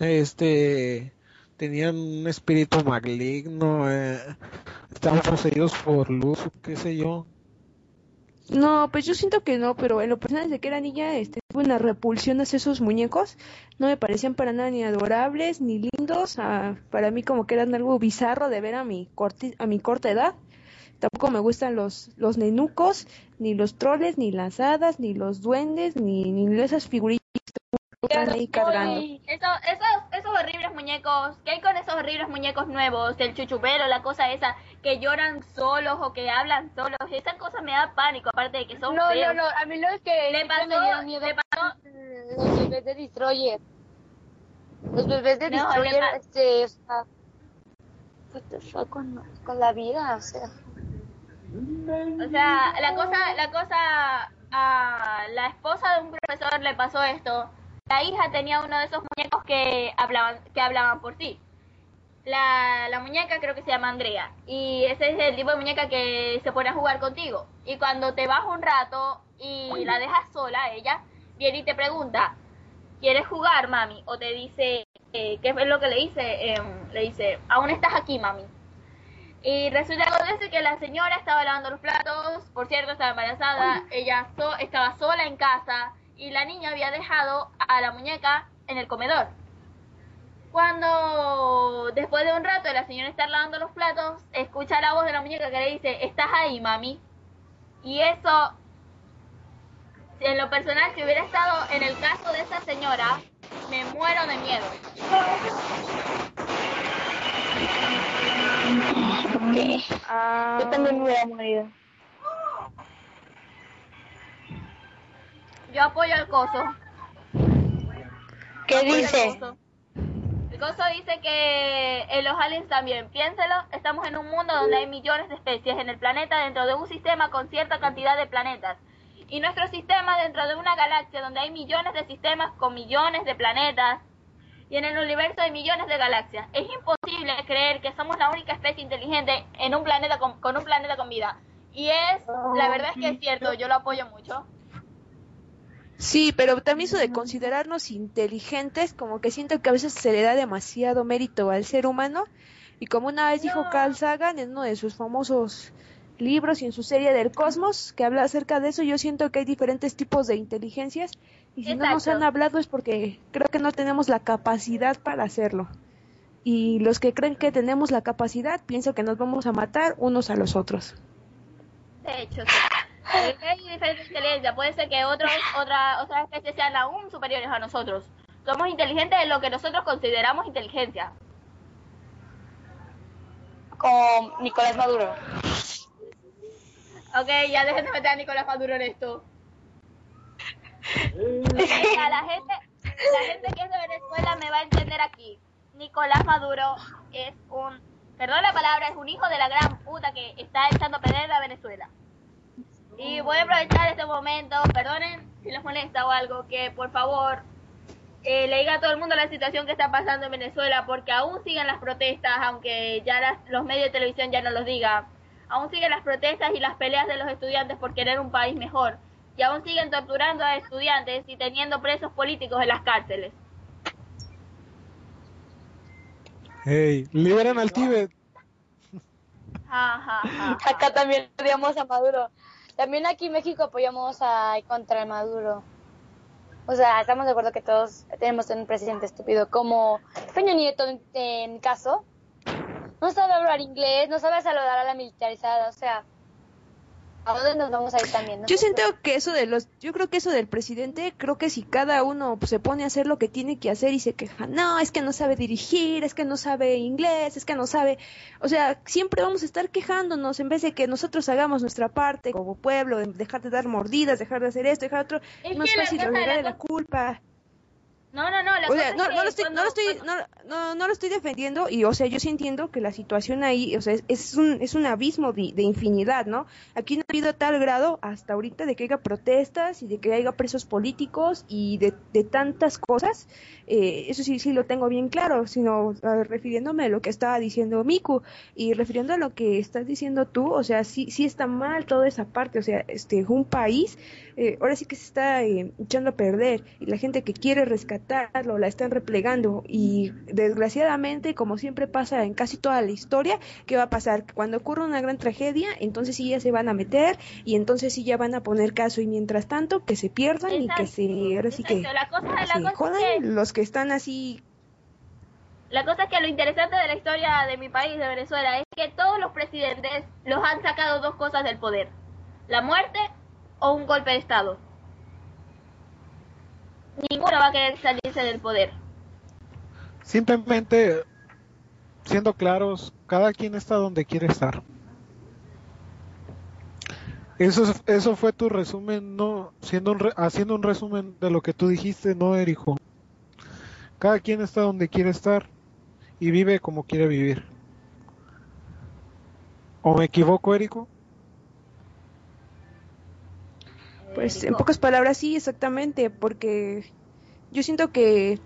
[SPEAKER 1] este, tenían un espíritu maligno, eh, estaban poseídos por luz, qué sé yo?
[SPEAKER 2] No, pues yo siento que no, pero en lo personal desde que era niña este, tuve una repulsión hacia esos muñecos. No me parecían para nada ni adorables ni lindos. ah, para mí como que eran algo bizarro de ver a mi, a mi corta edad. Tampoco me gustan los, los nenucos, ni los troles, ni las hadas, ni los duendes, ni, ni esas figuritas están ahí cargando.
[SPEAKER 5] Eso, esos, esos horribles muñecos, ¿qué hay con esos horribles muñecos nuevos? El chuchupero, la cosa esa, que lloran solos o que hablan solos. Esa cosa me da pánico, aparte de que son
[SPEAKER 6] No, no,
[SPEAKER 5] feos.
[SPEAKER 6] no, a mí lo que
[SPEAKER 5] Le pasó-
[SPEAKER 6] me dieron miedo
[SPEAKER 5] le pasó-
[SPEAKER 6] los bebés de Destroyer. Los bebés de
[SPEAKER 5] No,
[SPEAKER 6] Destroyer, este, o sea, fuck con, con la vida, o sea.
[SPEAKER 5] O sea, la cosa, la cosa, a la esposa de un profesor le pasó esto. La hija tenía uno de esos muñecos que hablaban, que hablaban por sí. La, la muñeca creo que se llama Andrea. Y ese es el tipo de muñeca que se pone a jugar contigo. Y cuando te vas un rato y la dejas sola, ella viene y te pregunta, ¿quieres jugar, mami? O te dice, eh, ¿qué es lo que le dice? Em, le dice, aún estás aquí, mami. Y resulta que la señora estaba lavando los platos, por cierto estaba embarazada, ella so- estaba sola en casa y la niña había dejado a la muñeca en el comedor. Cuando después de un rato la señora estar lavando los platos, escucha la voz de la muñeca que le dice, estás ahí, mami. Y eso, en lo personal, si hubiera estado en el caso de esa señora, me muero de miedo.
[SPEAKER 2] Ah,
[SPEAKER 6] Yo también me hubiera morido.
[SPEAKER 5] Yo apoyo al coso.
[SPEAKER 6] ¿Qué
[SPEAKER 5] Apoyo
[SPEAKER 6] dice?
[SPEAKER 5] coso. El coso dice que en los aliens también. Piénselo, estamos en un mundo donde hay millones de especies en el planeta dentro de un sistema con cierta cantidad de planetas. Y nuestro sistema dentro de una galaxia donde hay millones de sistemas con millones de planetas. Y en el universo hay millones de galaxias. Es imposible creer que somos la única especie inteligente en un planeta con, con un planeta con vida. Y es, la verdad es que es cierto, yo lo apoyo mucho.
[SPEAKER 2] Sí, pero también eso de considerarnos inteligentes, como que siento que a veces se le da demasiado mérito al ser humano. Y como una vez dijo Carl Sagan en uno de sus famosos libros y en su serie del cosmos, que habla acerca de eso, yo siento que hay diferentes tipos de inteligencias. Y si no nos han hablado es porque creo que no tenemos la capacidad para hacerlo. Y los que creen que tenemos la capacidad, pienso que nos vamos a matar unos a los otros.
[SPEAKER 5] De hecho, sí. Porque hay diferentes inteligencias. Puede ser que otros, otra, otras especies sean aún superiores a nosotros. Somos inteligentes en lo que nosotros consideramos inteligencia.
[SPEAKER 6] Con Nicolás Maduro.
[SPEAKER 5] Ok, ya dejen de meter a Nicolás Maduro en esto. La gente, la gente que es de Venezuela me va a entender aquí. Nicolás Maduro es un, perdón la palabra, es un hijo de la gran puta que está echando a perder a Venezuela. Y voy a aprovechar este momento, perdonen si les molesta o algo, que por favor eh, le diga a todo el mundo la situación que está pasando en Venezuela, porque aún siguen las protestas, aunque ya las- los medios de televisión ya no los digan. Aún siguen las protestas y las peleas de los estudiantes por querer un país mejor. Y aún siguen torturando a estudiantes y teniendo presos políticos en las cárceles.
[SPEAKER 1] Hey, liberan al Tíbet.
[SPEAKER 5] Ja, ja, ja, ja.
[SPEAKER 6] Acá también odiamos a Maduro. También aquí en México apoyamos a contra el Maduro. O sea, estamos de acuerdo que todos tenemos un presidente estúpido como Peña Nieto en, en caso. No sabe hablar inglés, no sabe saludar a la militarizada, o sea, ¿a dónde nos vamos a ir también?
[SPEAKER 2] Yo siento que eso de los, yo creo que eso del presidente, creo que si cada uno se pone a hacer lo que tiene que hacer y se queja, no, es que no sabe dirigir, es que no sabe inglés, es que no sabe, o sea, siempre vamos a estar quejándonos en vez de que nosotros hagamos nuestra parte como pueblo, de dejar de dar mordidas, dejar de hacer esto, dejar otro,
[SPEAKER 5] Es
[SPEAKER 2] más fácil
[SPEAKER 5] la
[SPEAKER 2] de la culpa.
[SPEAKER 5] No, no, no, la
[SPEAKER 2] O sea, no, no lo estoy,
[SPEAKER 5] cuando-
[SPEAKER 2] no lo estoy,
[SPEAKER 5] cuando-
[SPEAKER 2] no, no, no lo estoy defendiendo y, o sea, yo sí entiendo que la situación ahí, o sea, es, es un, es un abismo de, de infinidad, ¿no? Aquí no ha habido tal grado hasta ahorita de que haya protestas y de que haya presos políticos y de, de tantas cosas, eh, eso sí, sí lo tengo bien claro, sino eh, refiriéndome a lo que estaba diciendo Miku y refiriendo a lo que estás diciendo tú, o sea, sí, sí está mal toda esa parte, o sea, este, un país, eh, ahora sí que se está eh, echando a perder y la gente que quiere rescatarlo la están replegando y desgraciadamente, como siempre pasa en casi toda la historia, ¿qué va a pasar? Cuando ocurre una gran tragedia, entonces sí ya se van a meter y entonces sí ya van a poner caso y mientras tanto que se pierdan y que se, ahora sí que
[SPEAKER 5] exacto. La cosa, la
[SPEAKER 2] se
[SPEAKER 5] cosa es
[SPEAKER 2] jodan
[SPEAKER 5] que-
[SPEAKER 2] los que están así
[SPEAKER 5] La cosa es que lo interesante de la historia de mi país, de Venezuela, es que todos los presidentes los han sacado dos cosas del poder. La muerte o un golpe de Estado. ninguno va a querer salirse del poder.
[SPEAKER 1] Simplemente, siendo claros, cada quien está donde quiere estar. Eso, es- eso fue tu resumen, no siendo haciendo un resumen de lo que tú dijiste, no, Erijo. Cada quien está donde quiere estar y vive como quiere vivir. ¿O me equivoco, Erico?
[SPEAKER 2] Pues en pocas palabras sí, exactamente, porque yo siento que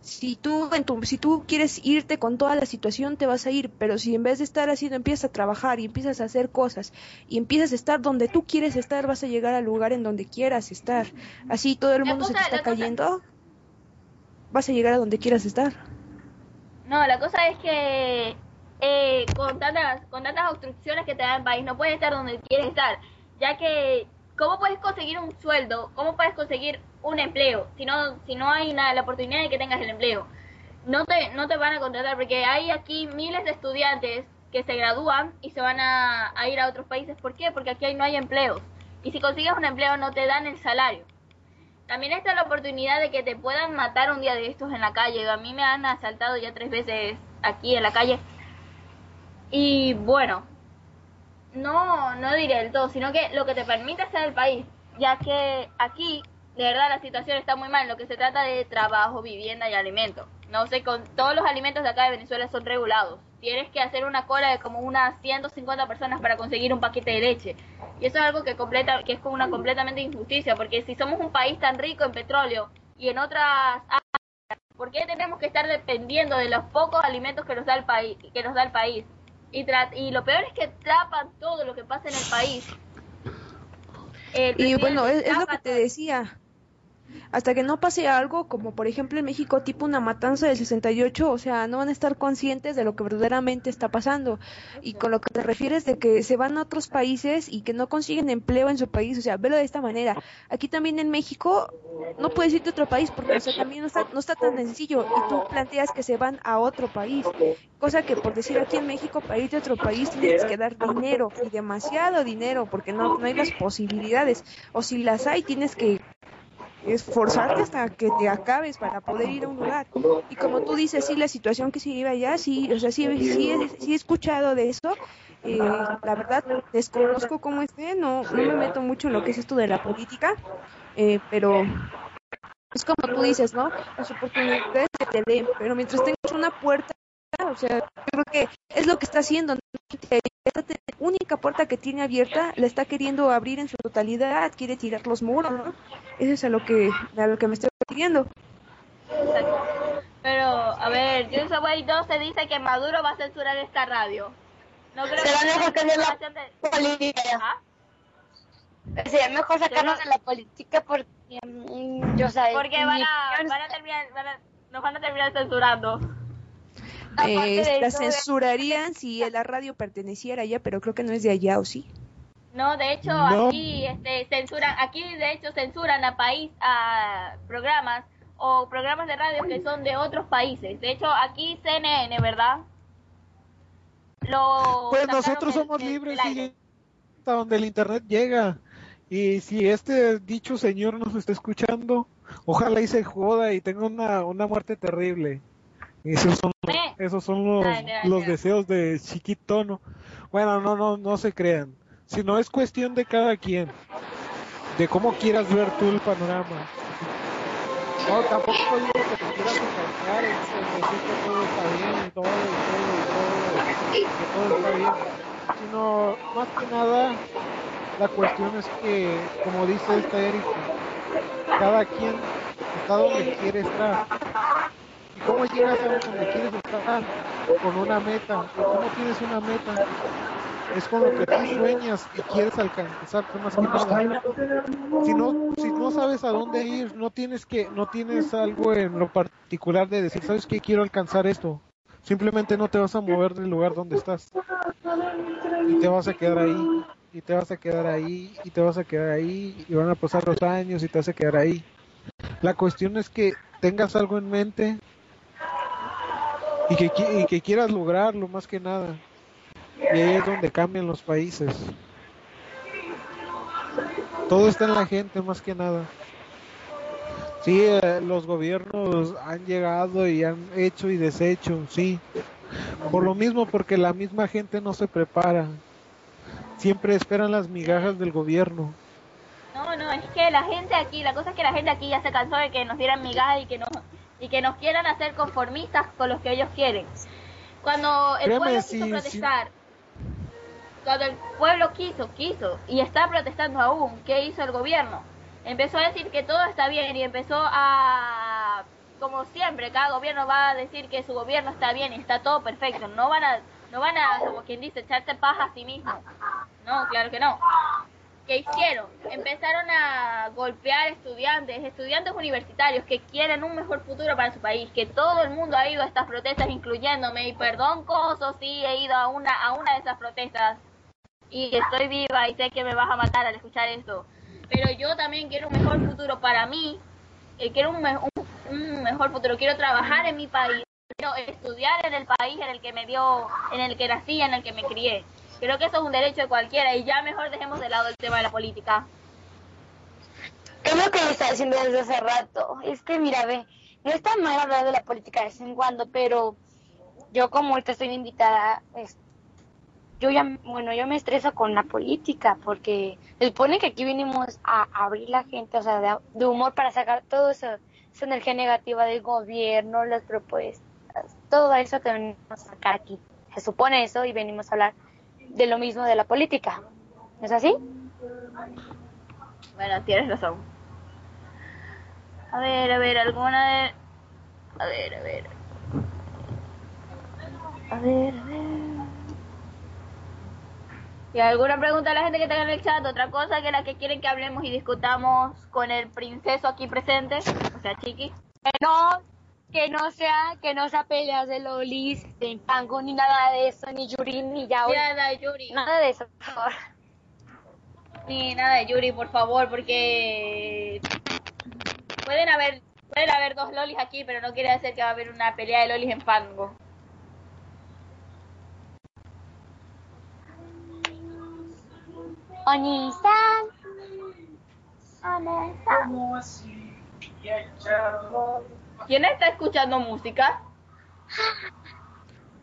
[SPEAKER 2] si tú en tu, si tú quieres irte con toda la situación te vas a ir, pero si en vez de estar haciendo empiezas a trabajar y empiezas a hacer cosas y empiezas a estar donde tú quieres estar, vas a llegar al lugar en donde quieras estar. Así todo el mundo se te está
[SPEAKER 5] cosa-
[SPEAKER 2] cayendo, vas a llegar a donde quieras estar.
[SPEAKER 5] No, la cosa es que eh, con, tantas, con tantas obstrucciones que te da el país, no puedes estar donde quieres estar, ya que ¿cómo puedes conseguir un sueldo? ¿Cómo puedes conseguir un empleo si no, si no hay la, la oportunidad de que tengas el empleo? No te, no te van a contratar porque hay aquí miles de estudiantes que se gradúan y se van a, a ir a otros países. ¿Por qué? Porque aquí no hay empleos. Y si consigues un empleo no te dan el salario. También está la oportunidad de que te puedan matar un día de estos en la calle. A mí me han asaltado ya tres veces aquí en la calle. Y bueno, no, no diré del todo, sino que lo que te permite en el país, ya que aquí de verdad la situación está muy mal en lo que se trata de trabajo, vivienda y alimentos. No sé, con todos los alimentos de acá de Venezuela son regulados. Tienes que hacer una cola de como unas 150 personas para conseguir un paquete de leche. Y eso es algo que completa que es como una completamente injusticia, porque si somos un país tan rico en petróleo y en otras áreas, ¿por qué tenemos que estar dependiendo de los pocos alimentos que nos da el que nos da el país? Y, y lo peor es que tapan todo lo que pasa en el país. El
[SPEAKER 2] Y bueno, es, es lo que te decía. Hasta que no pase algo, como por ejemplo en México, tipo una matanza del 68, o sea, no van a estar conscientes de lo que verdaderamente está pasando. Y con lo que te refieres de que se van a otros países y que no consiguen empleo en su país, o sea, velo de esta manera. Aquí también en México no puedes irte a otro país porque, o sea, también no está, no está tan sencillo y tú planteas que se van a otro país. Cosa que por decir aquí en México, para irte a otro país tienes que dar dinero y demasiado dinero porque no, no hay las posibilidades. O si las hay, tienes que esforzarte hasta que te acabes para poder ir a un lugar. Y como tú dices, sí, la situación que se vive allá, sí, o sea, sí, sí, he- escuchado de eso. Eh, la verdad, desconozco cómo esté, no, no me meto mucho en lo que es esto de la política, eh, pero es como tú dices, ¿no? Las oportunidades que te den, pero mientras tengas una puerta, o sea, yo creo que es lo que está haciendo. Esta única puerta que tiene abierta la está queriendo abrir en su totalidad, quiere tirar los muros, ¿no? Eso es a lo que, a lo que me estoy refiriendo.
[SPEAKER 5] Exacto. Pero, a ver, yo Way 12 dice que Maduro va a censurar esta radio. No creo
[SPEAKER 6] Será
[SPEAKER 5] que
[SPEAKER 6] mejor que la
[SPEAKER 5] de-
[SPEAKER 6] política.
[SPEAKER 5] ¿Ah?
[SPEAKER 6] Sería mejor sacarnos
[SPEAKER 5] Pero-
[SPEAKER 6] de la política porque mm, yo sé.
[SPEAKER 5] Porque van a, van a terminar, van a- nos van a terminar censurando.
[SPEAKER 2] Eh, la
[SPEAKER 6] eso,
[SPEAKER 2] censurarían si la radio perteneciera allá, pero creo que no es de allá, ¿o sí?
[SPEAKER 5] No, de hecho,
[SPEAKER 1] No.
[SPEAKER 5] aquí este, censuran, aquí de hecho censuran a país, a programas o programas de radio que son de otros países. De hecho, aquí CNN, ¿verdad? Lo
[SPEAKER 1] Pues nosotros somos libres y hasta donde el internet llega. Y si este dicho señor nos está escuchando, ojalá y se joda y tenga una, una muerte terrible. Esos son,
[SPEAKER 5] Eh.
[SPEAKER 1] esos son los,
[SPEAKER 5] ay.
[SPEAKER 1] deseos de chiquitono. Bueno, no, no, no se crean. Si no es cuestión de cada quien, de cómo quieras ver tú el panorama. No, tampoco digo que te quieras encargar en decir que todo está bien y todo todo todo, que todo está bien, sino más que nada la cuestión es que, como dice esta Erika, cada quien está donde quiere estar. ¿Y cómo llegas a donde quieres estar? Con una meta. ¿Y ¿Cómo tienes una meta? Es con lo que tú sueñas y quieres alcanzar más que nada. Si no, si no sabes a dónde ir, no tienes que, no tienes algo en lo particular de decir, sabes que quiero alcanzar esto. Simplemente no te vas a mover del lugar donde estás. Y te vas a quedar ahí, y te vas a quedar ahí, y te vas a quedar ahí, y van a pasar los años y te vas a quedar ahí. La cuestión es que tengas algo en mente y que, y que quieras lograrlo más que nada. Y ahí es donde cambian los países. Todo está en la gente más que nada. Sí, eh, los gobiernos han llegado y han hecho y deshecho, sí. Por lo mismo, porque la misma gente no se prepara. Siempre esperan las migajas del gobierno.
[SPEAKER 5] No, no, es que la gente aquí, la cosa es que la gente aquí ya se cansó de que nos dieran migajas y que nos y que nos quieran hacer conformistas con los que ellos quieren. Cuando el
[SPEAKER 1] Créeme,
[SPEAKER 5] pueblo quiso
[SPEAKER 1] sí.
[SPEAKER 5] protestar, cuando el pueblo quiso, quiso y está protestando aún, ¿qué hizo el gobierno? Empezó a decir que todo está bien y empezó a como siempre, cada gobierno va a decir que su gobierno está bien y está todo perfecto. No van a, no van a, como quien dice, echarse paja a sí mismo. No, claro que no. ¿Qué hicieron? Empezaron a golpear estudiantes, estudiantes universitarios que quieren un mejor futuro para su país, que todo el mundo ha ido a estas protestas, incluyéndome, y perdón, Coso, sí he ido a una, a una de esas protestas, y estoy viva y sé que me vas a matar al escuchar esto, pero yo también quiero un mejor futuro para mí, eh, quiero un, un mejor futuro, quiero trabajar en mi país, quiero estudiar en el país en el que me dio, en el que nací, en el que me crié. Creo que eso es un derecho de cualquiera y ya mejor dejemos de lado el tema de la política.
[SPEAKER 6] Es lo que estaba diciendo desde hace rato. Es que, mira, ve, no está mal hablar de la política de vez en cuando, pero yo como ahorita estoy invitada, yo ya, bueno, yo me estreso con la política porque se supone que aquí vinimos a abrir la gente, o sea, de, de humor para sacar todo eso, esa energía negativa del gobierno, las propuestas, todo eso que venimos a sacar aquí. Se supone eso y venimos a hablar de lo mismo de la política. ¿No es así?
[SPEAKER 5] Bueno, tienes razón. A ver, a ver, alguna de... A ver, a ver. A ver, a ver. ¿Y alguna pregunta a la gente que tenga en el chat? Otra cosa que la que quieren que hablemos y discutamos con el princeso aquí presente, o sea, Chiqui.
[SPEAKER 6] Que no, que no sea, que no sea peleas de lolis, de pango, ni nada de eso, ni Yuri, ni Yaoi.
[SPEAKER 5] Nada de Yuri.
[SPEAKER 6] Nada de eso, por favor.
[SPEAKER 5] Ni nada de Yuri, por favor, porque pueden haber pueden haber dos lolis aquí, pero no quiere decir que va a haber una pelea de lolis en fango.
[SPEAKER 6] Oni-san.
[SPEAKER 5] ¿Quién está escuchando música?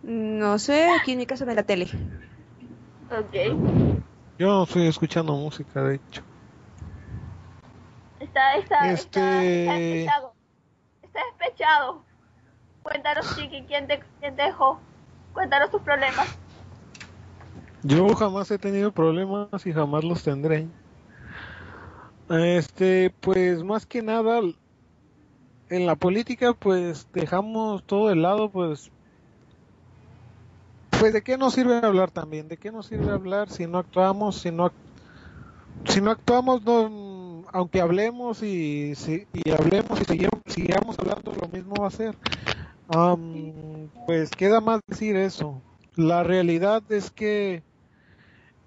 [SPEAKER 2] No sé, aquí en mi casa ve la tele.
[SPEAKER 5] Ok.
[SPEAKER 1] Yo no estoy escuchando música, de hecho.
[SPEAKER 5] Está, está,
[SPEAKER 1] Este-
[SPEAKER 5] está, está despechado. Está despechado. Cuéntanos, Chiqui, ¿quién te, quién te dejó? Cuéntanos tus problemas.
[SPEAKER 1] Yo jamás he tenido problemas y jamás los tendré. Este, pues más que nada, en la política, pues dejamos todo de lado, pues. Pues de qué nos sirve hablar también, de qué nos sirve hablar si no actuamos, si no, si no actuamos, no, aunque hablemos y, y hablemos y sigamos, sigamos hablando, lo mismo va a ser. Am, pues queda más decir eso. La realidad es que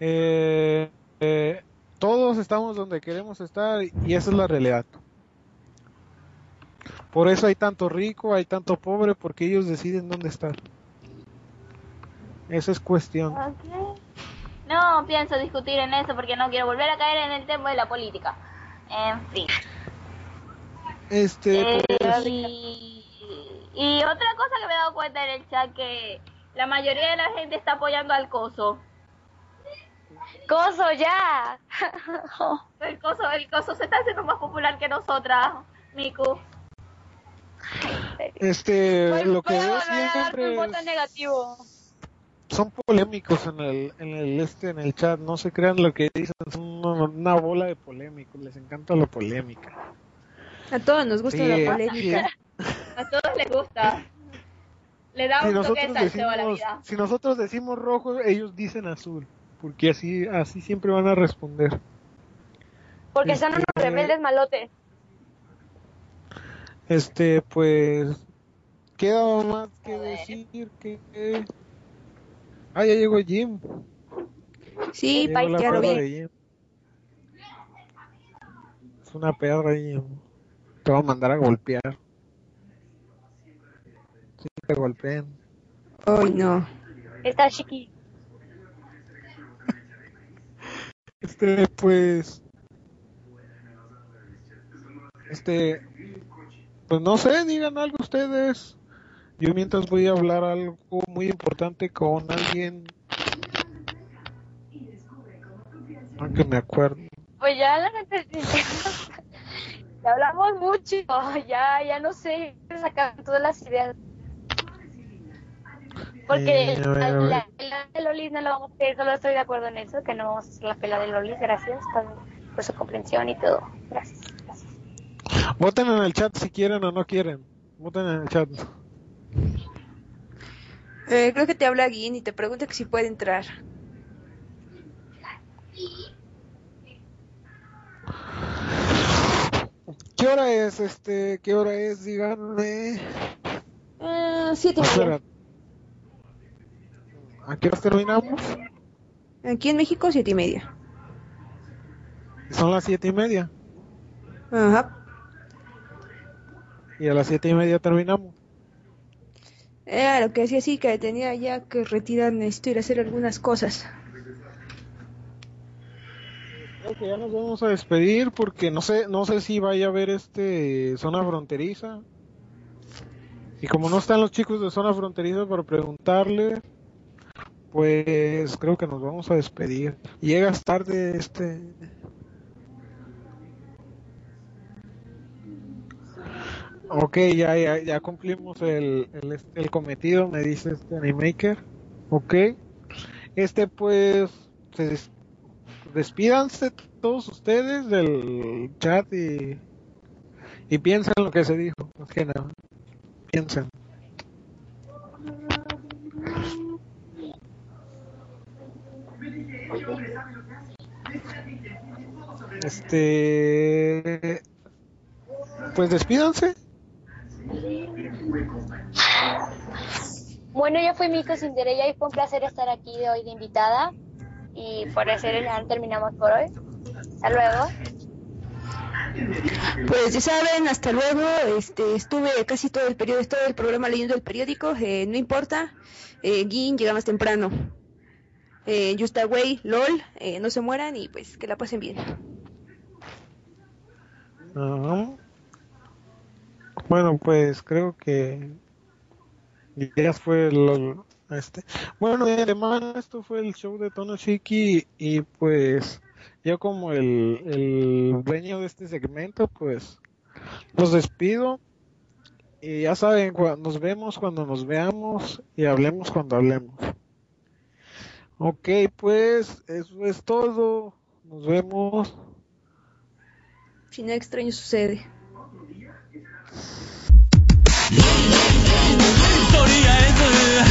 [SPEAKER 1] eh, eh, todos estamos donde queremos estar y esa es la realidad. Por eso hay tanto rico, hay tanto pobre, porque ellos deciden dónde estar. Esa es cuestión.
[SPEAKER 5] No pienso discutir en eso porque no quiero volver a caer en el tema de la política. En fin.
[SPEAKER 1] Este,
[SPEAKER 5] Eh,
[SPEAKER 1] pues,
[SPEAKER 5] y, y otra cosa que me he dado cuenta en el chat que la mayoría de la gente está apoyando al coso.
[SPEAKER 6] Coso, ya.
[SPEAKER 5] El coso, el coso se está haciendo más popular que nosotras, Miku.
[SPEAKER 1] Este, lo que veo siempre
[SPEAKER 6] un voto
[SPEAKER 1] es-
[SPEAKER 6] negativo.
[SPEAKER 1] son polémicos en el, en el este, en el chat. No se crean lo que dicen, son una, una bola de polémicos. Les encanta la polémica.
[SPEAKER 2] A todos nos gusta
[SPEAKER 1] Sí,
[SPEAKER 2] la polémica.
[SPEAKER 5] A todos les gusta. Le da
[SPEAKER 1] si
[SPEAKER 5] un toque de a la vida.
[SPEAKER 1] si nosotros decimos rojo, ellos dicen azul, porque así, así siempre van a responder.
[SPEAKER 6] Porque son unos
[SPEAKER 1] Este-
[SPEAKER 6] rebeldes malotes.
[SPEAKER 1] Este, pues, queda más que decir que, ah, ya llegó Jim.
[SPEAKER 2] Sí,
[SPEAKER 1] Ya
[SPEAKER 2] ya lo vi.
[SPEAKER 1] Es una perra Jim. Te va a mandar a golpear. Sí, te golpean.
[SPEAKER 2] Ay, no.
[SPEAKER 6] Está chiqui.
[SPEAKER 1] Este, pues. Este. Pues no sé, digan algo ustedes. Yo mientras voy a hablar algo muy importante con alguien. Aunque me acuerdo.
[SPEAKER 6] Pues ya la neta ya hablamos mucho, ya, ya no sé sacar todas las ideas. Porque
[SPEAKER 1] Eh,
[SPEAKER 6] la,
[SPEAKER 1] ver.
[SPEAKER 6] la pela de Lolis no la vamos a hacer, solo estoy de acuerdo en eso, que no vamos a hacer la pela de Lolis, gracias por, por su comprensión y todo. Gracias.
[SPEAKER 1] Voten en el chat si quieren o no quieren. Voten en el chat.
[SPEAKER 2] Eh, creo que te habla Guin y te pregunta que si puede entrar.
[SPEAKER 1] ¿Qué hora es este? ¿Qué hora es? Díganme.
[SPEAKER 2] Eh, siete y media.
[SPEAKER 1] Espera. ¿A qué hora terminamos?
[SPEAKER 2] Aquí en México, siete y media.
[SPEAKER 1] Son las siete y media.
[SPEAKER 2] Ajá.
[SPEAKER 1] Y a las siete y media terminamos.
[SPEAKER 2] Era lo que decía sí, que tenía ya que retirar, necesito ir a hacer algunas cosas.
[SPEAKER 1] Creo que ya nos vamos a despedir porque no sé, no sé si vaya a haber este zona fronteriza. Y como no están los chicos de zona fronteriza para preguntarle, pues creo que nos vamos a despedir. Llegas tarde este. Ok, ya, ya, ya cumplimos el, el, este, el cometido, me dice este Animaker. Ok. Este pues se des- despídanse todos ustedes del chat y, y piensen lo que se dijo, más que nada. Piensen. Este. Pues despídanse.
[SPEAKER 6] Bueno, yo fui Mico Cinderella y fue un placer estar aquí de hoy de invitada. Y por eso ya terminamos por hoy. Hasta luego.
[SPEAKER 2] Pues ya saben, hasta luego. Este, estuve casi todo el periodo, todo el programa leyendo el periódico. eh, no importa. Eh, Gin llega más temprano. Eh, Just Away, LOL, eh, no se mueran y pues que la pasen bien.
[SPEAKER 1] Ajá. Bueno, pues creo que ya fue lo, este. Bueno, de esto fue el show de Tono Shiki y pues yo como el, el dueño de este segmento, pues los despido y ya saben, nos vemos cuando nos veamos y hablemos cuando hablemos. Ok, pues eso es todo. Nos vemos.
[SPEAKER 2] Si nada extraño sucede.
[SPEAKER 10] とりあえ